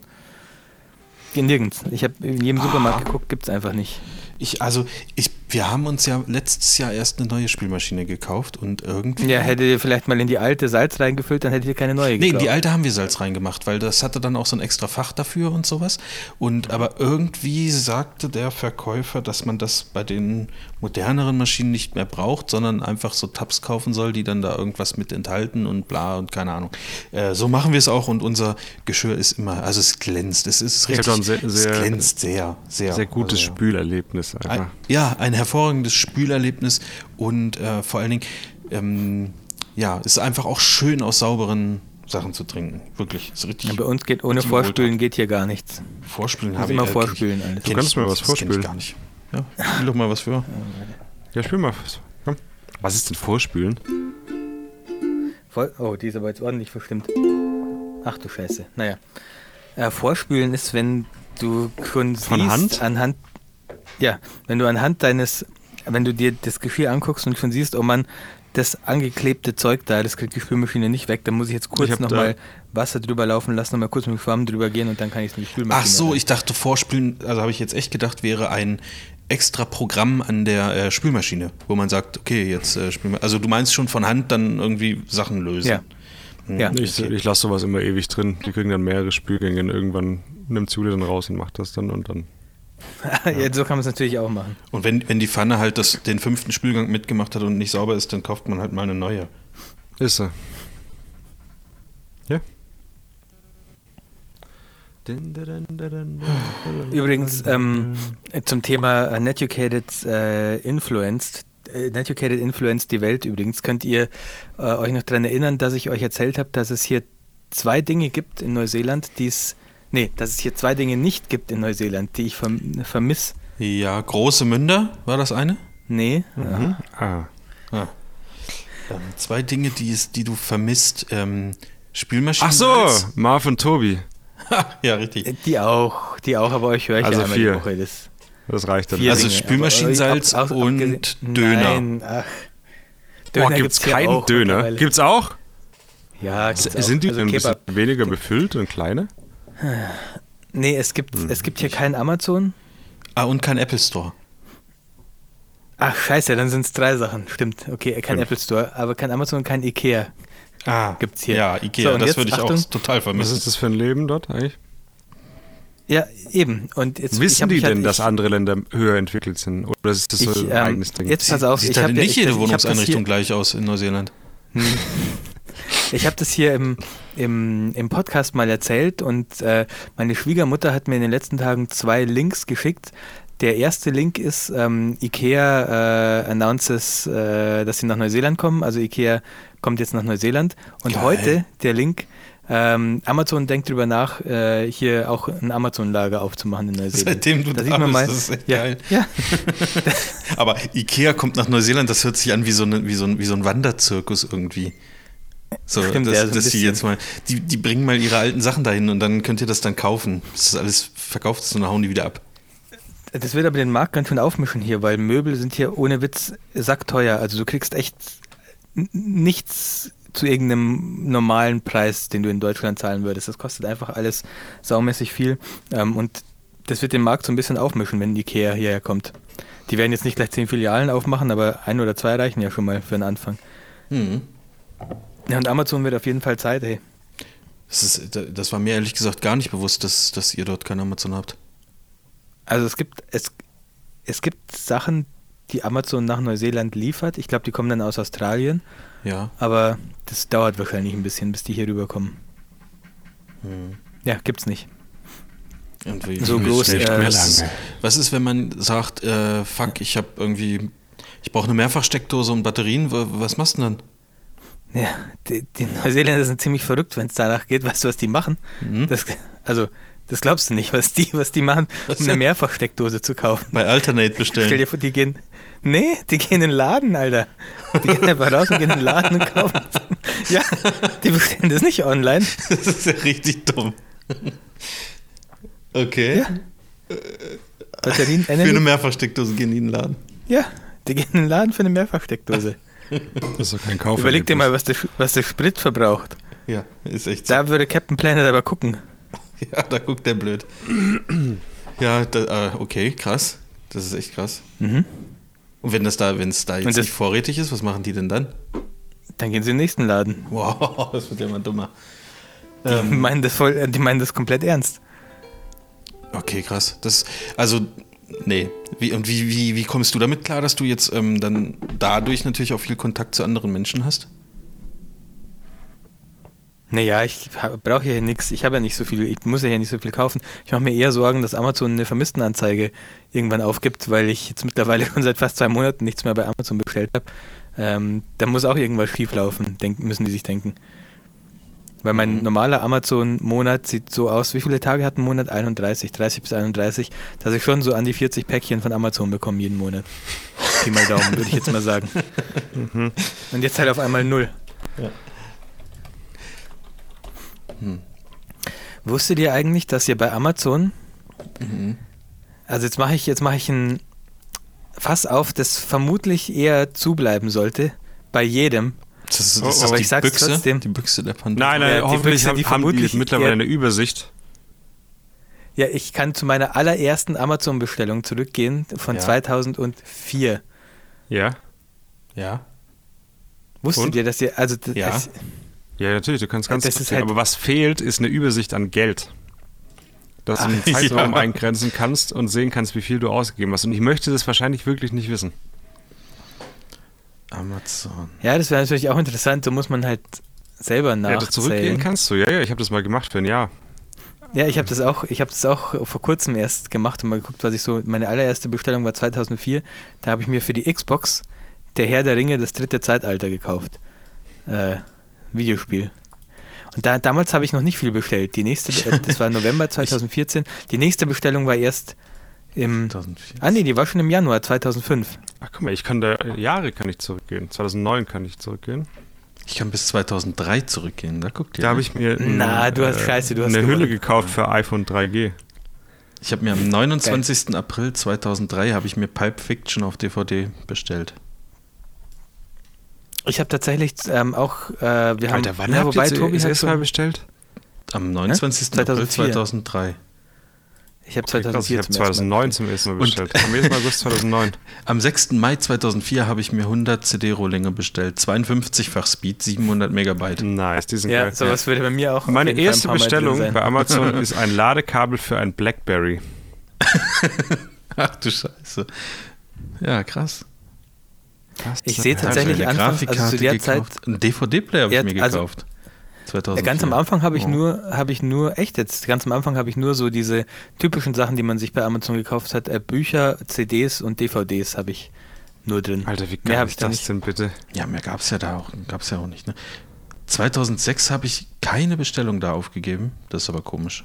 Speaker 1: Nirgends. Ich habe in jedem Supermarkt
Speaker 2: Ah.
Speaker 1: geguckt, gibt es einfach nicht.
Speaker 2: Ich, also, ich, wir haben uns ja letztes Jahr erst eine neue Spielmaschine gekauft und irgendwie.
Speaker 1: Ja, hättet ihr vielleicht mal in die alte Salz reingefüllt, dann hättet ihr keine neue
Speaker 2: Nee, in
Speaker 1: gekauft.
Speaker 2: die alte haben wir Salz reingemacht, weil das hatte dann auch so ein extra Fach dafür und sowas. Und aber irgendwie sagte der Verkäufer, dass man das bei den moderneren Maschinen nicht mehr braucht, sondern einfach so Tabs kaufen soll, die dann da irgendwas mit enthalten und bla und keine Ahnung. Äh, so machen wir es auch und unser Geschirr ist immer, also es glänzt, es ist richtig,
Speaker 3: sehr-
Speaker 2: es glänzt sehr, sehr.
Speaker 3: Sehr gutes
Speaker 2: also,
Speaker 3: Spülerlebnis einfach.
Speaker 2: ein, ja, ein hervorragendes Spülerlebnis und äh, vor allen Dingen, ähm, ja, es ist einfach auch schön aus sauberen Sachen zu trinken. Wirklich. Ist richtig.
Speaker 1: Ja, bei uns geht ohne Vorspülen geht hier gar nichts.
Speaker 2: Vorspülen
Speaker 1: Muss
Speaker 2: habe
Speaker 1: immer
Speaker 2: ich
Speaker 1: vorspülen alles.
Speaker 3: Du kannst
Speaker 2: ich-
Speaker 3: mir was
Speaker 2: das kenn ich
Speaker 3: vorspülen.
Speaker 2: gar nicht. Ja, spiel doch mal was für.
Speaker 3: Ja, spül mal. was. Komm. Was ist denn Vorspülen?
Speaker 1: Voll, oh, die ist aber jetzt ordentlich verstimmt. Ach du Scheiße. Naja. Äh, Vorspülen ist, wenn du schon
Speaker 3: Von
Speaker 1: siehst,
Speaker 3: Hand?
Speaker 1: anhand, ja, wenn du anhand deines, wenn du dir das Geschirr anguckst und schon siehst, oh Mann, das angeklebte Zeug da, das kriegt die Spülmaschine nicht weg, dann muss ich jetzt kurz nochmal Wasser drüber laufen lassen, nochmal kurz mit dem Schwamm drüber gehen und dann kann ich es in die Spülmaschine.
Speaker 2: Ach so,
Speaker 1: rein.
Speaker 2: ich dachte Vorspülen, also habe ich jetzt echt gedacht, wäre ein extra Programm an der äh, Spülmaschine, wo man sagt, okay, jetzt äh, spülen wir. Also du meinst schon von Hand dann irgendwie Sachen lösen.
Speaker 1: Ja.
Speaker 2: Hm,
Speaker 1: Ja.
Speaker 3: Ich,
Speaker 2: okay.
Speaker 3: ich lasse sowas immer ewig drin. Die kriegen dann mehrere Spülgänge. und Irgendwann nimmt Jule dann raus und macht das dann und dann.
Speaker 1: ja, so kann man es natürlich auch machen.
Speaker 2: Und wenn, wenn die Pfanne halt das, den fünften Spülgang mitgemacht hat und nicht sauber ist, dann kauft man halt mal eine neue.
Speaker 3: Ist er. Ja.
Speaker 1: Übrigens, ähm, zum Thema äh, Netucated äh, Influenced, äh, Netucated Influenced die Welt übrigens, könnt ihr äh, euch noch daran erinnern, dass ich euch erzählt habe, dass es hier zwei Dinge gibt in Neuseeland, die es, nee, dass es hier zwei Dinge nicht gibt in Neuseeland, die ich verm vermisse.
Speaker 2: Ja, große Münder war das eine?
Speaker 1: Nee,
Speaker 3: Mhm. Ah.
Speaker 2: Ah. Ähm, zwei Dinge, die, es, die du vermisst. Ähm, Spülmaschinen.
Speaker 3: Ach so, Marv und Tobi.
Speaker 2: ja, richtig.
Speaker 1: die auch, die auch, aber euch höre ich
Speaker 3: Also
Speaker 1: ja einmal
Speaker 3: vier.
Speaker 1: die Woche. Das
Speaker 3: Das reicht dann.
Speaker 1: vier
Speaker 2: Also
Speaker 1: Dinge.
Speaker 2: Spülmaschinensalz
Speaker 1: ab- ab-
Speaker 2: und Döner.
Speaker 1: Nein, ach.
Speaker 3: Boah,
Speaker 1: Döner
Speaker 3: gibt's
Speaker 1: hier
Speaker 3: keinen
Speaker 1: auch
Speaker 3: Döner? Gibt's auch?
Speaker 1: Ja, gibt's auch.
Speaker 3: Sind die
Speaker 1: Also
Speaker 3: denn ein bisschen weniger befüllt und kleiner?
Speaker 1: Nee, es gibt,
Speaker 3: Hm.
Speaker 1: es gibt hier keinen Amazon.
Speaker 2: Ah, und kein Apple Store.
Speaker 1: Ach, scheiße, dann sind es drei Sachen. Stimmt. Okay, kein
Speaker 3: Fünf.
Speaker 1: Apple Store, aber kein Amazon und kein Ikea.
Speaker 2: Ah,
Speaker 1: Gibt's hier.
Speaker 2: Ja,
Speaker 1: So,
Speaker 2: Ikea,
Speaker 1: und
Speaker 2: das
Speaker 1: jetzt
Speaker 2: würde ich
Speaker 1: Achtung.
Speaker 2: auch total
Speaker 3: Was
Speaker 2: vermissen.
Speaker 3: ist das für ein Leben dort eigentlich?
Speaker 1: Ja, eben. Und jetzt
Speaker 3: Wissen die
Speaker 1: halt-
Speaker 3: denn, dass
Speaker 1: ich,
Speaker 3: andere Länder höher entwickelt sind? Oder ist das so
Speaker 1: Ich,
Speaker 3: ein
Speaker 1: ähm,
Speaker 3: eigenes Ding?
Speaker 1: jetzt pass auf,
Speaker 2: Sieht
Speaker 1: ich ja-
Speaker 2: nicht
Speaker 1: ich-
Speaker 2: jede
Speaker 1: ich
Speaker 2: Wohnungseinrichtung gleich aus in Neuseeland?
Speaker 1: Ich habe das hier im, im, im Podcast mal erzählt und äh, meine Schwiegermutter hat mir in den letzten Tagen zwei Links geschickt. Der erste Link ist, ähm, IKEA äh, announces, äh, dass sie nach Neuseeland kommen. Also IKEA kommt jetzt nach Neuseeland. Und
Speaker 2: Geil.
Speaker 1: heute der Link, ähm, Amazon denkt drüber nach, äh, hier auch ein Amazon-Lager aufzumachen in Neuseeland.
Speaker 2: Seitdem du
Speaker 1: da
Speaker 2: da
Speaker 1: sieht man
Speaker 2: bist,
Speaker 1: mal,
Speaker 2: das ist echt
Speaker 1: ja,
Speaker 2: geil.
Speaker 1: Ja,
Speaker 2: Aber Ikea kommt nach Neuseeland, das hört sich an wie so, eine, wie so, ein, wie so ein Wanderzirkus irgendwie. So,
Speaker 1: Stimmt,
Speaker 2: dass,
Speaker 1: ja, so ein
Speaker 2: dass die jetzt mal, die, die bringen mal ihre alten Sachen dahin und dann könnt ihr das dann kaufen. Das ist alles verkauft ist und dann hauen die wieder ab.
Speaker 1: Das wird aber den Markt ganz schön aufmischen hier, weil Möbel sind hier ohne Witz sackteuer. Also du kriegst echt nichts zu irgendeinem normalen Preis, den du in Deutschland zahlen würdest. Das kostet einfach alles saumäßig viel. Ähm, und das wird den Markt so ein bisschen aufmischen, wenn Ikea hierher kommt. Die werden jetzt nicht gleich zehn Filialen aufmachen, aber ein oder zwei reichen ja schon mal für einen Anfang.
Speaker 2: Mhm.
Speaker 1: Ja, und Amazon wird auf jeden Fall Zeit, ey.
Speaker 2: Das, ist, das war mir ehrlich gesagt gar nicht bewusst, dass, dass ihr dort kein Amazon habt.
Speaker 1: Also es gibt, es, es gibt Sachen, die Amazon nach Neuseeland liefert. Ich glaube, die kommen dann aus Australien.
Speaker 2: Ja.
Speaker 1: Aber das dauert wahrscheinlich ein bisschen, bis die hier rüberkommen.
Speaker 2: Mhm.
Speaker 1: Ja, gibt's nicht.
Speaker 2: Und wie,
Speaker 1: So groß, äh,
Speaker 2: was, ist, was ist, wenn man sagt, äh, fuck, ich habe irgendwie, ich brauche eine Mehrfachsteckdose und Batterien, wa- was machst du denn dann?
Speaker 1: Ja, die, die Neuseeländer sind ziemlich verrückt, wenn es danach geht. Weißt du, was die machen?
Speaker 2: Mhm.
Speaker 1: Das, also, das glaubst du nicht, was die, was die machen,
Speaker 2: Was
Speaker 1: um eine? Mehrfachsteckdose zu kaufen.
Speaker 2: Bei Alternate
Speaker 1: Stell
Speaker 2: bestellen.
Speaker 1: dir vor, die gehen. Nee, die gehen in den Laden, Alter. Die gehen einfach raus und gehen in den Laden und kaufen. Ja, die bestellen das nicht online.
Speaker 2: Das ist ja richtig dumm. Okay.
Speaker 1: Ja. Batterien,
Speaker 2: Für eine. Mehrfachsteckdose gehen die in den Laden.
Speaker 1: Ja, die gehen in den Laden für eine Mehrfachsteckdose.
Speaker 3: Das ist doch kein Kauf.
Speaker 1: Überleg dir mal, was der, was der Sprit verbraucht.
Speaker 2: Ja, ist echt so.
Speaker 1: Da würde Captain Planet aber gucken.
Speaker 2: Ja, da guckt der blöd. Ja, da, äh, okay, krass. Das ist echt krass.
Speaker 1: Mhm.
Speaker 2: Und wenn das da, wenn es da jetzt
Speaker 1: das-
Speaker 2: nicht vorrätig ist, was machen die denn dann?
Speaker 1: Dann gehen sie in den nächsten Laden.
Speaker 2: Wow, das wird ja mal dummer.
Speaker 1: Die,
Speaker 2: Ähm,
Speaker 1: meinen das voll, die meinen das komplett ernst.
Speaker 2: okay, krass. Das, also, nee. Wie, und wie, wie, wie kommst du damit klar, dass du jetzt ähm, dann dadurch natürlich auch viel Kontakt zu anderen Menschen hast?
Speaker 1: Naja, ich brauche ja nichts. Ich habe ja nicht so viel, ich muss ja nicht so viel kaufen. Ich mache mir eher Sorgen, dass Amazon eine Vermisstenanzeige irgendwann aufgibt, weil ich jetzt mittlerweile schon seit fast zwei Monaten nichts mehr bei Amazon bestellt habe. Ähm, da muss auch irgendwas schieflaufen, denken, müssen die sich denken. Weil mein normaler Amazon-Monat sieht so aus, wie viele Tage hat ein Monat? 31, 30 bis 31, dass ich schon so an die 40 Päckchen von Amazon bekomme jeden Monat. Pi mal Daumen, würde ich jetzt mal sagen. Und jetzt halt auf einmal null. Wusstet ihr eigentlich, dass ihr bei Amazon, also jetzt mache ich, jetzt mache ich ein Fass auf, das vermutlich eher zubleiben sollte, bei jedem.
Speaker 2: Das ist,
Speaker 3: Oh,
Speaker 2: ist das
Speaker 3: aber
Speaker 2: die
Speaker 1: ich sag's
Speaker 2: Büchse?
Speaker 1: trotzdem.
Speaker 2: Die Büchse der Pandora.
Speaker 3: Nein, nein,
Speaker 1: Ja, die
Speaker 3: hoffentlich
Speaker 1: Büchse,
Speaker 3: haben,
Speaker 1: die
Speaker 3: haben die
Speaker 1: vermutlich
Speaker 3: mittlerweile eine Übersicht.
Speaker 1: Ja, ich kann zu meiner allerersten Amazon-Bestellung zurückgehen von
Speaker 2: Ja.
Speaker 1: 2004.
Speaker 3: Ja.
Speaker 2: Ja.
Speaker 1: Wusstet
Speaker 3: Und?
Speaker 1: ihr, dass ihr, also das,
Speaker 2: Ja.
Speaker 1: das,
Speaker 3: Ja, natürlich, du kannst ganz
Speaker 1: das ist halt-
Speaker 3: aber was fehlt, ist eine Übersicht an Geld. Dass du einen Zeitraum
Speaker 2: ja.
Speaker 3: eingrenzen kannst und sehen kannst, wie viel du ausgegeben hast. Und ich möchte das wahrscheinlich wirklich nicht wissen.
Speaker 2: Amazon.
Speaker 1: ja, das wäre natürlich auch interessant, da muss man halt selber
Speaker 3: Ja, das zurückgehen
Speaker 1: nachzählen.
Speaker 3: kannst du. Ja, ja, ich habe das mal gemacht für ein Jahr.
Speaker 1: Ja, ich habe das auch, ich habe das auch vor kurzem erst gemacht und mal geguckt, was ich so, meine allererste Bestellung war 2004. Da habe ich mir für die Xbox der Herr der Ringe das dritte Zeitalter gekauft. Äh, Videospiel. Und da, damals habe ich noch nicht viel bestellt. Die nächste, äh, das war November 2014. Die nächste Bestellung war erst im,
Speaker 2: 2004.
Speaker 1: ah nee, die war schon im Januar 2005.
Speaker 3: Ach guck mal, ich kann da Jahre kann ich zurückgehen. 2009 kann ich zurückgehen.
Speaker 2: Ich kann bis 2003 zurückgehen. Da guckt ihr.
Speaker 3: Da habe ich mir
Speaker 1: Na, du hast Scheiße, du hast
Speaker 3: eine
Speaker 1: gewonnen.
Speaker 3: Hülle gekauft für iPhone 3G.
Speaker 2: Ich habe mir am 29. April 2003 habe ich mir Pipe Fiction auf DVD bestellt.
Speaker 1: Ich habe tatsächlich ähm, auch, äh, wir haben,
Speaker 3: Alter, wann
Speaker 1: ja,
Speaker 3: habt
Speaker 1: wobei
Speaker 3: ihr
Speaker 1: Tobi
Speaker 3: das
Speaker 1: hat
Speaker 3: erste Mal bestellt?
Speaker 2: Am 29. April
Speaker 1: 2004.
Speaker 2: 2003.
Speaker 1: ich habe
Speaker 3: Okay, krass,
Speaker 1: 2004
Speaker 3: ich habe
Speaker 1: zum ersten Mal
Speaker 3: 2009 zum ersten Mal
Speaker 2: Und-
Speaker 3: bestellt. Am 1. August 2009.
Speaker 2: Am 6. Mai 2004 habe ich mir 100 CD-Rohlinge bestellt. 52-fach Speed, 700 Megabyte.
Speaker 3: Nice, die sind
Speaker 1: Ja,
Speaker 3: geil.
Speaker 1: sowas würde bei mir auch.
Speaker 3: Meine
Speaker 1: ein
Speaker 3: erste Bestellung
Speaker 1: sein.
Speaker 3: bei Amazon ist ein Ladekabel für ein Blackberry.
Speaker 2: Ach du Scheiße. Ja, krass.
Speaker 1: Ich sehe
Speaker 2: hab
Speaker 1: tatsächlich Anfang, also
Speaker 2: Grafikkarte
Speaker 1: zu der Zeit,
Speaker 2: gekauft. Einen DVD-Player habe
Speaker 1: Ja,
Speaker 2: ich mir
Speaker 1: also-
Speaker 2: gekauft.
Speaker 1: ja,
Speaker 2: 2004.
Speaker 1: ganz am Anfang habe ich
Speaker 2: Oh.
Speaker 1: nur, habe ich nur, echt jetzt, ganz am Anfang habe ich nur so diese typischen Sachen, die man sich bei Amazon gekauft hat, äh, Bücher, CDs und DVDs habe ich nur drin.
Speaker 3: Alter, wie geil ist
Speaker 1: da
Speaker 3: das
Speaker 1: nicht.
Speaker 3: denn bitte?
Speaker 2: Ja, mehr gab es ja da auch, gab's ja auch nicht. Ne? 2006 habe ich keine Bestellung da aufgegeben. Das ist aber komisch.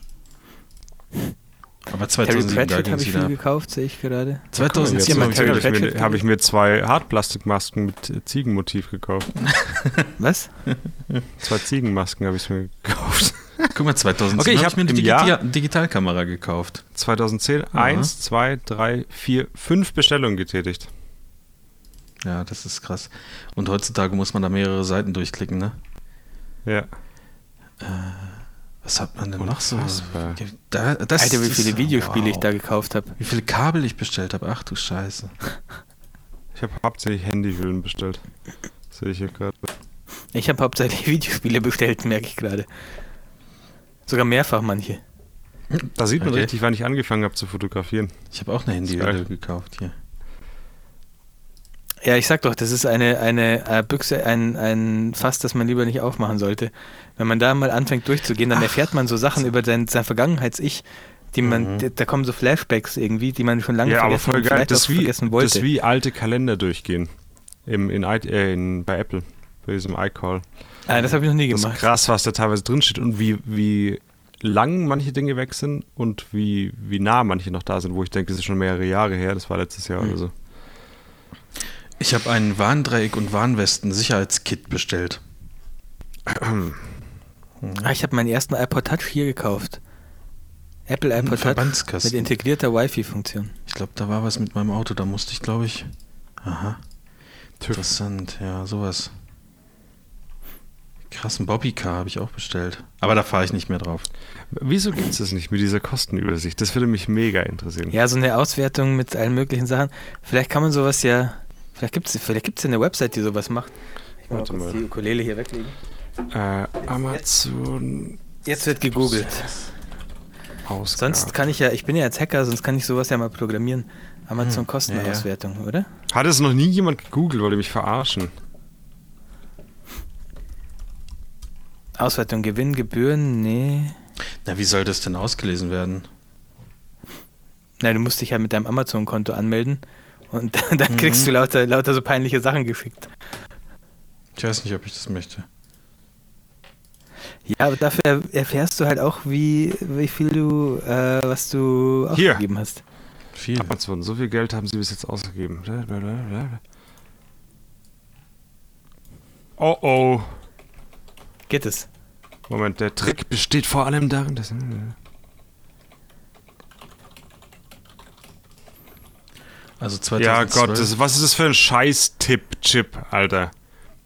Speaker 2: Aber
Speaker 1: Terry
Speaker 2: 2007 da
Speaker 1: Pratchett habe ich viel
Speaker 2: wieder.
Speaker 1: gekauft, sehe ich gerade.
Speaker 3: Guck mal,
Speaker 2: 2007
Speaker 3: jetzt
Speaker 1: mal
Speaker 2: habe ich
Speaker 1: Terry
Speaker 3: mir, hab ich mir zwei Hartplastikmasken mit äh, Ziegenmotiv gekauft.
Speaker 1: Was?
Speaker 3: Zwei Ziegenmasken habe ich mir gekauft.
Speaker 2: Guck mal, 2007
Speaker 3: Okay, ich
Speaker 2: habe
Speaker 3: hab
Speaker 2: ich mir eine
Speaker 3: Jahr-
Speaker 2: Digitalkamera gekauft.
Speaker 3: 2010 eins, zwei, drei, vier, fünf Bestellungen getätigt.
Speaker 2: Ja, das ist krass. Und heutzutage muss man da mehrere Seiten durchklicken, ne?
Speaker 3: Ja.
Speaker 2: Was hat man denn noch so? Da, das
Speaker 1: Alter, wie viele Videospiele
Speaker 2: wow.
Speaker 1: ich da gekauft habe.
Speaker 2: Wie viele Kabel ich bestellt habe. Ach du Scheiße.
Speaker 3: Ich habe hauptsächlich Handyhüllen bestellt. Sehe ich hier gerade.
Speaker 1: Ich habe hauptsächlich Videospiele bestellt, merke ich gerade. Sogar mehrfach manche.
Speaker 3: Da sieht man
Speaker 2: Okay.
Speaker 3: richtig, wann ich angefangen habe zu fotografieren.
Speaker 2: Ich habe auch eine. Handyhülle gekauft hier.
Speaker 1: Ja, ich sag doch, das ist eine, eine äh, Büchse, ein, ein Fass, das man lieber nicht aufmachen sollte. Wenn man da mal anfängt durchzugehen, dann erfährt man so Sachen über sein, sein Vergangenheits-Ich, die man,
Speaker 2: Mhm.
Speaker 1: da, kommen so Flashbacks irgendwie, die man schon lange
Speaker 3: ja, aber
Speaker 1: vergessen
Speaker 3: voll
Speaker 1: und
Speaker 3: geil.
Speaker 1: vielleicht
Speaker 3: Das wie,
Speaker 1: vergessen wollte.
Speaker 3: das ist wie alte Kalender durchgehen. Im, in, äh, in, bei Apple. Bei diesem iCall.
Speaker 1: ah, das habe ich noch nie
Speaker 3: Das ist
Speaker 1: gemacht.
Speaker 3: krass, was da teilweise drinsteht und wie, wie lang manche Dinge weg sind und wie, wie nah manche noch da sind, wo ich denke, das ist schon mehrere Jahre her. Das war letztes Jahr
Speaker 1: Mhm.
Speaker 3: oder so.
Speaker 2: Ich habe einen Warndreieck und Warnwesten Sicherheitskit bestellt.
Speaker 1: Ah, ich habe meinen ersten iPod Touch hier gekauft. Apple iPod Touch mit integrierter Wi-Fi-Funktion.
Speaker 2: Ich glaube, da war was mit meinem Auto. Da musste ich, glaube ich, Aha.
Speaker 3: TÜV.
Speaker 2: Interessant, ja, sowas. Krassen Bobbycar habe ich auch bestellt. Aber da fahre ich nicht mehr drauf.
Speaker 3: Wieso gibt es das nicht mit dieser Kostenübersicht? Das würde mich mega interessieren.
Speaker 1: Ja, so eine Auswertung mit allen möglichen Sachen. Vielleicht kann man sowas ja. Vielleicht gibt es vielleicht gibt's ja eine Website, die sowas macht. Ich
Speaker 3: Warte
Speaker 1: kurz
Speaker 3: mal.
Speaker 1: die Ukulele hier weglegen.
Speaker 3: Äh, Amazon
Speaker 1: Jetzt wird gegoogelt.
Speaker 3: Ausgaben.
Speaker 1: Sonst kann ich ja, ich bin ja jetzt Hacker, sonst kann ich sowas ja mal programmieren. Amazon Kostenauswertung, oder?
Speaker 3: Hat es noch nie jemand gegoogelt, wollte mich verarschen?
Speaker 1: Auswertung, Gewinn, Gebühren, nee.
Speaker 2: Na, wie soll das denn ausgelesen werden?
Speaker 1: Nein, du musst dich ja mit deinem Amazon-Konto anmelden und dann kriegst
Speaker 2: Mhm.
Speaker 1: du lauter, lauter so peinliche Sachen geschickt.
Speaker 2: Ich weiß nicht, ob ich das möchte.
Speaker 1: Ja, aber dafür er- erfährst du halt auch, wie, wie viel du, äh, was du
Speaker 3: Hier.
Speaker 1: ausgegeben hast.
Speaker 2: Viel.
Speaker 3: Amazon, so viel Geld haben sie bis jetzt ausgegeben. Oh oh.
Speaker 1: Geht es?
Speaker 3: Moment, der Trick besteht vor allem darin, dass.
Speaker 2: Also 2012.
Speaker 3: Ja, Gott, das, was ist das für ein Scheiß-Tipp-Chip, Alter?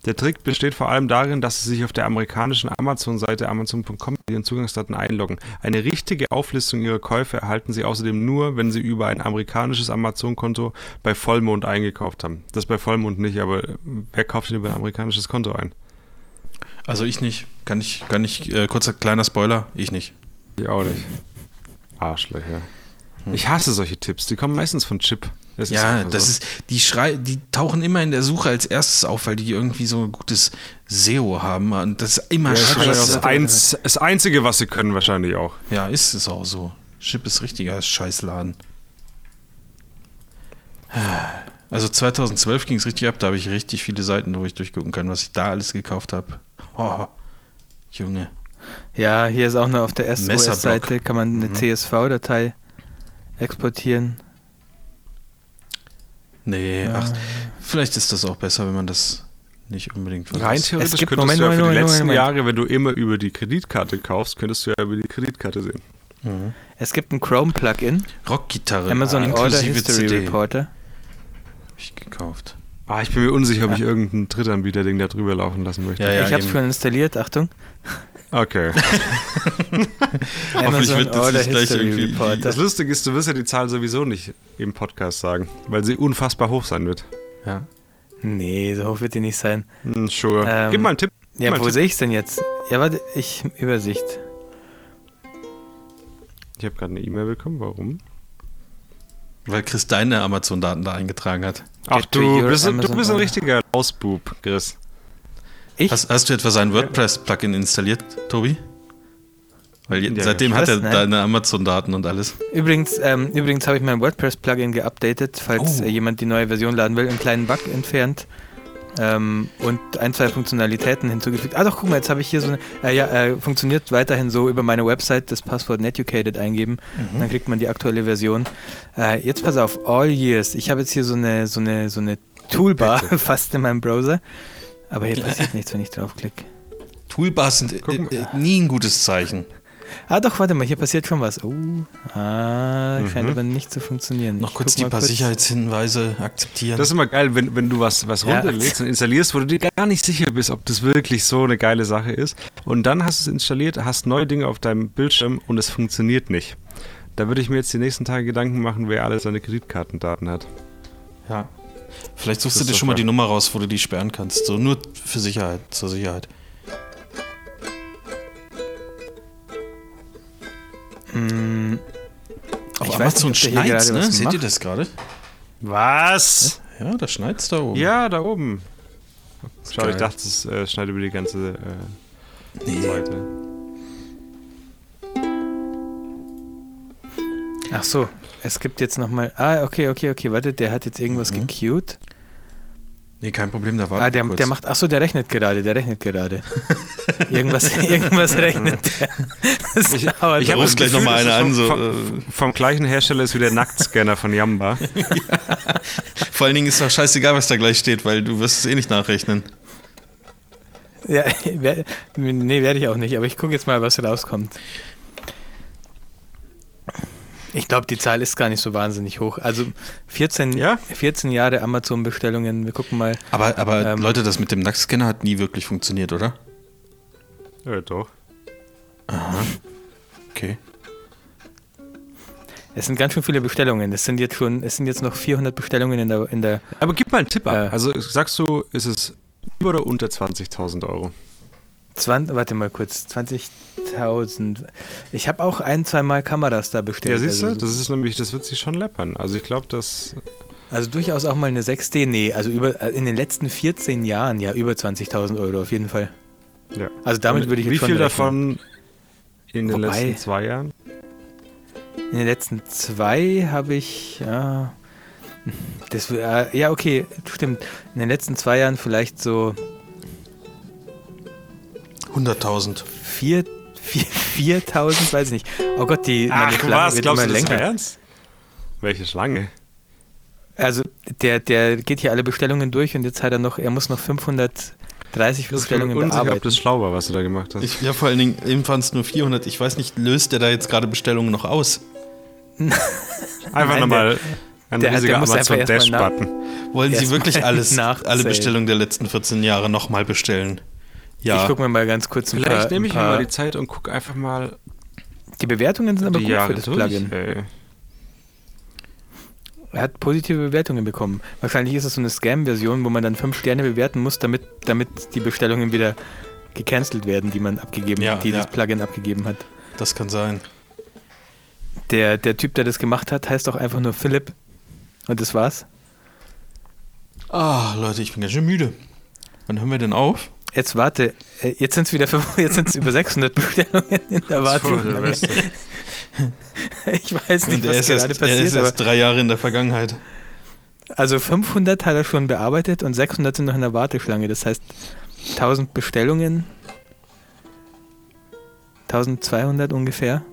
Speaker 3: Der Trick besteht vor allem darin, dass Sie sich auf der amerikanischen Amazon-Seite amazon.com mit Ihren Zugangsdaten einloggen. Eine richtige Auflistung Ihrer Käufe erhalten Sie außerdem nur, wenn Sie über ein amerikanisches Amazon-Konto bei Vollmond eingekauft haben. Das bei Vollmond nicht, aber wer kauft denn über ein amerikanisches Konto ein?
Speaker 2: Also ich nicht. Kann ich, kann ich, äh, kurzer kleiner Spoiler, ich nicht.
Speaker 3: Ich auch nicht. Arschlöcher. Ich hasse solche Tipps, die kommen meistens von Chip. Das
Speaker 2: Ja,
Speaker 3: einfach
Speaker 2: das
Speaker 3: so.
Speaker 2: ist, die schrei, die tauchen immer in der Suche als erstes auf, weil die irgendwie so ein gutes SEO haben und das ist immer
Speaker 3: Ja, das ist wahrscheinlich auch
Speaker 2: scheiße.
Speaker 3: das, Einz, das Einzige, was sie können, wahrscheinlich auch.
Speaker 2: Ja, ist es auch so. Chip ist richtiger Scheißladen. Also 2012 ging es richtig ab, da habe ich richtig viele Seiten, wo ich durchgucken kann, was ich da alles gekauft habe. Oh, Junge.
Speaker 1: Ja, hier ist auch noch auf der
Speaker 2: Messerblock.
Speaker 1: SOS-Seite, kann man eine
Speaker 2: Mhm.
Speaker 1: CSV-Datei exportieren.
Speaker 2: Nee,
Speaker 1: Ja.
Speaker 2: ach, vielleicht ist das auch besser, wenn man das nicht unbedingt
Speaker 3: Rein
Speaker 2: vergisst.
Speaker 3: theoretisch
Speaker 1: gibt-
Speaker 3: könntest
Speaker 1: Moment,
Speaker 3: du ja für
Speaker 1: Moment,
Speaker 3: die
Speaker 1: Moment,
Speaker 3: letzten
Speaker 1: Moment.
Speaker 3: Jahre, wenn du immer über die Kreditkarte kaufst, könntest du ja über die Kreditkarte sehen.
Speaker 2: Mhm.
Speaker 1: Es gibt ein Chrome-Plugin,
Speaker 2: Rockgitarre,
Speaker 1: Amazon Order
Speaker 2: inklusive
Speaker 1: History
Speaker 2: CD,
Speaker 1: Reporter.
Speaker 2: hab ich gekauft.
Speaker 3: Ah, ich bin mir unsicher, ob ich irgendeinen Drittanbieter-Ding da drüber laufen lassen möchte.
Speaker 2: Ja, ja,
Speaker 1: ich habe es schon installiert, Achtung.
Speaker 3: Okay.
Speaker 1: Amazon
Speaker 2: wird das nicht gleich irgendwie-
Speaker 1: Reporter.
Speaker 3: Das Lustige ist, du wirst ja die Zahl sowieso nicht im Podcast sagen, weil sie unfassbar hoch sein wird.
Speaker 2: Ja.
Speaker 1: Nee, so hoch wird die nicht sein.
Speaker 3: Hm, sure.
Speaker 1: Ähm,
Speaker 3: Gib mal einen Tipp.
Speaker 1: Ja, wo sehe ich es denn jetzt? Ja, warte, ich, Übersicht.
Speaker 3: Ich habe gerade eine E-Mail bekommen. Warum?
Speaker 2: Weil Chris deine Amazon-Daten da eingetragen hat.
Speaker 3: Ach, du bist, du bist ein richtiger Ausbub, Chris.
Speaker 1: Ich?
Speaker 2: Hast, hast du etwa sein WordPress-Plugin installiert, Tobi? Weil je-
Speaker 3: Ja,
Speaker 2: seitdem hat er
Speaker 1: ne?
Speaker 2: deine Amazon-Daten und alles.
Speaker 1: Übrigens, ähm, übrigens habe ich mein WordPress-Plugin geupdatet, falls
Speaker 2: Oh.
Speaker 1: jemand die neue Version laden will, einen kleinen Bug entfernt ähm, und ein, zwei Funktionalitäten hinzugefügt. Ah doch, guck mal, jetzt habe ich hier so eine, äh, ja, äh, funktioniert weiterhin so über meine Website das Passwort Netucated eingeben, dann kriegt man die aktuelle Version. Äh, jetzt pass auf, All Years. Ich habe jetzt hier so eine, so eine, so eine Toolbar fast in meinem Browser, aber hier passiert nichts, wenn ich draufklicke.
Speaker 2: Toolbars sind äh, äh, nie ein gutes Zeichen.
Speaker 1: Ah doch, warte mal, hier passiert schon was. Oh, ah, scheint
Speaker 3: Mhm.
Speaker 1: aber nicht zu funktionieren.
Speaker 2: Noch
Speaker 1: Ich
Speaker 2: kurz die paar Sicherheitshinweise akzeptieren.
Speaker 3: Das ist immer geil, wenn, wenn du was, was
Speaker 1: Ja.
Speaker 3: runterlädst und installierst, wo du dir gar nicht sicher bist, ob das wirklich so eine geile Sache ist. Und dann hast du es installiert, hast neue Dinge auf deinem Bildschirm und es funktioniert nicht. Da würde ich mir jetzt die nächsten Tage Gedanken machen, wer alle seine Kreditkartendaten hat.
Speaker 2: ja. Vielleicht suchst du dir schon mal die Nummer raus, wo du die sperren kannst. So nur für Sicherheit, zur Sicherheit.
Speaker 1: Mm,
Speaker 2: Auf
Speaker 1: Ich weiß
Speaker 2: Amazon
Speaker 1: hier
Speaker 2: schneit's,
Speaker 1: gerade
Speaker 2: ne? Seht ihr das gerade?
Speaker 3: Was?
Speaker 2: Ja, da schneit's da oben.
Speaker 3: Ja, da oben. Schau, ich dachte, es äh, schneidet über die ganze äh,
Speaker 2: Nee.
Speaker 3: Seite.
Speaker 1: Ach so, es gibt jetzt nochmal. Ah, okay, okay, okay, warte, der hat jetzt irgendwas
Speaker 2: Mhm.
Speaker 1: gecued.
Speaker 2: Nee, kein Problem, da war
Speaker 1: Ah, der, der macht. Ach so, der rechnet gerade, der rechnet gerade. irgendwas, irgendwas rechnet der. Das
Speaker 3: Ich,
Speaker 1: dauert
Speaker 3: ich hab
Speaker 2: ruf
Speaker 3: das
Speaker 2: gleich
Speaker 3: Gefühl,
Speaker 2: noch mal
Speaker 3: das
Speaker 2: eine an,
Speaker 3: Vom,
Speaker 2: so,
Speaker 3: vom,
Speaker 2: äh.
Speaker 3: vom gleichen Hersteller ist wie der Nacktscanner von Yamba.
Speaker 2: Vor allen Dingen ist doch scheißegal, was da gleich steht, weil du wirst es eh nicht nachrechnen.
Speaker 1: Ja, wer- nee, werde ich auch nicht, aber ich gucke jetzt mal, was rauskommt. Ich glaube, die Zahl ist gar nicht so wahnsinnig hoch. Also 14,
Speaker 3: Ja?
Speaker 1: 14 Jahre Amazon-Bestellungen. Wir gucken mal.
Speaker 2: Aber, aber
Speaker 1: Ähm.
Speaker 2: Leute, das mit dem Nacktscanner hat nie wirklich funktioniert, oder?
Speaker 3: Ja, doch.
Speaker 2: Okay.
Speaker 1: Es sind ganz schön viele Bestellungen. Es sind jetzt schon, es sind jetzt noch 400 Bestellungen in der, in der
Speaker 3: Aber gib mal einen Tipp ab.
Speaker 1: Äh.
Speaker 3: Also sagst du, ist es über oder unter 20.000 Euro?
Speaker 1: 20, warte mal kurz, 20.000. Ich habe auch ein, zwei Mal Kameras da bestellt.
Speaker 3: Ja, siehst du,
Speaker 1: also,
Speaker 3: das ist nämlich, das wird sich schon läppern. Also ich glaube, dass
Speaker 1: also durchaus auch mal eine 6D. Nee, also über, äh, in den letzten 14 Jahren ja über 20.000 Euro auf jeden Fall.
Speaker 3: ja.
Speaker 1: Also damit
Speaker 3: Und
Speaker 1: würde ich jetzt
Speaker 3: Wie viel davon in den
Speaker 1: Wobei-
Speaker 3: letzten zwei Jahren?
Speaker 1: In den letzten zwei habe ich, ja, das, äh, ja, okay, stimmt. In den letzten zwei Jahren vielleicht so
Speaker 2: 100.000.
Speaker 1: vier, vier, 4000, weiß ich nicht. Oh Gott, die meine Schlange wird immer länger.
Speaker 3: ernst? Welche Schlange?
Speaker 1: Also der, der geht hier alle Bestellungen durch und jetzt hat er noch, er muss noch 530
Speaker 3: Das ist
Speaker 1: Bestellungen
Speaker 3: unsicher, ob
Speaker 1: bearbeiten.
Speaker 3: das schlau war, was du da gemacht hast.
Speaker 2: Ich, ja, vor allen Dingen, eben waren es nur 400. Ich weiß nicht, löst der da jetzt gerade Bestellungen noch aus?
Speaker 3: Einfach nochmal ein
Speaker 1: der-
Speaker 3: riesiger
Speaker 1: muss einfach
Speaker 3: Amazon
Speaker 1: erst mal nach-
Speaker 3: Dash-Button.
Speaker 2: Wollen Sie wirklich alles, alle Bestellungen der letzten 14 Jahre nochmal bestellen? Ja.
Speaker 1: Ich gucke mir mal ganz kurz ein
Speaker 3: Vielleicht
Speaker 1: paar,
Speaker 3: nehme ich
Speaker 1: ein
Speaker 3: mir
Speaker 1: paar
Speaker 3: mal die Zeit und gucke einfach mal
Speaker 1: die Bewertungen sind aber gut
Speaker 3: Jahre
Speaker 1: für das
Speaker 3: durch.
Speaker 1: Plugin.
Speaker 3: Ey.
Speaker 1: Er hat positive Bewertungen bekommen. Wahrscheinlich ist es so eine Scam-Version, wo man dann fünf Sterne bewerten muss, damit, damit die Bestellungen wieder gecancelt werden, die man abgegeben,
Speaker 2: Ja,
Speaker 1: die
Speaker 2: ja.
Speaker 1: das Plugin abgegeben hat.
Speaker 2: Das kann sein.
Speaker 1: Der, der Typ, der das gemacht hat, heißt auch einfach nur Philipp. Und das war's.
Speaker 2: Ah, Leute, ich bin ganz schön müde. Wann hören wir denn auf?
Speaker 1: Jetzt warte, äh, jetzt sind es wieder jetzt sind's über 600 Bestellungen in der Wartung.
Speaker 3: Beste.
Speaker 1: ich weiß nicht,
Speaker 2: er
Speaker 1: was
Speaker 2: ist,
Speaker 1: gerade
Speaker 2: erst, er
Speaker 1: passiert,
Speaker 2: ist
Speaker 1: aber
Speaker 2: erst drei Jahre in der Vergangenheit.
Speaker 1: also 500 hat er schon bearbeitet und 600 sind noch in der Warteschlange. Das heißt 1000 Bestellungen, 1200 ungefähr.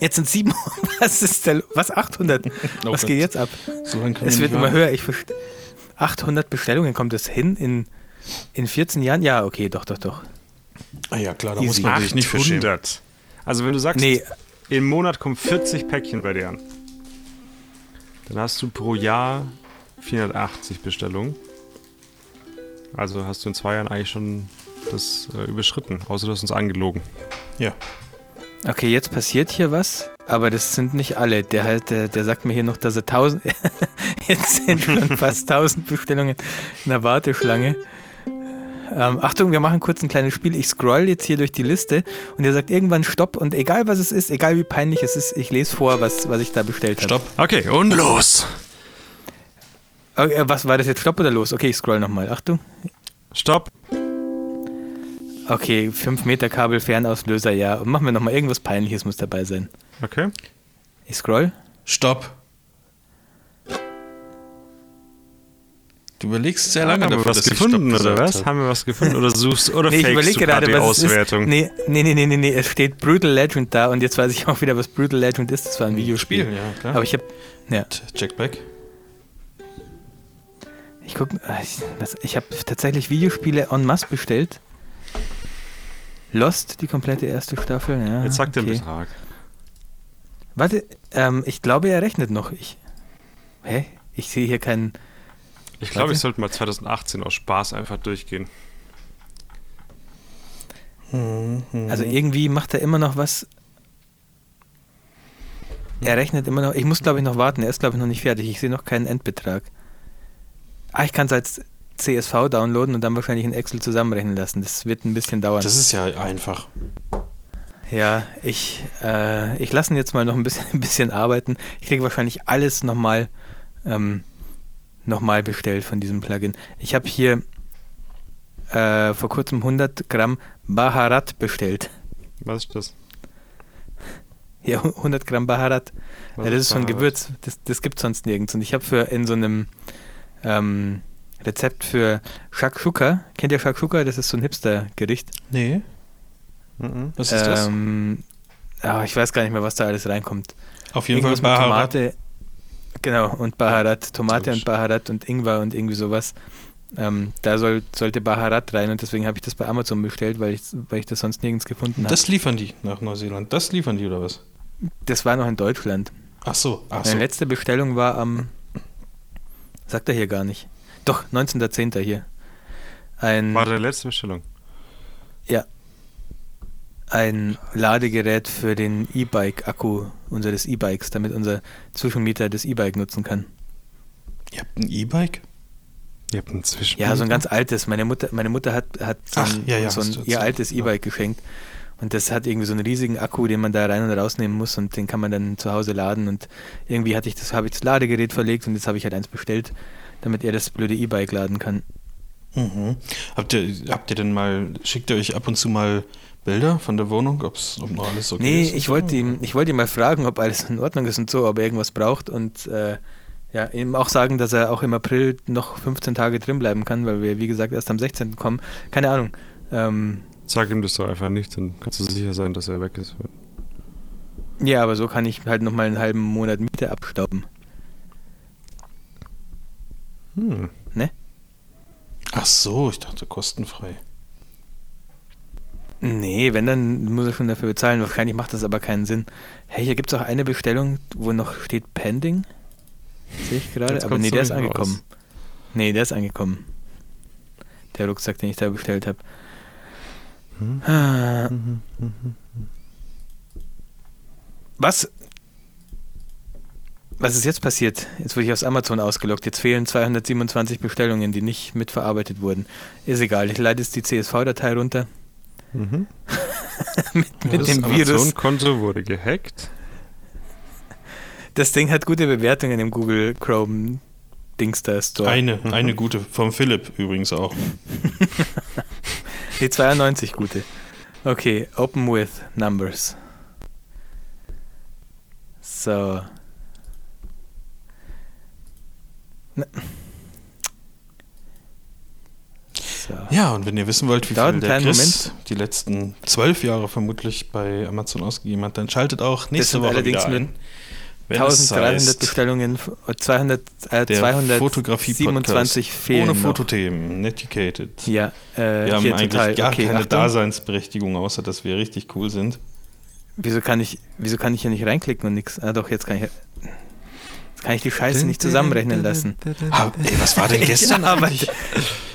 Speaker 1: Jetzt sind 700. Was ist denn? Was 800?
Speaker 2: Oh
Speaker 1: was geht jetzt ab?
Speaker 2: So
Speaker 1: Es
Speaker 2: wir
Speaker 1: wird immer höher. Ich verste- 800 Bestellungen kommt es hin in in 14 Jahren? Ja, okay, doch, doch, doch.
Speaker 2: Ah ja, klar, da
Speaker 1: Easy.
Speaker 2: muss man sich nicht für schämen.
Speaker 3: 800. Also wenn du sagst,
Speaker 1: Nee,
Speaker 3: im Monat kommen 40 Päckchen bei dir an, dann hast du pro Jahr 480 Bestellungen. Also hast du in zwei Jahren eigentlich schon das äh, überschritten, außer du hast uns angelogen.
Speaker 2: Ja.
Speaker 1: Okay, jetzt passiert hier was, aber das sind nicht alle. Der, halt, der, der sagt mir hier noch, dass er 1000. jetzt sind schon fast 1000 Bestellungen in der Warteschlange. Ähm, Achtung, wir machen kurz ein kleines Spiel. Ich scroll jetzt hier durch die Liste und er sagt irgendwann Stopp und egal was es ist, egal wie peinlich es ist, ich lese vor, was, was ich da bestellt habe.
Speaker 2: Stopp.
Speaker 3: Okay, und los!
Speaker 1: Okay, was war das jetzt? Stopp oder los? Okay, ich scroll nochmal. Achtung.
Speaker 3: Stopp!
Speaker 1: Okay, 5 Meter Kabel, Fernauslöser, ja. Und machen wir nochmal irgendwas Peinliches muss dabei sein.
Speaker 3: Okay.
Speaker 1: Ich scroll.
Speaker 2: Stopp. Du überlegst sehr lange
Speaker 3: Haben wir
Speaker 2: dafür,
Speaker 3: was gefunden, oder was?
Speaker 2: habe.
Speaker 3: Haben wir was gefunden oder suchst oder
Speaker 1: Nee, ich überlege
Speaker 3: gerade die
Speaker 1: was
Speaker 3: Auswertung?
Speaker 1: ist. Nee, nee, nee, nee, nee, es steht Brutal Legend da und jetzt weiß ich auch wieder, was Brutal Legend ist. Das war ein Videospiel.
Speaker 2: Spiel, ja, klar.
Speaker 1: Aber ich habe, ja,
Speaker 2: Jack Black.
Speaker 1: ich guck, ah, ich, ich habe tatsächlich Videospiele en masse bestellt. Lost, die komplette erste Staffel. Ja,
Speaker 3: Jetzt sag den
Speaker 1: okay.
Speaker 3: Betrag.
Speaker 1: Warte, ähm, ich glaube, er rechnet noch. Ich, hä? Ich sehe hier keinen.
Speaker 3: Ich glaube, ich sollte mal 2018 aus Spaß einfach durchgehen.
Speaker 1: Also irgendwie macht er immer noch was. Er rechnet immer noch. Ich muss, glaube ich, noch warten. Er ist, glaube ich, noch nicht fertig. Ich sehe noch keinen Endbetrag. Ah, ich kann es als CSV downloaden und dann wahrscheinlich in Excel zusammenrechnen lassen. Das wird ein bisschen dauern.
Speaker 2: Das ist ja einfach.
Speaker 1: ja, ich, äh, ich lasse ihn jetzt mal noch ein bisschen, ein bisschen arbeiten. Ich kriege wahrscheinlich alles nochmal ähm, noch mal bestellt von diesem Plugin. Ich habe hier äh, vor kurzem 100 Gramm Baharat bestellt.
Speaker 3: Was ist das?
Speaker 1: Ja, 100 Gramm Baharat. Ja, das ist so ein? Gewürz. Das, das gibt es sonst nirgends. Und ich habe für in so einem ähm, Rezept für Shakshuka. Kennt ihr Shakshuka? Das ist so ein Hipster-Gericht.
Speaker 2: Nee.
Speaker 3: Mhm.
Speaker 2: Was ist das?
Speaker 1: Ähm, ah, ich weiß gar nicht mehr, was da alles reinkommt.
Speaker 2: Auf jeden Fall
Speaker 1: Irgendwas mit
Speaker 2: Baharat.
Speaker 1: Tomate. Genau, und Baharat. Tomate und Baharat und Ingwer und irgendwie sowas. Ähm, da soll, sollte Baharat rein und deswegen habe ich das bei Amazon bestellt, weil ich, weil ich das sonst nirgends gefunden habe.
Speaker 2: Das liefern die nach Neuseeland. Das liefern die oder was?
Speaker 1: Das war noch in Deutschland.
Speaker 2: Ach so, ach so.
Speaker 1: Meine letzte Bestellung war am. Sagt er hier gar nicht. Doch, 19.10. hier. Ein,
Speaker 3: War deine letzte Bestellung?
Speaker 1: ja. Ein Ladegerät für den E-Bike-Akku unseres E-Bikes, damit unser Zwischenmieter das E-Bike nutzen kann.
Speaker 2: Ihr habt ein E-Bike?
Speaker 3: Ihr habt einen Zwischen.
Speaker 1: Ja, so ein ganz altes. Meine Mutter, meine Mutter hat, hat so
Speaker 2: Ach,
Speaker 1: ein,
Speaker 2: ja, ja,
Speaker 1: so ein ihr altes
Speaker 2: Ja.
Speaker 1: E-Bike geschenkt. Und das hat irgendwie so einen riesigen Akku, den man da rein und rausnehmen muss und den kann man dann zu Hause laden. Und irgendwie hatte ich das, habe ich das Ladegerät verlegt und jetzt habe ich halt eins bestellt, damit er das blöde E-Bike laden kann.
Speaker 2: Mhm. Habt ihr, habt ihr denn mal, schickt ihr euch ab und zu mal Bilder von der Wohnung, ob's, ob noch alles okay
Speaker 1: nee,
Speaker 2: ist? und
Speaker 1: ich wollte ihm, ich wollte ihn mal fragen, ob alles in Ordnung ist und so, ob er irgendwas braucht und äh, ja, ihm auch sagen, dass er auch im April noch 15 Tage drin bleiben kann, weil wir, wie gesagt, erst am 16. kommen. Keine Ahnung. Ähm,
Speaker 3: Sag ihm das doch einfach nicht, dann kannst du sicher sein, dass er weg ist.
Speaker 1: ja, aber so kann ich halt nochmal einen halben Monat Miete abstauben.
Speaker 3: Hm.
Speaker 2: Ach so, ich dachte kostenfrei.
Speaker 1: Nee, wenn, dann muss er schon dafür bezahlen. Wahrscheinlich macht das aber keinen Sinn. Hey, hier gibt es auch eine Bestellung, wo noch steht Pending. Sehe ich gerade. Aber nee, der ist angekommen.
Speaker 3: raus.
Speaker 1: Nee, der ist angekommen. Der Rucksack, den ich da bestellt habe.
Speaker 3: Hm.
Speaker 1: Ah. Was? Was ist jetzt passiert? Jetzt wurde ich aus Amazon ausgelockt. Jetzt fehlen 227 Bestellungen, die nicht mitverarbeitet wurden. Ist egal, ich leite jetzt die CSV-Datei runter.
Speaker 3: Mhm.
Speaker 1: mit mit
Speaker 3: Das
Speaker 1: dem Virus.
Speaker 3: Amazon-Konto wurde gehackt.
Speaker 1: Das Ding hat gute Bewertungen im Google Chrome Dingster Store.
Speaker 2: Eine, eine gute, vom Philipp übrigens auch.
Speaker 1: Die 92 gute. Okay, open with numbers. So. Na. So.
Speaker 2: Ja, und wenn ihr wissen wollt, wie viel der Chris die letzten zwölf Jahre vermutlich bei Amazon ausgegeben hat, dann schaltet auch nächste Woche
Speaker 1: allerdings
Speaker 2: wieder ein. Wenn es
Speaker 1: 1300
Speaker 2: heißt,
Speaker 1: Bestellungen, äh, 200, äh,
Speaker 2: der
Speaker 1: 227 fehlen
Speaker 2: ohne. Fotothemen, Netiquated.
Speaker 1: Ja, äh,
Speaker 2: Wir haben eigentlich
Speaker 1: total.
Speaker 2: gar
Speaker 1: okay,
Speaker 2: keine
Speaker 1: Achtung.
Speaker 2: Daseinsberechtigung, außer dass wir richtig cool sind.
Speaker 1: Wieso kann ich, wieso kann ich hier nicht reinklicken und nichts? Ah doch, jetzt kann ich. Jetzt kann ich die Scheiße nicht zusammenrechnen lassen.
Speaker 2: Ah, ey, was war denn gestern
Speaker 1: Ich arbeite-
Speaker 2: eigentlich?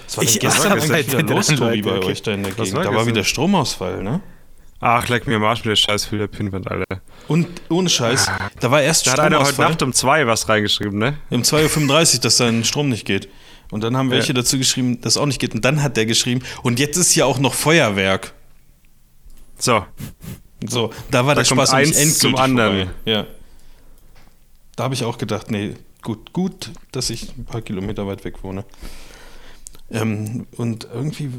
Speaker 2: Was war denn
Speaker 1: ich
Speaker 2: gestern
Speaker 1: arbeite
Speaker 2: eigentlich wieder los, Tobi, bei
Speaker 1: okay.
Speaker 2: euch da in der Gegend?
Speaker 3: war
Speaker 2: Da war wieder Stromausfall, ne?
Speaker 3: Ach, leck mir am Arsch mit der scheiß Pinwand, Alter.
Speaker 2: Und ohne Scheiß, da war erst
Speaker 3: Da hat einer heute
Speaker 2: Stromausfall.
Speaker 3: Nacht um zwei was reingeschrieben, ne?
Speaker 2: Um 2.35 Uhr, dass sein Strom nicht geht. Und dann haben
Speaker 3: Ja.
Speaker 2: welche dazu geschrieben, dass auch nicht geht. Und dann hat der geschrieben, und jetzt ist ja auch noch Feuerwerk.
Speaker 3: So,
Speaker 2: So, da war
Speaker 3: Da
Speaker 2: der
Speaker 3: kommt
Speaker 2: Spaß
Speaker 3: eins
Speaker 2: endgültig
Speaker 3: zum anderen.
Speaker 2: Vorbei. Ja. Da habe ich auch gedacht, nee, gut, gut, dass ich ein paar Kilometer weit weg wohne. Ähm, und irgendwie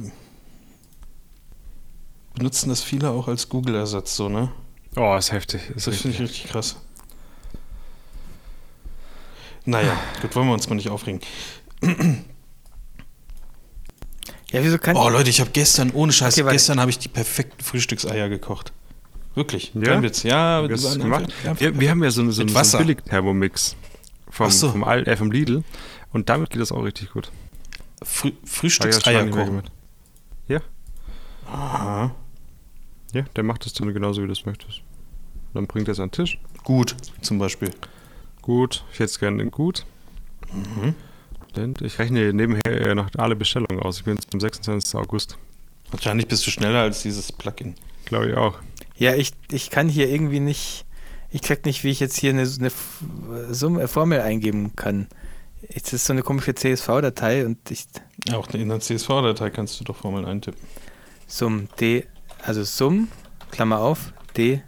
Speaker 2: benutzen das viele auch als Google-Ersatz, so, ne?
Speaker 3: oh, ist heftig. Ist
Speaker 2: Das finde ich richtig krass. Naja, gut, wollen wir uns mal nicht aufregen.
Speaker 1: Ja, wieso kann
Speaker 2: Oh Leute, ich habe gestern, ohne Scheiß,
Speaker 1: Okay,
Speaker 2: gestern habe ich die perfekten Frühstückseier gekocht. Wirklich,
Speaker 3: Ja?
Speaker 2: kein Witz. Ja, die
Speaker 3: du das gemacht? Wir, wir haben ja so, so, so einen Billig-Thermomix vom,
Speaker 2: so.
Speaker 3: vom, Al äh, vom Lidl und damit geht das auch richtig gut.
Speaker 2: Frü
Speaker 3: ja
Speaker 2: Frühstückseier kochen.
Speaker 3: gemacht. Ja,
Speaker 2: Aha.
Speaker 3: ja, der macht das dann genauso, wie du es möchtest. Dann bringt er es an den Tisch.
Speaker 2: Gut, zum Beispiel.
Speaker 3: Gut, ich hätte es gerne in gut.
Speaker 2: Mhm.
Speaker 3: Ich rechne nebenher noch alle Bestellungen aus. Ich bin jetzt am 26. August.
Speaker 2: Wahrscheinlich bist du schneller als dieses Plugin.
Speaker 3: Glaube ich auch.
Speaker 1: Ja, ich, ich kann hier irgendwie nicht. Ich check nicht, wie ich jetzt hier eine, eine Summe, Formel eingeben kann. Es ist so eine komische CSV-Datei und ich.
Speaker 2: Ja, auch in der CSV-Datei kannst du doch Formeln eintippen.
Speaker 1: Sum D, also Sum, Klammer auf, D,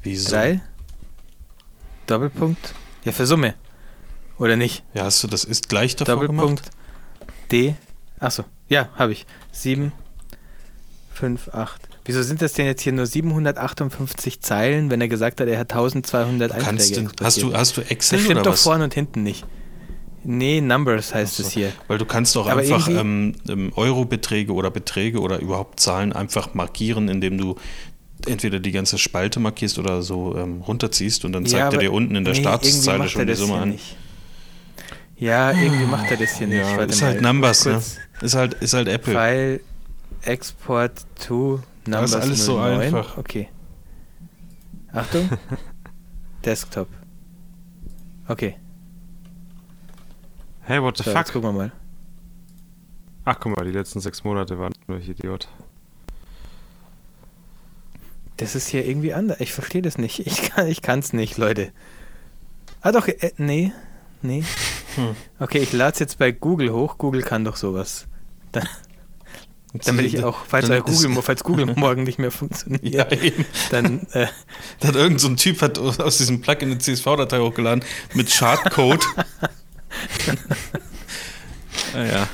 Speaker 2: Wieso?
Speaker 1: 3, Doppelpunkt. Ja, für Summe. Oder nicht?
Speaker 2: Ja, hast du das ist gleich davor
Speaker 1: Doppelpunkt
Speaker 2: gemacht?
Speaker 1: D. Achso, ja, habe ich. 7, 5, 8. Wieso sind das denn jetzt hier nur 758 Zeilen, wenn er gesagt hat, er hat 1200
Speaker 2: Kannst
Speaker 1: Einträge
Speaker 2: du, hast, du, hast du Excel
Speaker 1: Das stimmt
Speaker 2: oder
Speaker 1: doch
Speaker 2: was?
Speaker 1: vorne und hinten nicht. Nee, Numbers heißt
Speaker 2: so.
Speaker 1: es hier.
Speaker 2: Weil du kannst doch
Speaker 1: Aber
Speaker 2: einfach ähm, ähm, Eurobeträge oder Beträge oder überhaupt Zahlen einfach markieren, indem du entweder die ganze Spalte markierst oder so ähm, runterziehst und dann
Speaker 1: Ja,
Speaker 2: zeigt er dir unten in der
Speaker 1: nee, er
Speaker 2: schon die Summe an.
Speaker 1: Nicht. Ja, irgendwie macht er das hier nicht.
Speaker 2: Ja, ist halt Numbers, ne? Ist halt, ist halt Apple.
Speaker 1: File, Export to
Speaker 2: Da ist
Speaker 1: Numbers
Speaker 2: alles so
Speaker 1: 09.
Speaker 2: einfach.
Speaker 1: Okay. Achtung. Desktop. Okay.
Speaker 3: Hey, what the
Speaker 1: So,
Speaker 3: fuck?
Speaker 1: jetzt gucken wir mal.
Speaker 3: Ach, guck mal, die letzten sechs Monate waren nur ich Idiot.
Speaker 1: Das ist hier irgendwie anders. Ich verstehe das nicht. Ich kann ich kann's nicht, Leute. Ah doch, äh, nee. Nee.
Speaker 2: Hm.
Speaker 1: Okay, ich lade es jetzt bei Google hoch. Google kann doch sowas. Dann, damit ich auch, falls,
Speaker 2: Dann
Speaker 1: Google, falls Google morgen nicht mehr funktioniert,
Speaker 2: Ja,
Speaker 1: dann äh,
Speaker 2: Da hat irgend so ein Typ hat aus diesem Plugin eine CSV-Datei hochgeladen mit Schadcode. ah, ja.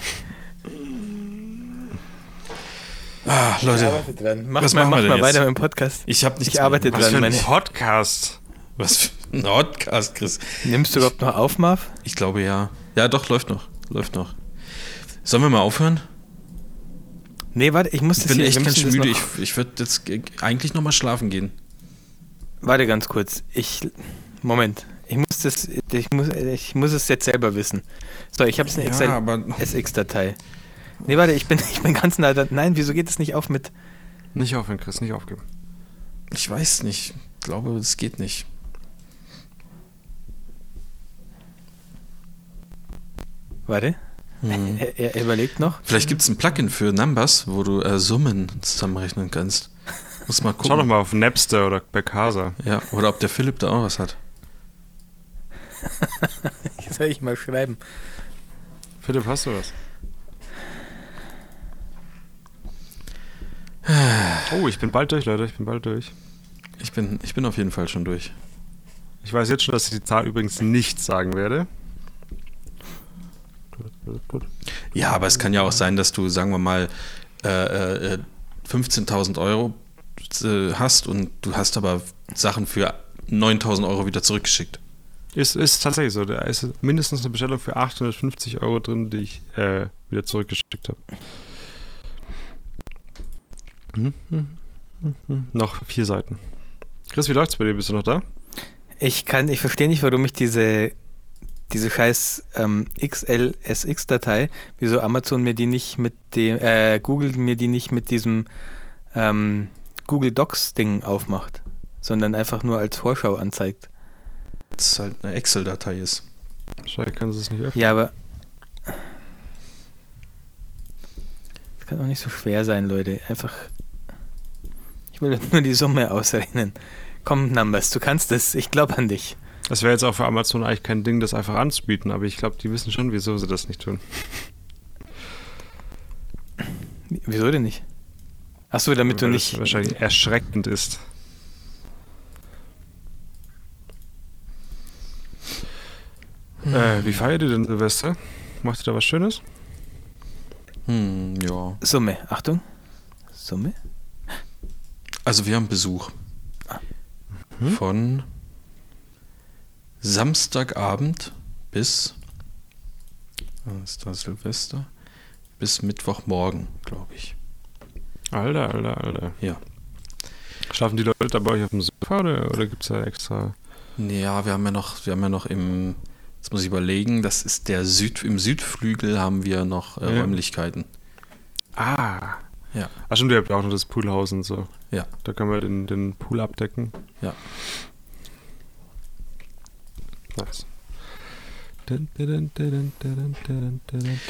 Speaker 2: Ah,
Speaker 1: ich
Speaker 2: Leute,
Speaker 1: arbeite dran. Mach
Speaker 2: was
Speaker 1: mal,
Speaker 2: machen wir
Speaker 1: mach mal
Speaker 2: jetzt?
Speaker 1: weiter mit dem Podcast.
Speaker 2: ich habe nichts
Speaker 1: Ich arbeite
Speaker 2: mehr.
Speaker 3: Was
Speaker 1: dran.
Speaker 3: für ein Podcast?
Speaker 2: Was für ein Podcast, Chris.
Speaker 1: Nimmst du überhaupt noch auf, Marv?
Speaker 2: Ich glaube ja. Ja, doch, läuft noch. Läuft noch. Sollen wir mal aufhören?
Speaker 1: Nee, warte, ich muss
Speaker 2: Ich
Speaker 1: das
Speaker 2: bin
Speaker 1: hier,
Speaker 2: echt ganz müde. Ich, ich würde jetzt ge- eigentlich noch mal schlafen gehen.
Speaker 1: Warte ganz kurz. Ich. Moment. Ich muss das. Ich muss, ich muss es jetzt selber wissen. So, ich habe es eine Excel
Speaker 2: aber
Speaker 1: SX-Datei. Nee, warte, ich bin, ich bin ganz nah. Nein, wieso geht es nicht auf mit.
Speaker 3: Nicht aufhören, Chris, nicht aufgeben.
Speaker 2: ich weiß nicht. Ich glaube, es geht nicht.
Speaker 1: Warte.
Speaker 2: Hm.
Speaker 1: Er, er überlegt noch.
Speaker 2: Vielleicht gibt es ein Plugin für Numbers, wo du äh, Summen zusammenrechnen kannst. Muss mal gucken.
Speaker 3: Schau doch mal auf Napster oder bei Casa.
Speaker 2: Ja, oder ob der Philipp da auch was hat.
Speaker 1: Soll ich mal schreiben?
Speaker 3: Philipp, hast du was? Oh, ich bin bald durch, Leute, ich bin bald durch.
Speaker 2: Ich bin, ich bin auf jeden Fall schon durch.
Speaker 3: Ich weiß jetzt schon, dass ich die Zahl übrigens nicht sagen werde.
Speaker 2: Ja, aber es kann ja auch sein, dass du, sagen wir mal, äh, äh, 15.000 Euro äh, hast und du hast aber Sachen für 9.000 Euro wieder zurückgeschickt.
Speaker 3: Ist, ist tatsächlich so. Da ist mindestens eine Bestellung für 850 Euro drin, die ich äh, wieder zurückgeschickt habe. Hm, hm, hm, hm. Noch vier Seiten. Chris, wie läuft's bei dir? Bist du noch da?
Speaker 1: Ich kann, ich verstehe nicht, warum ich diese, diese scheiß ähm, XLSX-Datei, wieso Amazon mir die nicht mit dem, äh, Google mir die nicht mit diesem ähm, Google Docs-Ding aufmacht, sondern einfach nur als Vorschau anzeigt.
Speaker 2: Das halt eine Excel-Datei ist.
Speaker 3: Wahrscheinlich kannst du es nicht öffnen.
Speaker 1: Ja, aber. Das kann auch nicht so schwer sein, Leute. Einfach. Ich will nur die Summe ausrechnen. Komm, Numbers, du kannst es. Ich glaube an dich.
Speaker 3: Das wäre jetzt auch für Amazon eigentlich kein Ding, das einfach anzubieten, aber ich glaube, die wissen schon, wieso sie das nicht tun.
Speaker 1: Wieso denn nicht? Achso, damit du
Speaker 3: Weil
Speaker 1: nicht.
Speaker 3: das wahrscheinlich erschreckend ist. Äh, wie feiert ihr denn Silvester? Macht ihr da was Schönes?
Speaker 2: Hm, ja.
Speaker 1: Summe, Achtung. Summe?
Speaker 2: Also wir haben Besuch. Von Samstagabend bis was ist da Silvester? Bis Mittwochmorgen, glaube ich.
Speaker 3: Alter, alter, alter.
Speaker 2: Ja.
Speaker 3: Schlafen die Leute da bei euch auf dem Sofa oder, oder gibt es da extra?
Speaker 2: Ja, wir haben ja noch, wir haben ja noch im, jetzt muss ich überlegen, das ist der Süd, im Südflügel haben wir noch äh,
Speaker 3: Ja.
Speaker 2: Räumlichkeiten.
Speaker 3: Ah.
Speaker 2: Ja.
Speaker 3: Ach stimmt, ihr habt auch noch das Poolhaus und so.
Speaker 2: Ja.
Speaker 3: Da können wir den, den Pool abdecken.
Speaker 2: Ja.
Speaker 3: Nice.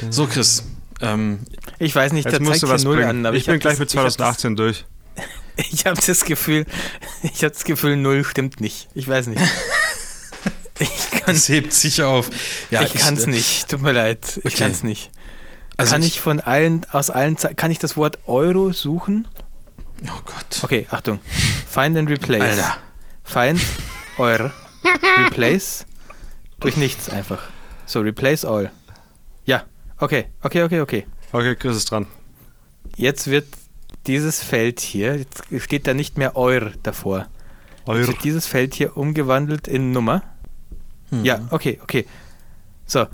Speaker 2: So, Chris, ähm,
Speaker 1: Ich weiß nicht,
Speaker 3: Jetzt
Speaker 1: da zeigt
Speaker 3: du was
Speaker 1: null
Speaker 3: bringen.
Speaker 1: an. Aber
Speaker 3: ich,
Speaker 1: ich,
Speaker 3: bin gleich
Speaker 1: das,
Speaker 3: mit
Speaker 1: ich hab das-
Speaker 3: 2018 durch.
Speaker 1: Ich habe das Gefühl, ich habe das Gefühl, null stimmt nicht. Ich weiß nicht. Ich kann
Speaker 2: das hebt sich auf. Ja,
Speaker 1: ich kann es nicht. Tut mir leid. Ich
Speaker 2: Okay.
Speaker 1: kann es nicht.
Speaker 2: Also
Speaker 1: kann
Speaker 2: ich-
Speaker 1: ich, von allen, aus allen, kann ich das Wort Euro suchen?
Speaker 2: Oh Gott.
Speaker 1: Okay, Achtung. Find and replace.
Speaker 2: Alter.
Speaker 1: Find, Euro, replace, durch nichts einfach. So, replace all. Ja, okay, okay, okay, okay.
Speaker 3: Okay, Chris ist dran.
Speaker 1: Jetzt wird dieses Feld hier, jetzt steht da nicht mehr Eur davor. Jetzt
Speaker 3: Eure.
Speaker 1: wird dieses Feld hier umgewandelt in Nummer.
Speaker 2: Hm.
Speaker 1: Ja, okay, okay. So,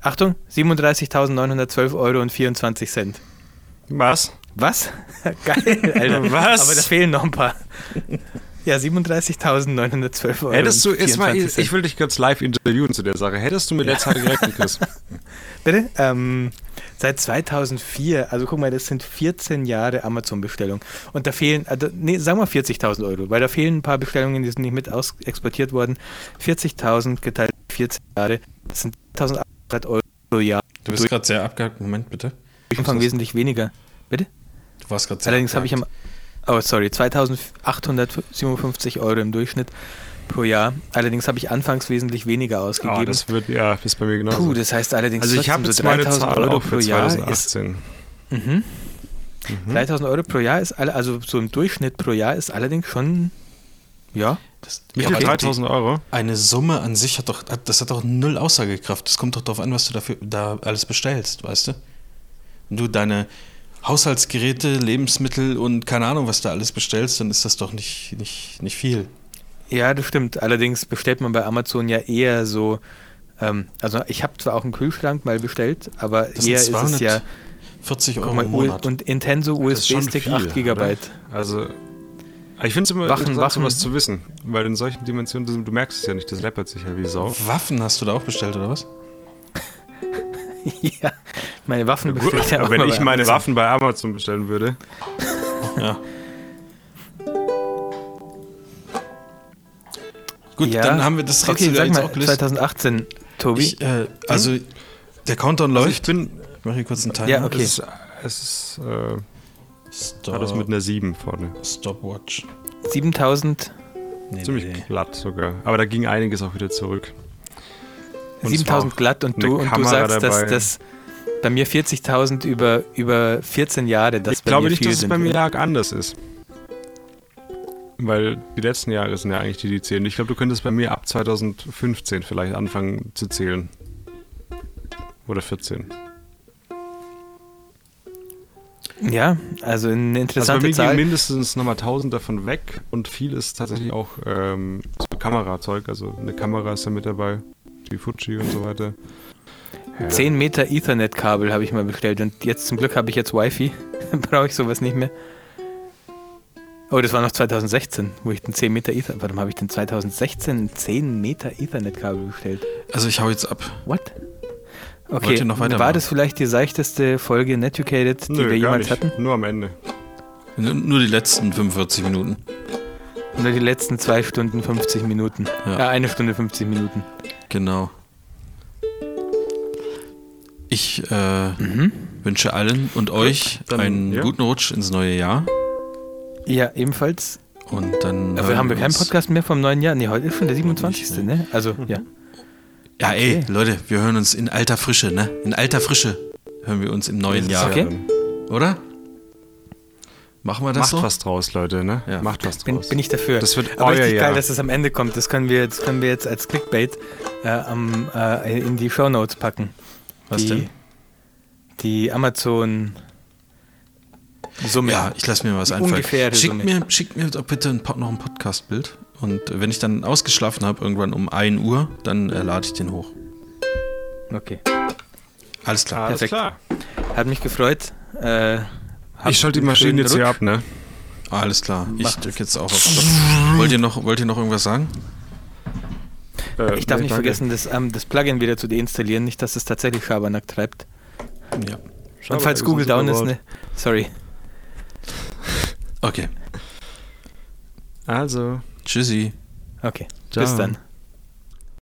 Speaker 1: Achtung, 37.912 Euro und 24 Cent.
Speaker 3: Was?
Speaker 1: Was? Geil, Alter.
Speaker 3: Was?
Speaker 1: Aber da fehlen noch ein paar. Ja, 37.912 Euro.
Speaker 3: Hättest du jetzt mal,
Speaker 1: 24
Speaker 3: ich
Speaker 1: Cent.
Speaker 3: will dich kurz live interviewen zu der Sache. Hättest du mit der Zahl gerechnet, Chris?
Speaker 1: Bitte? Ähm, Seit 2004, also guck mal, das sind 14 Jahre Amazon-Bestellung. Und da fehlen, also, nee, sagen wir 40.000 Euro, weil da fehlen ein paar Bestellungen, die sind nicht mit aus exportiert worden. 40.000 geteilt 14 Jahre, das sind 1.800 Euro pro Jahr.
Speaker 2: Du bist gerade sehr abgehakt. Moment, bitte.
Speaker 1: Durch Umfang wesentlich weniger. Bitte?
Speaker 2: Du warst gerade sehr
Speaker 1: Allerdings habe ich
Speaker 2: abgehakt.
Speaker 1: am, oh sorry, 2.857 Euro im Durchschnitt pro Jahr. Allerdings habe ich anfangs wesentlich weniger
Speaker 3: Ah,
Speaker 1: ausgegeben.
Speaker 3: das wird, ja, ist bei mir genauso.
Speaker 1: Puh, das heißt allerdings
Speaker 3: also ich habe meine
Speaker 1: 3.000
Speaker 3: Zahl
Speaker 1: Euro
Speaker 3: auch für
Speaker 1: pro Jahr ist
Speaker 3: 2018.
Speaker 1: Mhm. 3000 Euro pro Jahr ist alle, also so im Durchschnitt pro Jahr ist allerdings schon, ja.
Speaker 2: Das,
Speaker 3: Wie
Speaker 2: ja,
Speaker 3: viel?
Speaker 2: aber
Speaker 3: 3000 Euro?
Speaker 2: Eine Summe an sich hat doch, das hat doch null Aussagekraft. Das kommt doch darauf an, was du dafür da alles bestellst, weißt du? Wenn du deine Haushaltsgeräte, Lebensmittel und keine Ahnung, was da alles bestellst, dann ist das doch nicht, nicht, nicht viel.
Speaker 1: Ja, das stimmt. Allerdings bestellt man bei Amazon ja eher so, ähm, also ich habe zwar auch einen Kühlschrank mal bestellt, aber
Speaker 2: Das
Speaker 1: eher ist es ja,
Speaker 2: 40 Euro
Speaker 1: mal,
Speaker 2: im Monat.
Speaker 1: und Intenso USB-Stick
Speaker 3: viel,
Speaker 1: 8 GB.
Speaker 3: oder? Also, ich finde es immer
Speaker 1: Wachen,
Speaker 3: interessant,
Speaker 1: Wachen.
Speaker 3: sowas zu wissen, weil in solchen Dimensionen, das- du merkst es ja nicht, das läppert sich ja wie Sau.
Speaker 2: Waffen hast du da auch bestellt, oder was?
Speaker 1: ja, meine Waffen bestelle ich ja auch
Speaker 3: Aber wenn ich meine
Speaker 1: Amazon.
Speaker 3: Waffen bei Amazon bestellen würde,
Speaker 2: Ja. Gut,
Speaker 1: Ja.
Speaker 2: dann haben wir das
Speaker 1: Okay, sag
Speaker 2: jetzt
Speaker 1: mal,
Speaker 2: auch gelöst.
Speaker 1: 2018, Tobi.
Speaker 2: Ich, äh, also, der Countdown
Speaker 3: also
Speaker 2: läuft.
Speaker 3: ich bin,
Speaker 2: Ich mache hier kurz einen Timer.
Speaker 1: Ja, okay.
Speaker 3: es ist, es ist äh,
Speaker 2: Stop,
Speaker 3: hat das mit einer 7 vorne.
Speaker 2: Stopwatch.
Speaker 1: 7000,
Speaker 2: Nee,
Speaker 3: Ziemlich
Speaker 2: nee.
Speaker 3: glatt sogar. Aber da ging einiges auch wieder zurück. Und
Speaker 1: 7000
Speaker 3: zwar
Speaker 1: glatt und du, und du sagst, dass
Speaker 3: dabei.
Speaker 1: das bei mir 40.000 über, über 14 Jahre, das
Speaker 3: ich glaube nicht, dass es bei mir arg anders ist. Weil die letzten Jahre sind ja eigentlich die, die zählen. Ich glaube, du könntest bei mir ab 2015 vielleicht anfangen zu zählen. Oder 14.
Speaker 1: Ja, also eine
Speaker 3: Also bei
Speaker 1: interessante
Speaker 3: mir gehen
Speaker 1: Zahl.
Speaker 3: mindestens nochmal 1000 davon weg und viel ist tatsächlich auch ähm, so Kamerazeug. Also eine Kamera ist da mit dabei, die Fuji und so weiter.
Speaker 1: 10 Meter Ethernet-Kabel habe ich mal bestellt und jetzt zum Glück habe ich jetzt Wi-Fi. Dann brauche ich sowas nicht mehr. Oh, das war noch 2016, wo ich den 10 Meter Ethernet. Warum habe ich denn 2016 ein 10 Meter Ethernet-Kabel bestellt?
Speaker 2: Also, ich hau jetzt ab.
Speaker 1: What? Okay, war das vielleicht die seichteste Folge Netucated, die wir
Speaker 3: gar
Speaker 1: jemals
Speaker 3: nicht.
Speaker 1: hatten?
Speaker 3: Nur am Ende.
Speaker 2: N- Nur die letzten 45 Minuten.
Speaker 1: Nur die letzten zwei Stunden 50 Minuten.
Speaker 2: Ja.
Speaker 1: Ja, eine Stunde 50 Minuten.
Speaker 2: Genau. Ich äh,
Speaker 1: Mhm.
Speaker 2: wünsche allen und euch
Speaker 3: dann,
Speaker 2: einen
Speaker 3: ja.
Speaker 2: guten Rutsch ins neue Jahr.
Speaker 1: Ja, ebenfalls.
Speaker 2: Und dann.
Speaker 1: Aber
Speaker 2: hören
Speaker 1: haben wir keinen Podcast mehr vom neuen Jahr? Nee, heute ist schon der 27.
Speaker 2: Nicht,
Speaker 1: ne? Also, ja.
Speaker 2: Ja, ey,
Speaker 1: Okay.
Speaker 2: Leute, wir hören uns in alter Frische, ne? In alter Frische hören wir uns im neuen Jahr.
Speaker 1: Okay.
Speaker 2: Oder? Machen wir das
Speaker 3: Macht
Speaker 2: so?
Speaker 3: was draus, Leute, ne?
Speaker 2: Ja.
Speaker 3: Macht was
Speaker 1: Bin,
Speaker 3: draus.
Speaker 1: bin ich dafür.
Speaker 3: Das wird
Speaker 1: Aber
Speaker 3: euer
Speaker 1: richtig
Speaker 3: Jahr.
Speaker 1: geil, dass es am Ende kommt. Das können wir, das können wir jetzt als Clickbait äh, am, äh, in die Shownotes packen.
Speaker 2: Was
Speaker 1: die,
Speaker 2: denn?
Speaker 1: Die Amazon Summe.
Speaker 2: Ja, ich lasse mir was einfallen. Schickt mir, schickt mir doch bitte ein, noch ein Podcast-Bild. Und äh, wenn ich dann ausgeschlafen habe, irgendwann um 1 Uhr, dann äh, lade ich den hoch.
Speaker 1: Okay.
Speaker 2: Alles klar.
Speaker 3: Alles
Speaker 1: perfekt.
Speaker 3: klar.
Speaker 1: Hat mich gefreut. Äh,
Speaker 3: Ich schalte die Maschine jetzt hier ab, ne?
Speaker 2: Alles klar. Ich drücke jetzt auch auf Stopp. Wollt ihr, noch, wollt ihr noch irgendwas sagen?
Speaker 3: Äh,
Speaker 1: Ich darf
Speaker 3: nee,
Speaker 1: nicht
Speaker 3: danke.
Speaker 1: vergessen, das, ähm, das Plugin wieder zu deinstallieren, nicht, dass es tatsächlich Schabernack treibt.
Speaker 2: Ja.
Speaker 3: Schau
Speaker 1: Und falls Google down ist, ne? Sorry.
Speaker 2: Okay.
Speaker 3: Also,
Speaker 2: Tschüssi.
Speaker 1: Okay.
Speaker 3: Ciao.
Speaker 1: Bis dann.